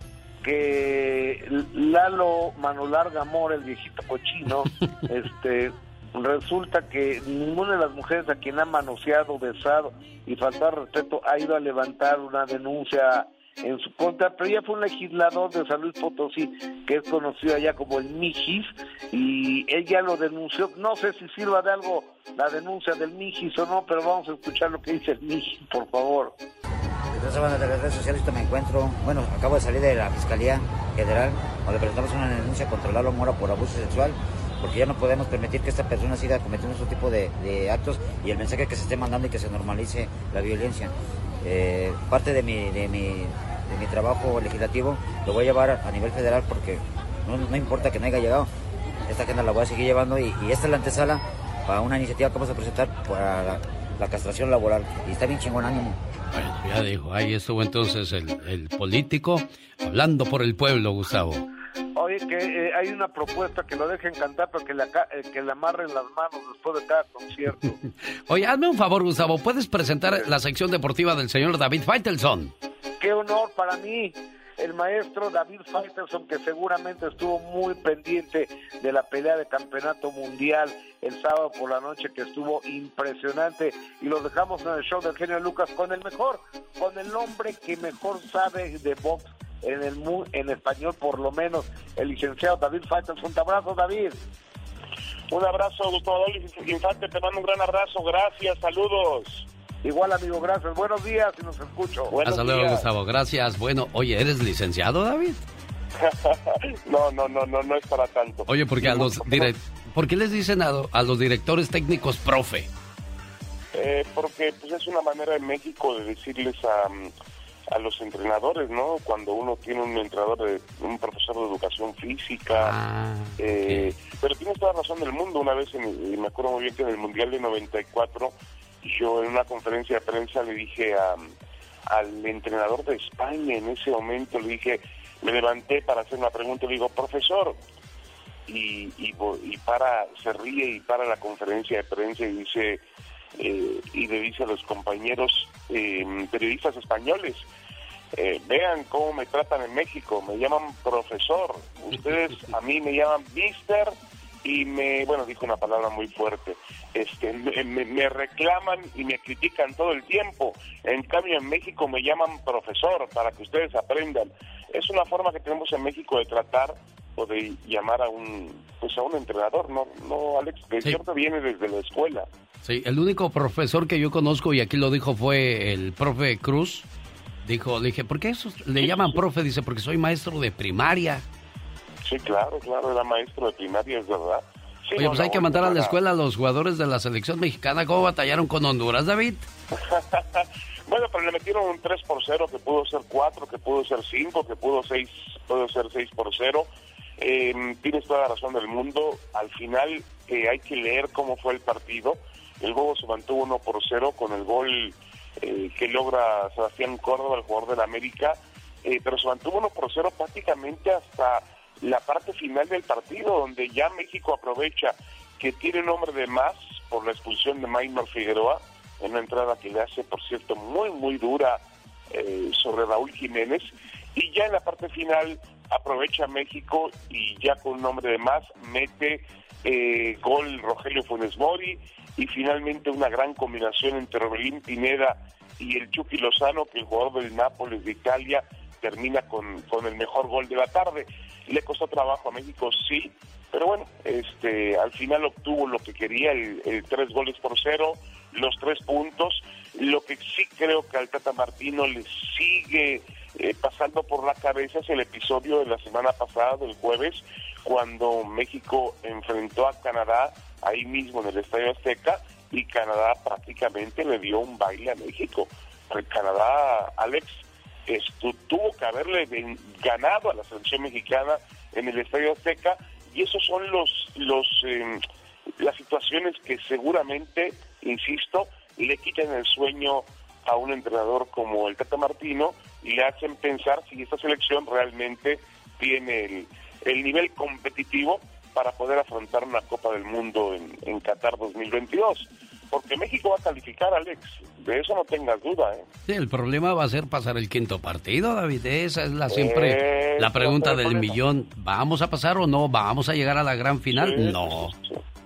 que Lalo Manolarga Amor, el viejito cochino, este resulta que ninguna de las mujeres a quien ha manoseado, besado y faltado respeto ha ido a levantar una denuncia en su contra, pero ella fue un legislador de San Luis Potosí que es conocido allá como el Mijis y ella lo denunció, no sé si sirva de algo la denuncia del Mijis o no, pero vamos a escuchar lo que dice el Mijis, por favor. Entonces, de las redes sociales me encuentro, bueno, acabo de salir de la Fiscalía Federal, donde presentamos una denuncia contra Lalo Mora por abuso sexual, porque ya no podemos permitir que esta persona siga cometiendo este tipo de, actos y el mensaje que se esté mandando y que se normalice la violencia. Eh, parte de mi, de, mi, de mi trabajo legislativo lo voy a llevar a nivel federal porque no, importa que no haya llegado, esta agenda la voy a seguir llevando y, esta es la antesala para una iniciativa que vamos a presentar para la, la castración laboral y está bien chingón ánimo. Bueno, ya dijo, ahí estuvo entonces el, político hablando por el pueblo, Gustavo. Oye, que eh, hay una propuesta que lo dejen cantar, pero que le, eh, que le amarren las manos después de cada concierto. Oye, hazme un favor, Gustavo, ¿puedes presentar la sección deportiva del señor David Feitelson? Qué honor para mí el maestro David Faitelson, que seguramente estuvo muy pendiente de la pelea de campeonato mundial el sábado por la noche, que estuvo impresionante. Y lo dejamos en el show del genio Lucas con el mejor, con el hombre que mejor sabe de box en el en español, por lo menos, el licenciado David Faitelson. Un abrazo, David. Un abrazo, Gustavo Infante, te mando un gran abrazo, gracias, saludos. Igual, amigo, gracias. Buenos días y nos escucho. Hasta luego, Gustavo. Gracias. Bueno, oye, ¿eres licenciado, David? no, no, no, no, no es para tanto. Oye, porque a los ¿por qué les dicen a, los directores técnicos profe? Eh, porque pues es una manera en México de decirles a, a los entrenadores, ¿no? Cuando uno tiene un entrenador, de, un profesor de educación física. Ah, eh, pero tienes toda la razón del mundo. Una vez, y me acuerdo muy bien que en el Mundial de 94 yo en una conferencia de prensa le dije al entrenador de España en ese momento, le dije, me levanté para hacer una pregunta, le digo, profesor, y, y, para, se ríe y para la conferencia de prensa y dice, eh, y le dice a los compañeros em, periodistas españoles, eh, vean cómo me tratan en México, me llaman profesor, ustedes a mí me llaman mister y me, bueno, dijo una palabra muy fuerte, este, me, reclaman y me critican todo el tiempo. En cambio, en México me llaman profesor para que ustedes aprendan. Es una forma que tenemos en México de tratar o de llamar a un, pues a un entrenador, ¿no, no Alex? Que cierto viene desde la escuela. Sí, el único profesor que yo conozco, y aquí lo dijo, fue el profe Cruz. Dijo, le dije, ¿por qué eso le llaman profe? Dice, porque soy maestro de primaria. Sí, claro, claro, era maestro de primaria, es verdad. Oye, pues hay que mandar a la escuela a los jugadores de la selección mexicana. ¿Cómo batallaron con Honduras, David? bueno, pero le metieron un 3 por 0, que pudo ser 4, que pudo ser 5, que pudo, 6, pudo ser 6 por 0. Eh, tienes toda la razón del mundo. Al final eh, hay que leer cómo fue el partido. El juego se mantuvo 1 por 0 con el gol eh, que logra Sebastián Córdoba, el jugador de la América. Eh, pero se mantuvo 1 por 0 prácticamente hasta la parte final del partido, donde ya México aprovecha que tiene nombre de más por la expulsión de Maynor Figueroa, en una entrada que le hace, por cierto, muy, muy dura eh, sobre Raúl Jiménez, y ya en la parte final aprovecha México y ya con un nombre de más mete eh, gol Rogelio Funes Mori y finalmente una gran combinación entre Orbelín Pineda y el Chucky Lozano, que el jugador del Nápoles de Italia termina con, con el mejor gol de la tarde. Le costó trabajo a México, sí, pero bueno, este, al final obtuvo lo que quería, el, tres goles por cero, los tres puntos. Lo que sí creo que al Tata Martino le sigue eh, pasando por la cabeza es el episodio de la semana pasada, del jueves, cuando México enfrentó a Canadá ahí mismo en el Estadio Azteca y Canadá prácticamente le dio un baile a México. El Canadá, Alex, esto, tuvo que haberle ganado a la selección mexicana en el Estadio Azteca y esos son los, los em, las situaciones que seguramente, insisto, le quitan el sueño a un entrenador como el Tata Martino y le hacen pensar si esta selección realmente tiene el, el nivel competitivo para poder afrontar una Copa del Mundo en, en Qatar 2022 porque México va a calificar, Alex. De eso no tengas duda, ¿eh? Sí, el problema va a ser pasar el quinto partido, David. Esa es la siempre la pregunta del millón. ¿Vamos a pasar o no? ¿Vamos a llegar a la gran final? no.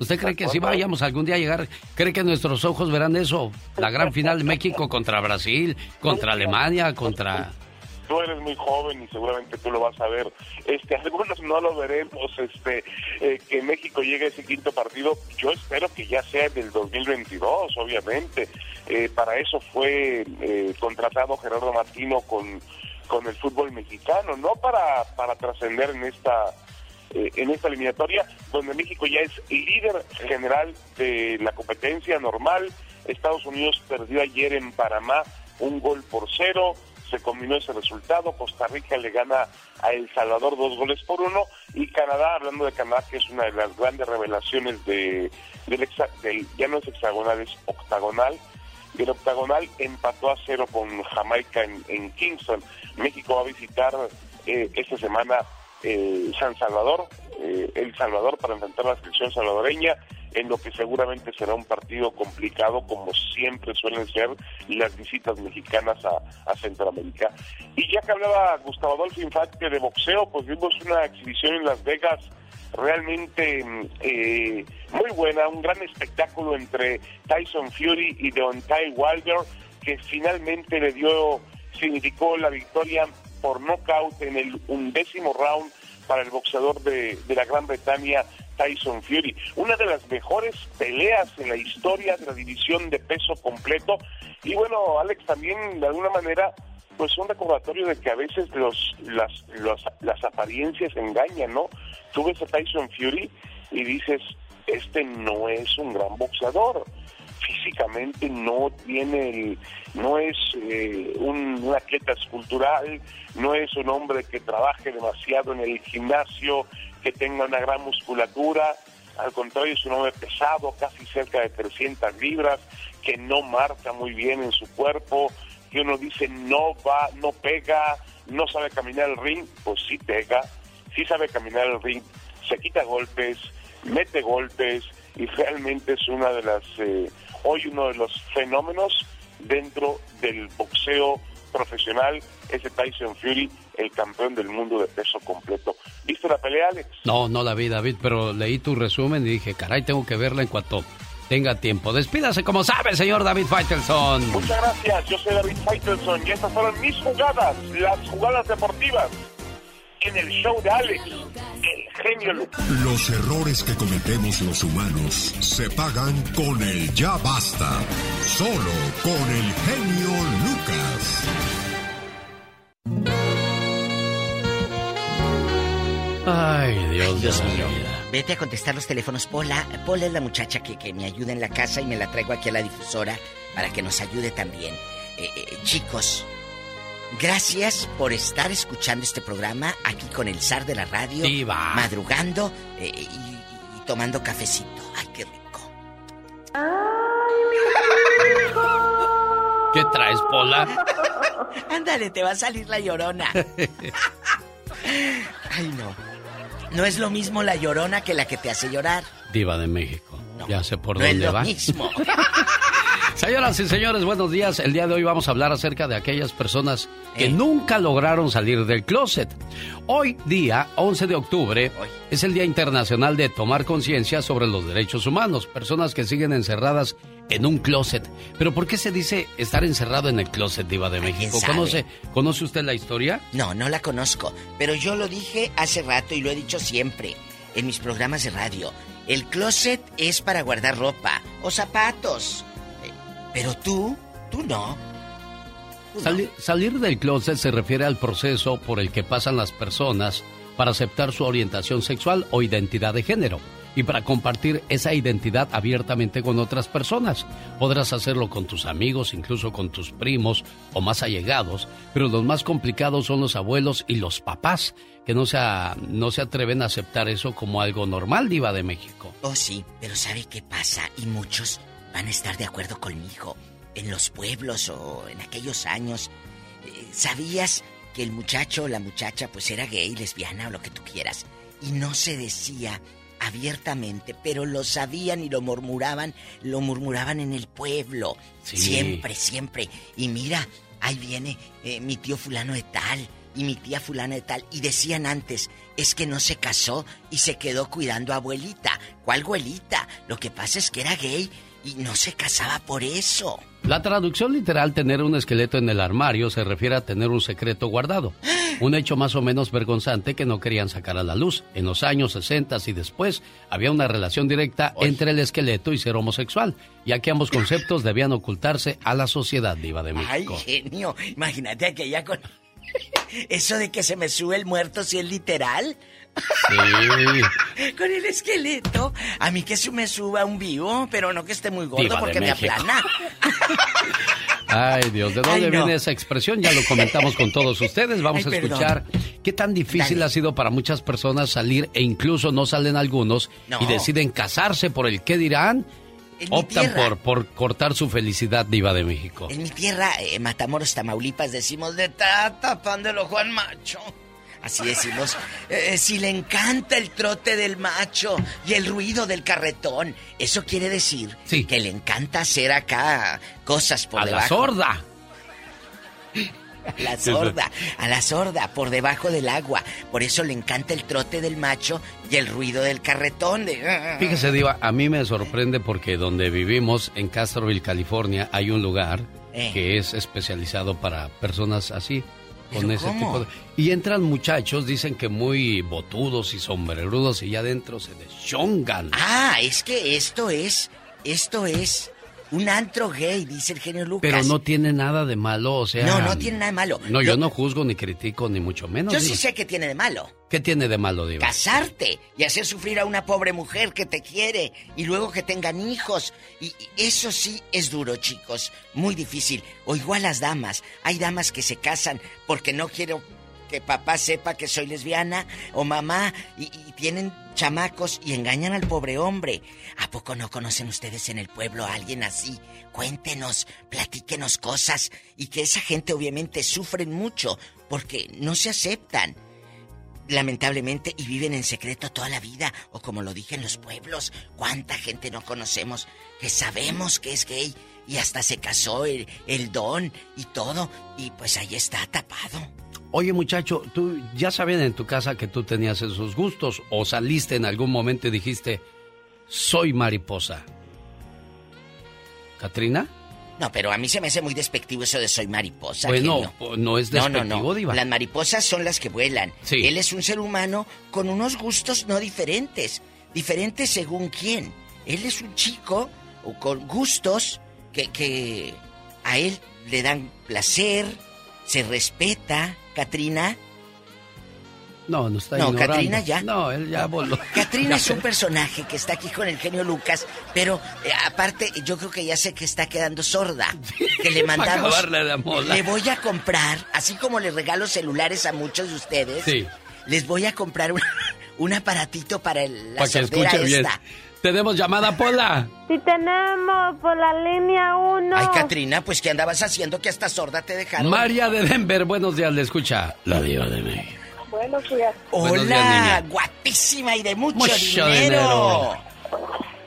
¿Usted cree que si vayamos algún día a llegar, cree que nuestros ojos verán eso? La gran final de México contra Brasil, contra Alemania, contra tú eres muy joven y seguramente tú lo vas a ver. Este, algunos no lo veremos, este, eh, que México llegue a ese quinto partido. Yo espero que ya sea del 2022, obviamente. Eh, para eso fue eh, contratado Gerardo Martino con, con el fútbol mexicano, no para, para trascender en esta en esta eliminatoria, donde México ya es líder general de la competencia normal. Estados Unidos perdió ayer en Panamá un gol por cero se combinó ese resultado, Costa Rica le gana a El Salvador dos goles por uno. Y Canadá, hablando de Canadá, que es una de las grandes revelaciones de, del, ya no es hexagonal, es octagonal, el octagonal empató a cero con Jamaica en, Kingston. México va a visitar eh, esta semana eh, San Salvador, eh, El Salvador para enfrentar la selección salvadoreña en lo que seguramente será un partido complicado como siempre suelen ser las visitas mexicanas a, Centroamérica. Y ya que hablaba Gustavo Adolfo Infante de boxeo, pues vimos una exhibición en Las Vegas realmente eh, muy buena, un gran espectáculo entre Tyson Fury y Deontay Wilder, que finalmente le dio, significó la victoria por nocaut en el undécimo round para el boxeador de, de la Gran Bretaña, Tyson Fury. Una de las mejores peleas en la historia de la división de peso completo. Y bueno, Alex, también de alguna manera, pues un recordatorio de que a veces los, las, las apariencias engañan, ¿no? Tú ves a Tyson Fury y dices, este no es un gran boxeador físicamente no tiene el, no es eh, un, un, atleta escultural, no es un hombre que trabaje demasiado en el gimnasio, que tenga una gran musculatura, al contrario es un hombre pesado, casi cerca de 300 libras, que no marca muy bien en su cuerpo, que uno dice no va, no pega, no sabe caminar el ring, pues sí pega, sí sabe caminar el ring, se quita golpes, mete golpes y realmente es una de las, eh, hoy uno de los fenómenos dentro del boxeo profesional, ese Tyson Fury, el campeón del mundo de peso completo. ¿Viste la pelea, Alex? No, no la vi, David, pero leí tu resumen y dije, caray, tengo que verla en cuanto tenga tiempo. Despídase como sabe, señor David Faitelson. Muchas gracias, yo soy David Faitelson y estas fueron mis jugadas, las jugadas deportivas en el show de Alex, el genio Lucas. Los errores que cometemos los humanos se pagan con el ya basta, solo con el genio Lucas. Ay, Dios, Dios mío. Vete a contestar los teléfonos. Pola, Pola es la muchacha que, que, me ayuda en la casa y me la traigo aquí a la difusora para que nos ayude también. Eh, eh, chicos, gracias por estar escuchando este programa aquí con el zar de la radio. Madrugando eh, y, y, tomando cafecito. Ay, qué rico. Ay, ¿Qué traes, Pola? Ándale, te va a salir la llorona. Ay, no. no es lo mismo la llorona que la que te hace llorar. Diva de México. ya sé por no dónde es lo va. mismo. Señoras y señores, buenos días. El día de hoy vamos a hablar acerca de aquellas personas que Eh. nunca lograron salir del closet. Hoy día, 11 de octubre, es el Día Internacional de Tomar Conciencia sobre los Derechos Humanos. Personas que siguen encerradas en un closet. Pero ¿por qué se dice estar encerrado en el closet, Diva de México? sabe? ¿Conoce, ¿Conoce usted la historia? No, no la conozco, pero yo lo dije hace rato y lo he dicho siempre en mis programas de radio. El closet es para guardar ropa o zapatos. Pero tú, tú no. Sali- salir del closet se refiere al proceso por el que pasan las personas para aceptar su orientación sexual o identidad de género y para compartir esa identidad abiertamente con otras personas. Podrás hacerlo con tus amigos, incluso con tus primos o más allegados, pero los más complicados son los abuelos y los papás, que no se, a- no se atreven a aceptar eso como algo normal, diva de México. Oh, sí, pero ¿sabe qué pasa? Y muchos van a estar de acuerdo conmigo. En los pueblos o en aquellos años, eh, ¿sabías que el muchacho o la muchacha pues era gay, lesbiana o lo que tú quieras? Y no se decía abiertamente, pero lo sabían y lo murmuraban, lo murmuraban en el pueblo. Sí. Siempre, siempre. Y mira, ahí viene eh, mi tío fulano de tal y mi tía fulana de tal. Y decían antes, es que no se casó y se quedó cuidando a abuelita. ¿Cuál abuelita? Lo que pasa es que era gay y no se casaba por eso. La traducción literal tener un esqueleto en el armario se refiere a tener un secreto guardado. Un hecho más o menos vergonzante que no querían sacar a la luz. En los años 60 y después había una relación directa entre el esqueleto y ser homosexual, ya que ambos conceptos debían ocultarse a la sociedad diva de Ay, México. genio. Imagínate aquella con... Eso de que se me sube el muerto si es literal. Sí. Con el esqueleto. A mí que se me suba un vivo, pero no que esté muy gordo Diva de porque me aplana. Ay, Dios, ¿de dónde Ay, no. viene esa expresión? Ya lo comentamos con todos ustedes. Vamos Ay, a perdón. escuchar qué tan difícil ha sido para muchas personas salir e incluso no salen algunos No. y deciden casarse por el qué dirán. En Optan por, por cortar su felicidad diva de México. En mi tierra, eh, Matamoros, Tamaulipas, decimos de ta tapándolo Juan Macho. Así decimos, eh, si le encanta el trote del macho y el ruido del carretón, eso quiere decir que le encanta hacer acá cosas por A la debajo. sorda. A la sorda, a la sorda, por debajo del agua. Por eso le encanta el trote del macho y el ruido del carretón. De... Fíjese, Diva, a mí me sorprende porque donde vivimos, en Castroville, California, hay un lugar Eh. que es especializado para personas así, con ¿Pero ese cómo? tipo de... Y entran muchachos, dicen que muy botudos y sombrerudos, y ya adentro se deschongan. Ah, es que esto es, esto es un antro gay, dice el genio Lucas. Pero no tiene nada de malo, o sea... No, no tiene nada de malo. No, yo no juzgo ni critico, ni mucho menos. Yo sí sé que tiene de malo. ¿Qué tiene de malo, Diva? Casarte y hacer sufrir a una pobre mujer que te quiere y luego que tengan hijos. Y y eso sí es duro, chicos. Muy difícil. O igual las damas. Hay damas que se casan porque no quiero que papá sepa que soy lesbiana o mamá y, y tienen chamacos y engañan al pobre hombre. ¿A poco no conocen ustedes en el pueblo a alguien así? Cuéntenos, platíquenos cosas y que esa gente obviamente sufren mucho porque no se aceptan lamentablemente y viven en secreto toda la vida o como lo dije en los pueblos, cuánta gente no conocemos que sabemos que es gay y hasta se casó el, el don y todo y pues ahí está tapado. Oye, muchacho, ¿tú ya sabían en tu casa que tú tenías esos gustos? ¿O saliste en algún momento y dijiste, soy mariposa? ¿Katrina? No, pero a mí se me hace muy despectivo eso de soy mariposa. Bueno, po- no es despectivo, no, no. Diva. Las mariposas son las que vuelan. Sí. Él es un ser humano con unos gustos no diferentes. Diferentes según quién. Él es un chico con gustos que, que a él le dan placer, se respeta. Katrina. No, no está No, ignorando. Catrina ya. No, él ya voló. Katrina es un personaje que está aquí con el genio Lucas, pero eh, aparte yo creo que ya sé que está quedando sorda. Que le mandamos. Le voy a comprar, así como le regalo celulares a muchos de ustedes. Sí. Les voy a comprar un, un aparatito para el, la Para que sordera escuche bien. Tenemos llamada, Pola. Si tenemos por la línea 1. Ay, Katrina, pues ¿qué andabas haciendo que hasta sorda te dejaron? María de Denver, buenos días, le escucha. La diva de México. Buenos días. Hola, días, guapísima y de mucho, Mucho dinero. dinero.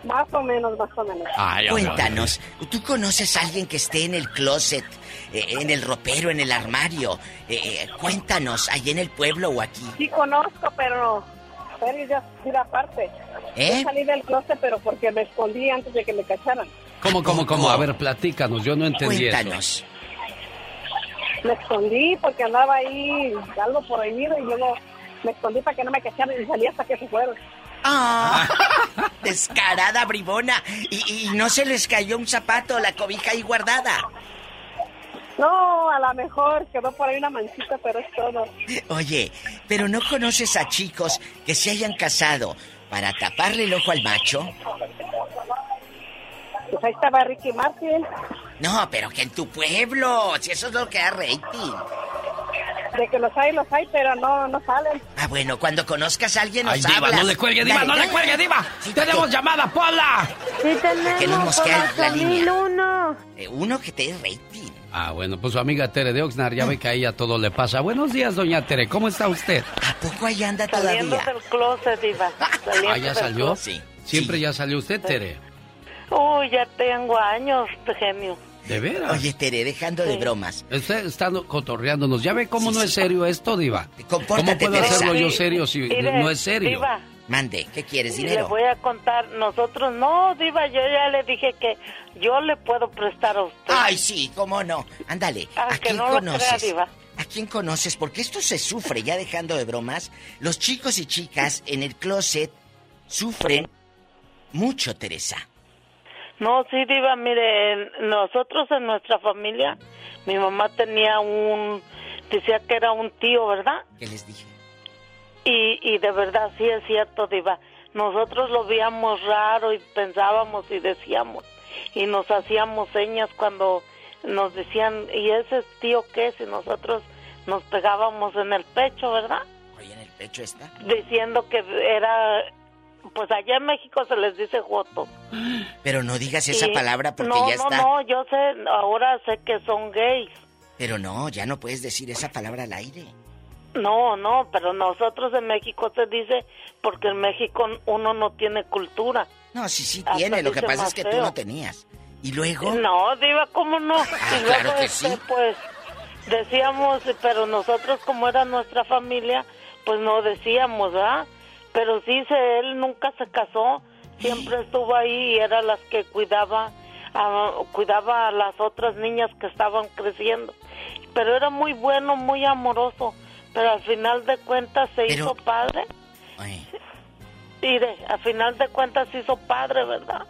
Más o menos, más o menos. Ay, Cuéntanos, ¿tú conoces a alguien que esté en el closet, eh, en el ropero, en el armario? Eh, eh, cuéntanos, ahí en el pueblo o aquí. Sí conozco, pero... Pero ya ir aparte. ¿Eh? Yo salí del closet, pero porque me escondí antes de que me cacharan. ¿Cómo, cómo, cómo? A ver, platícanos, yo no entendí Cuéntanos. Me escondí porque andaba ahí algo prohibido y luego me escondí para que no me cacharan y salí hasta que se fueron. ¡Ah! Descarada, bribona. Y, y no se les cayó un zapato, la cobija ahí guardada. No, a lo mejor quedó por ahí una manchita, pero es todo. Oye, pero no conoces a chicos que se hayan casado para taparle el ojo al macho. Pues ahí estaba Ricky Martin. No, pero que en tu pueblo, si eso es lo que da rating. De que los hay, los hay, pero no, no salen. Ah, bueno, cuando conozcas a alguien nos Ay, diva, hablas. no le cuelgue, diva, Dale, no le cuelgue, diva. Sí, Tenemos ¿qué? llamada, Pola. Sí Que tenemos mosquea por la línea. 8001. Eh, uno que te dé rating. Ah, bueno, pues su amiga Tere de Oxnard ya ve que a ella todo le pasa. Buenos días, doña Tere, ¿cómo está usted? ¿A poco ahí anda Saliendo todavía? del closet, Diva. Saliendo Ah, ¿ya salió? Sí. Siempre ya salió usted, Tere. Uy, ya tengo años de genio. ¿De veras? Oye, Tere, dejando de bromas. Usted está cotorreándonos. ¿Ya ve cómo Sí, no sí. es serio esto, diva? ¿Cómo puedo Teresa. hacerlo yo serio si Mire, no es serio? Diva, Mande, ¿qué quieres? y le ¿Dinero? voy a contar, nosotros, no, Diva, yo ya le dije que yo le puedo prestar a usted. Ay, sí, cómo no. Ándale, ¿a Aunque quién no lo crea, conoces? ¿A quién conoces? Porque esto se sufre, ya dejando de bromas. Los chicos y chicas en el closet sufren mucho, Teresa. No, sí, Diva, mire, nosotros en nuestra familia, mi mamá tenía un, decía que era un tío, ¿verdad? ¿Qué les dije? Y, y de verdad sí es cierto, Diva. Nosotros lo veíamos raro y pensábamos y decíamos y nos hacíamos señas cuando nos decían, ¿y ese tío qué? Y nosotros nos pegábamos en el pecho, ¿verdad? Oye, en el pecho está. Diciendo que era, pues allá en México se les dice joto. Pero no digas esa Y- palabra porque no, ya no, está. No, yo sé, ahora sé que son gays. Pero no, ya no puedes decir esa palabra al aire. No, no, pero nosotros en México se dice porque en México uno no tiene cultura. No, sí, sí Hasta tiene. Lo que pasa es que tú no tenías. Y luego. No, Diva, ¿cómo no? y luego, claro que este, sí. pues, decíamos, pero nosotros como era nuestra familia, pues no decíamos, ¿verdad? Pero sí, se, él nunca se casó, siempre estuvo ahí y era las que cuidaba, a, cuidaba a las otras niñas que estaban creciendo. Pero era muy bueno, muy amoroso, pero al final de cuentas se Pero- hizo padre. Oye, Mire, al final de cuentas se hizo padre, ¿verdad?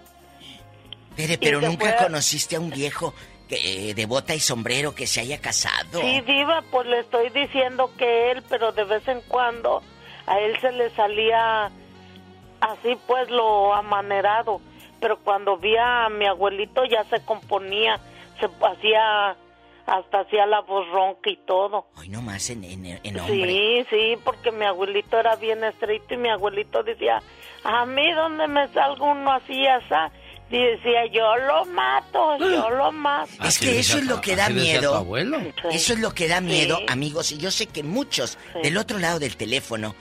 Tere, pero nunca fue- conociste a un viejo que, eh, de bota y sombrero que se haya casado. Sí, Diva, pues le estoy diciendo que él, pero de vez en cuando a él se le salía así, pues lo amanerado. Pero cuando vi a mi abuelito ya se componía, se hacía, hasta hacía la voz ronca y todo. Hoy nomás en, en, en hombre. Sí, sí, porque mi abuelito era bien estricto y mi abuelito decía, a mí donde me salga uno así, así, y decía, yo lo mato, yo lo mato. Es que eso es lo que da miedo. abuelo. Eso es lo que da miedo, Sí. amigos. Y yo sé que muchos Sí. del otro lado del teléfono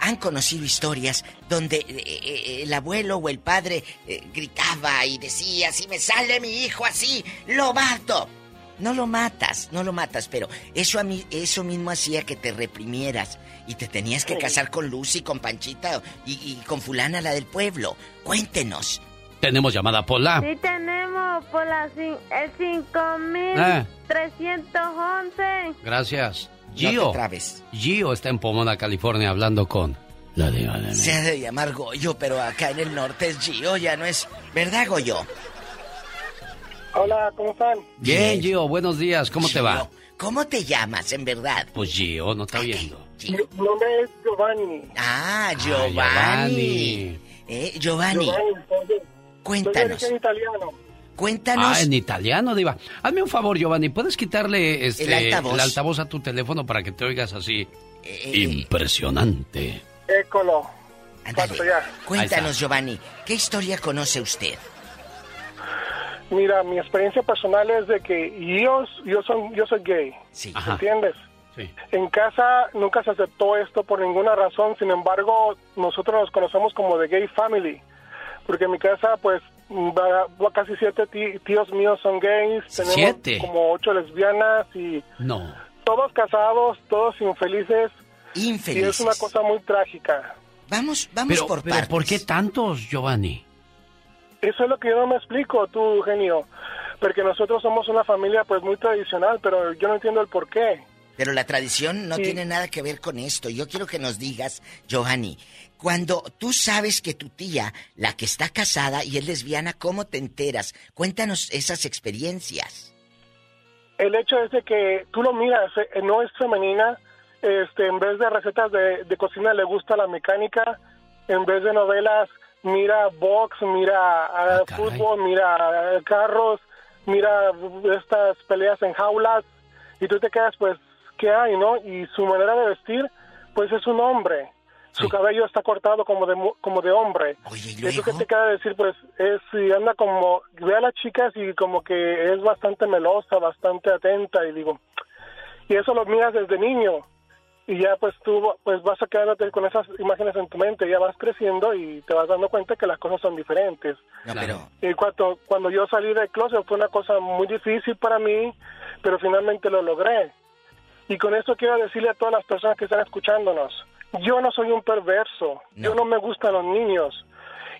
han conocido historias donde eh, eh, el abuelo o el padre eh, gritaba y decía, si me sale mi hijo así, lo mato. No lo matas, no lo matas, pero eso a mí, eso mismo hacía que te reprimieras y te tenías que Sí. casar con Lucy, con Panchita y, y con fulana la del pueblo. Cuéntenos. Tenemos llamada, Pola. Sí tenemos por la, cin- el Ah. 5311. Gracias. No Gio. te trabes. Gio está en Pomona, California, hablando con la diva de Se ha de llamar Goyo, pero acá en el norte es Gio, ya no es. ¿Verdad, Goyo? Hola, ¿cómo están? Bien, Gio, buenos días. ¿Cómo te va? Gio, ¿Cómo te llamas, en verdad? Pues Gio, no está oyendo. Mi nombre es Giovanni. Ah, Giovanni. Giovanni. Eh, Giovanni, Giovanni, soy cuéntanos. origen italiano. Cuéntanos. Ah, en italiano, Diva. Hazme un favor, Giovanni. ¿Puedes quitarle este, El altavoz. el altavoz a tu teléfono para que te oigas así? Eh, Impresionante. Écolo. ándale. Paso ya. Cuéntanos, Giovanni, ¿qué historia conoce usted? Mira, mi experiencia personal es de que yo, yo, soy, yo soy gay. Sí. ¿Entiendes? En casa nunca se aceptó esto por ninguna razón, sin embargo, nosotros nos conocemos como The Gay Family, porque en mi casa, pues, va- va casi siete tí- tíos míos son gays, tenemos ¿Siete? como ocho lesbianas y No. todos casados, todos infelices. Infelices. Y es una cosa muy trágica. Vamos, vamos Pero, por pero partes. ¿por qué tantos, Giovanni? Eso es lo que yo no me explico, tú, genio. Porque nosotros somos una familia, pues, muy tradicional, pero yo no entiendo el por qué. Pero la tradición no Sí. tiene nada que ver con esto. Yo quiero que nos digas, Johanny, cuando tú sabes que tu tía, la que está casada y es lesbiana, ¿cómo te enteras? Cuéntanos esas experiencias. El hecho es de que tú lo miras, eh, no es femenina, este, en vez de recetas de, de cocina le gusta la mecánica, en vez de novelas mira box, mira ah, fútbol, mira ah, carros, mira estas peleas en jaulas y tú te quedas pues, ¿qué hay, no? Y su manera de vestir, pues es un hombre. Su cabello está cortado como de como de hombre. y eso que te queda decir, pues, es y anda como, ve a las chicas y como que es bastante melosa, bastante atenta, y digo, y eso lo miras desde niño, y ya pues tú pues vas a quedándote con esas imágenes en tu mente, ya vas creciendo y te vas dando cuenta que las cosas son diferentes. No, pero Y cuando, cuando yo salí del closet fue una cosa muy difícil para mí, pero finalmente lo logré. Y con esto quiero decirle a todas las personas que están escuchándonos, yo no soy un perverso, yo no me gustan los niños.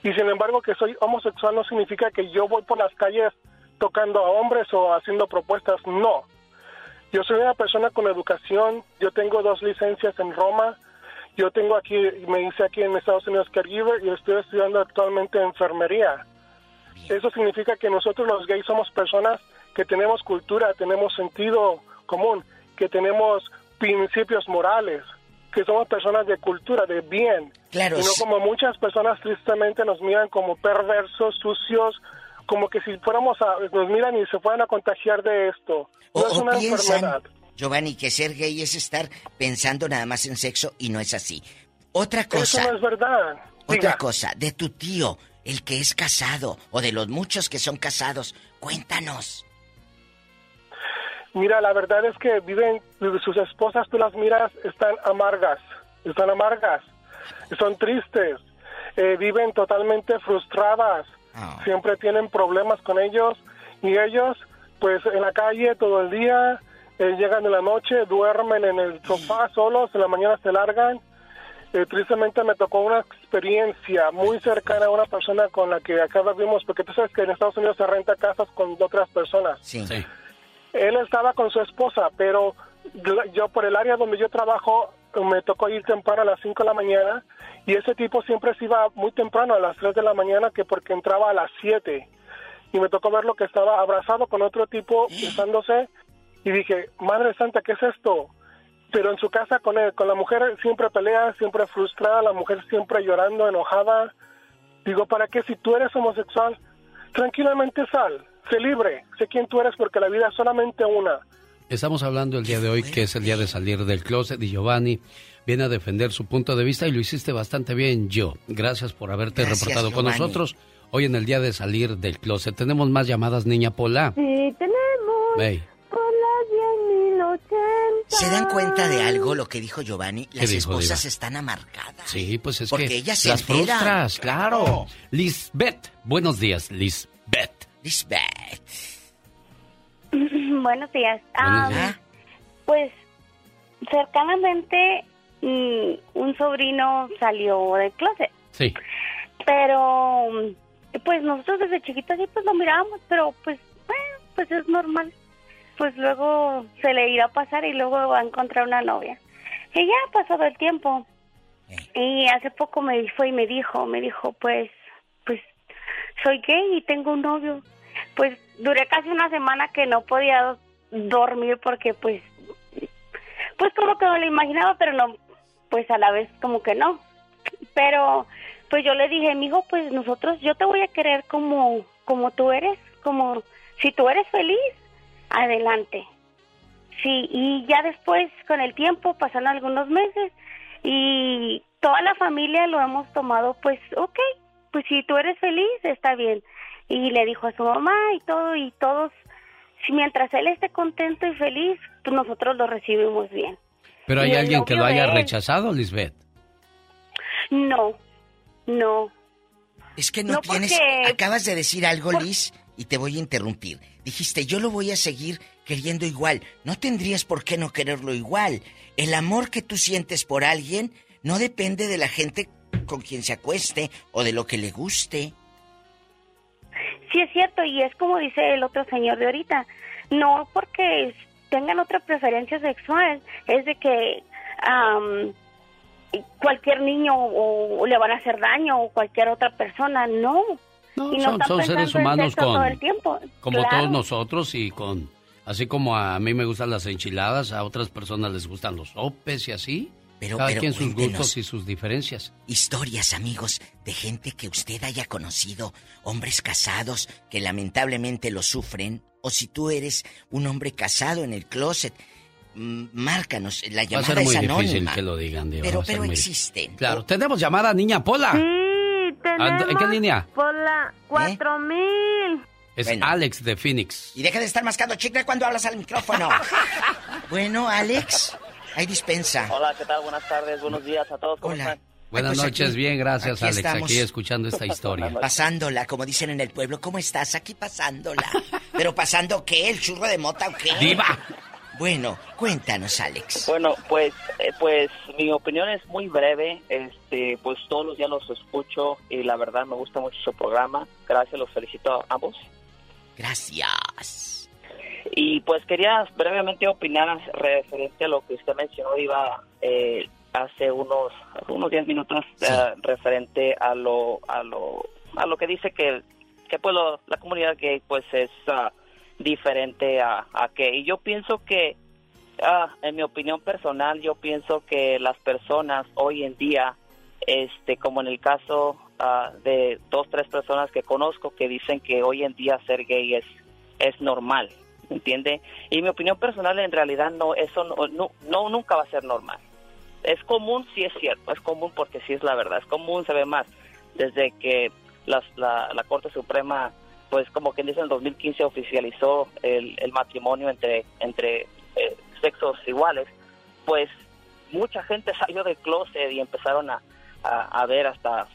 Y sin embargo que soy homosexual no significa que yo voy por las calles tocando a hombres o haciendo propuestas, no. Yo soy una persona con educación, yo tengo dos licencias en Roma, yo tengo aquí, me hice aquí en Estados Unidos caregiver y estoy estudiando actualmente enfermería. Eso significa que nosotros los gays somos personas que tenemos cultura, tenemos sentido común, que tenemos principios morales, que somos personas de cultura, de bien. Claro, Y no como muchas personas tristemente nos miran como perversos, sucios, como que si fuéramos a, nos miran y se fueran a contagiar de esto. O, es una piensan, enfermedad. Giovanni, que ser gay es estar pensando nada más en sexo y no es así. Otra cosa. Eso no es verdad. Otra Diga. cosa, de tu tío, el que es casado, o de los muchos que son casados, cuéntanos. Mira, la verdad es que viven, sus esposas, tú las miras, están amargas, están amargas, son tristes, eh, viven totalmente frustradas, siempre tienen problemas con ellos y ellos, pues en la calle todo el día, eh, llegan en la noche, duermen en el sofá solos, en la mañana se largan. Eh, tristemente me tocó una experiencia muy cercana a una persona con la que acá vimos, porque tú sabes que en Estados Unidos se renta casas con otras personas. Sí. Él estaba con su esposa, pero yo por el área donde yo trabajo me tocó ir temprano a las 5 de la mañana y ese tipo siempre se iba muy temprano a las 3 de la mañana que porque entraba a las 7 y me tocó verlo que estaba abrazado con otro tipo besándose y dije, Madre Santa, ¿qué es esto? Pero en su casa con él, con la mujer siempre pelea, siempre frustrada, la mujer siempre llorando, enojada. Digo, ¿para qué si tú eres homosexual? Tranquilamente sal, sé libre, sé quién tú eres porque la vida es solamente una. Estamos hablando el día de hoy, que es el día de salir del closet, y Giovanni viene a defender su punto de vista y lo hiciste bastante bien, yo. Gracias por haberte Gracias, reportado con nosotros hoy en el día de salir del closet. Tenemos más llamadas, niña Pola. Sí, tenemos Hey, por las 10.080. ¿Se dan cuenta de algo lo que dijo Giovanni? Las dijo, esposas Diva? están amargadas. sí, pues es Porque que ellas se las enteran. frustras, claro. Lisbeth, buenos días, Lisbeth. Lisbeth. Buenos días. Días. Pues cercanamente mm, un sobrino salió del closet, Sí. pero pues nosotros desde chiquitos sí pues lo mirábamos, pero pues bueno, pues es normal. Pues luego se le irá a pasar y luego va a encontrar una novia. Y ya ha pasado el tiempo. Y hace poco me fue y me dijo, me dijo, pues, pues soy gay y tengo un novio. Pues duré casi una semana que no podía dormir porque pues, pues como que me lo imaginaba, pero no, pues a la vez como que no. Pero pues yo le dije, mijo, pues nosotros, yo te voy a querer como, como tú eres, como si tú eres feliz, adelante. Sí, y ya después, con el tiempo, pasan algunos meses y toda la familia lo hemos tomado, pues, ok, pues si tú eres feliz, está bien. Y le dijo a su mamá y todo, y todos, si mientras él esté contento y feliz, nosotros lo recibimos bien. Pero hay alguien que lo haya rechazado, Lisbeth. No, no. Es que no, No, tienes. porque- Acabas de decir algo, Liz, y te voy a interrumpir. Dijiste, yo lo voy a seguir queriendo igual. No tendrías por qué no quererlo igual. El amor que tú sientes por alguien no depende de la gente con quien se acueste o de lo que le guste. Sí es cierto y es como dice el otro señor de ahorita. No porque tengan otra preferencia sexual, es de que am, cualquier niño o, o le van a hacer daño o cualquier otra persona, no. No, y no son- seres humanos con- todo el tiempo. Como Claro. todos nosotros y con... Así como a mí me gustan las enchiladas, a otras personas les gustan los sopes y así. Pero- Cada pero quien sus gustos y sus diferencias. Historias, amigos, de gente que usted haya conocido, hombres casados que lamentablemente lo sufren, o si tú eres un hombre casado en el closet, mm, márcanos, la Va a llamada ser muy es difícil anónima. que lo digan, Diva, Pero, pero muy- existen. Claro, tenemos llamada, niña Pola. Sí, tenemos. ¿En qué línea? Por la 4000. Es Bueno. Alex de Phoenix. Y deja de estar mascando chicle cuando hablas al micrófono. bueno, Alex, hay dispensa. Hola, ¿qué tal? Buenas tardes, buenos días a todos. ¿Cómo están? Buenas pues noches, aquí- bien, gracias aquí Alex, estamos. aquí escuchando esta historia. Pasándola, como dicen en el pueblo. ¿Cómo estás? Aquí pasándola. ¿Pero pasando qué? ¿El churro de mota o qué? ¡Diva! Bueno, cuéntanos, Alex. Bueno, pues, eh, pues mi opinión es muy breve. Este, pues todos los días los escucho y la verdad me gusta mucho su programa. Gracias, los felicito a ambos. Gracias. Y pues quería brevemente opinar referente a lo que usted mencionó, Iba, eh, hace unos unos 10 minutos eh, referente a lo a lo a lo que dice que que pues lo- la comunidad gay pues es ah, diferente a, a que y yo pienso que ah, en mi opinión personal yo pienso que las personas hoy en día este como en el caso ah, de dos tres personas que conozco que dicen que hoy en día ser gay es es normal entiende y mi opinión personal en realidad no eso no, no, nunca va a ser normal. Es común, sí es cierto, es común porque sí es la verdad, es común, se ve más. Desde que la, la Corte Suprema, pues como quien dice en 2015 oficializó el, el matrimonio entre, entre eh, sexos iguales, pues mucha gente salió del closet y empezaron a, a, ver hasta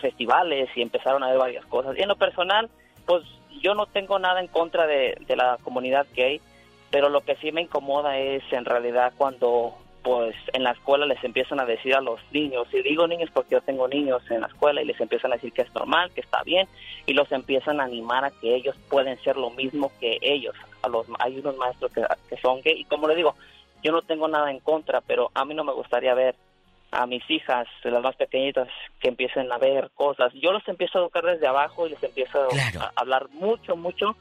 festivales y empezaron a ver varias cosas. Y en lo personal, pues yo no tengo nada en contra de, de la comunidad gay, pero lo que sí me incomoda es en realidad cuando pues en la escuela les empiezan a decir a los niños, y digo niños porque yo tengo niños en la escuela y les empiezan a decir que es normal, que está bien, y los empiezan a animar a que ellos pueden ser lo mismo que ellos. A los Hay unos maestros que, que son gay, y como le digo, yo no tengo nada en contra, pero a mí no me gustaría ver a mis hijas, las más pequeñitas, que empiecen a ver cosas. Yo los empiezo a educar desde abajo y les empiezo a hablar mucho, mucho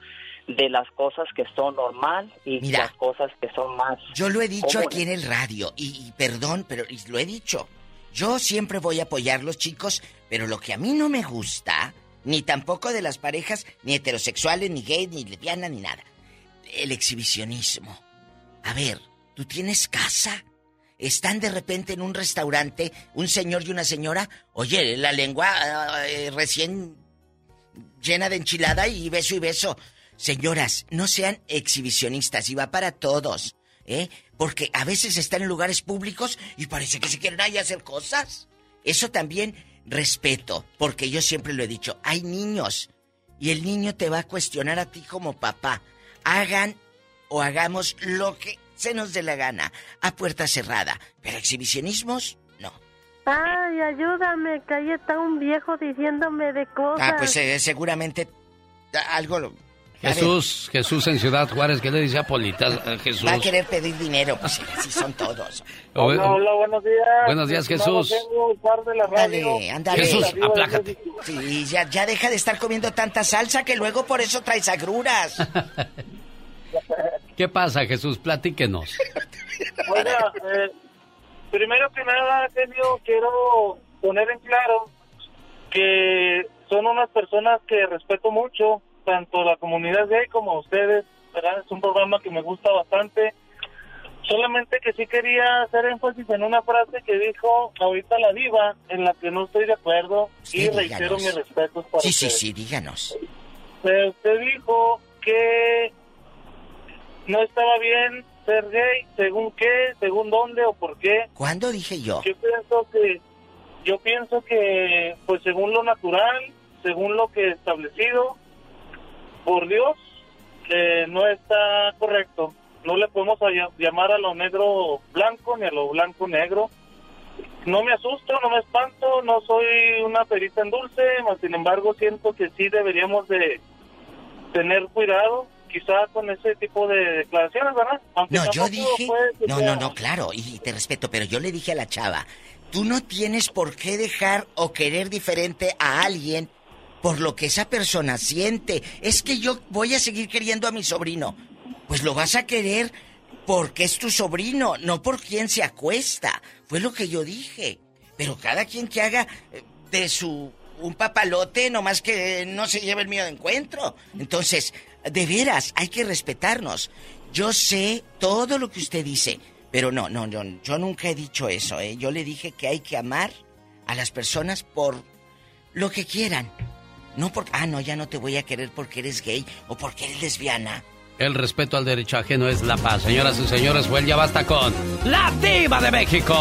de las cosas que son normal y Mira. las cosas que son más Yo lo he dicho comunes. aquí en el radio, y, y perdón, pero y lo he dicho. Yo siempre voy a apoyarlos, chicos, pero lo que a mí no me gusta, ni tampoco de las parejas, ni heterosexuales, ni gay, ni lesbianas, ni nada. El exhibicionismo. A ver, ¿tú tienes casa? Están de repente en un restaurante, un señor y una señora, oye, la lengua eh, recién llena de enchilada y beso y beso. Señoras, no sean exhibicionistas y va para todos, ¿eh? Porque a veces están en lugares públicos y parece que se quieren ahí hacer cosas. Eso también respeto, porque yo siempre lo he dicho, hay niños y el niño te va a cuestionar a ti como papá. Hagan o hagamos lo que se nos dé la gana, a puerta cerrada, pero exhibicionismos, no. Ay, ayúdame, que ahí está un viejo diciéndome de cosas. Ah, pues eh, seguramente algo lo... Jesús, Jesús en Ciudad Juárez, ¿qué le dice a Polita? eh, Jesús. Va a querer pedir dinero, pues sí, así son todos. Hola, hola, buenos días. Buenos días, Jesús. Ándale, ándale. Jesús, aplácate. Sí, ya, ya deja de estar comiendo tanta salsa que luego por eso traes agruras. ¿Qué pasa, Jesús? Platíquenos. Oiga, eh, primero que nada, Genio, quiero poner en claro que son unas personas que respeto mucho, tanto la comunidad gay como ustedes, ¿verdad? Es un programa que me gusta bastante. Solamente que sí quería hacer énfasis en una frase que dijo ahorita la diva, en la que no estoy de acuerdo, y reitero mis respetos para Sí, sí, ustedes. sí, díganos. Eh, usted dijo que no estaba bien ser gay, según qué, según dónde o por qué. ¿Cuándo dije yo? Yo pienso que, yo pienso que, pues según lo natural, según lo que establecido por Dios, eh, no está correcto. No le podemos a- llamar a lo negro blanco ni a lo blanco negro. No me asusto, no me espanto, no soy una perita en dulce, mas sin embargo siento que sí deberíamos de tener cuidado, quizá con ese tipo de declaraciones, ¿verdad? Aunque No, yo dije... No, sea- no, no, claro, y te respeto, pero yo le dije a la chava, tú no tienes por qué dejar o querer diferente a alguien por lo que esa persona siente. Es que yo voy a seguir queriendo a mi sobrino. Pues lo vas a querer porque es tu sobrino, no por quien se acuesta. Fue lo que yo dije. Pero cada quien que haga eh, de su un papalote, nomás que no se lleve el mío de encuentro. Entonces, de veras, hay que respetarnos. Yo sé todo lo que usted dice, pero no, no, yo, yo nunca he dicho eso, ¿eh? Yo le dije que hay que amar a las personas por lo que quieran. No porque, ah, no, ya no te voy a querer porque eres gay o porque eres lesbiana. El respeto al derecho ajeno es la paz. Señoras y señores, fue el ya basta con La Diva de México.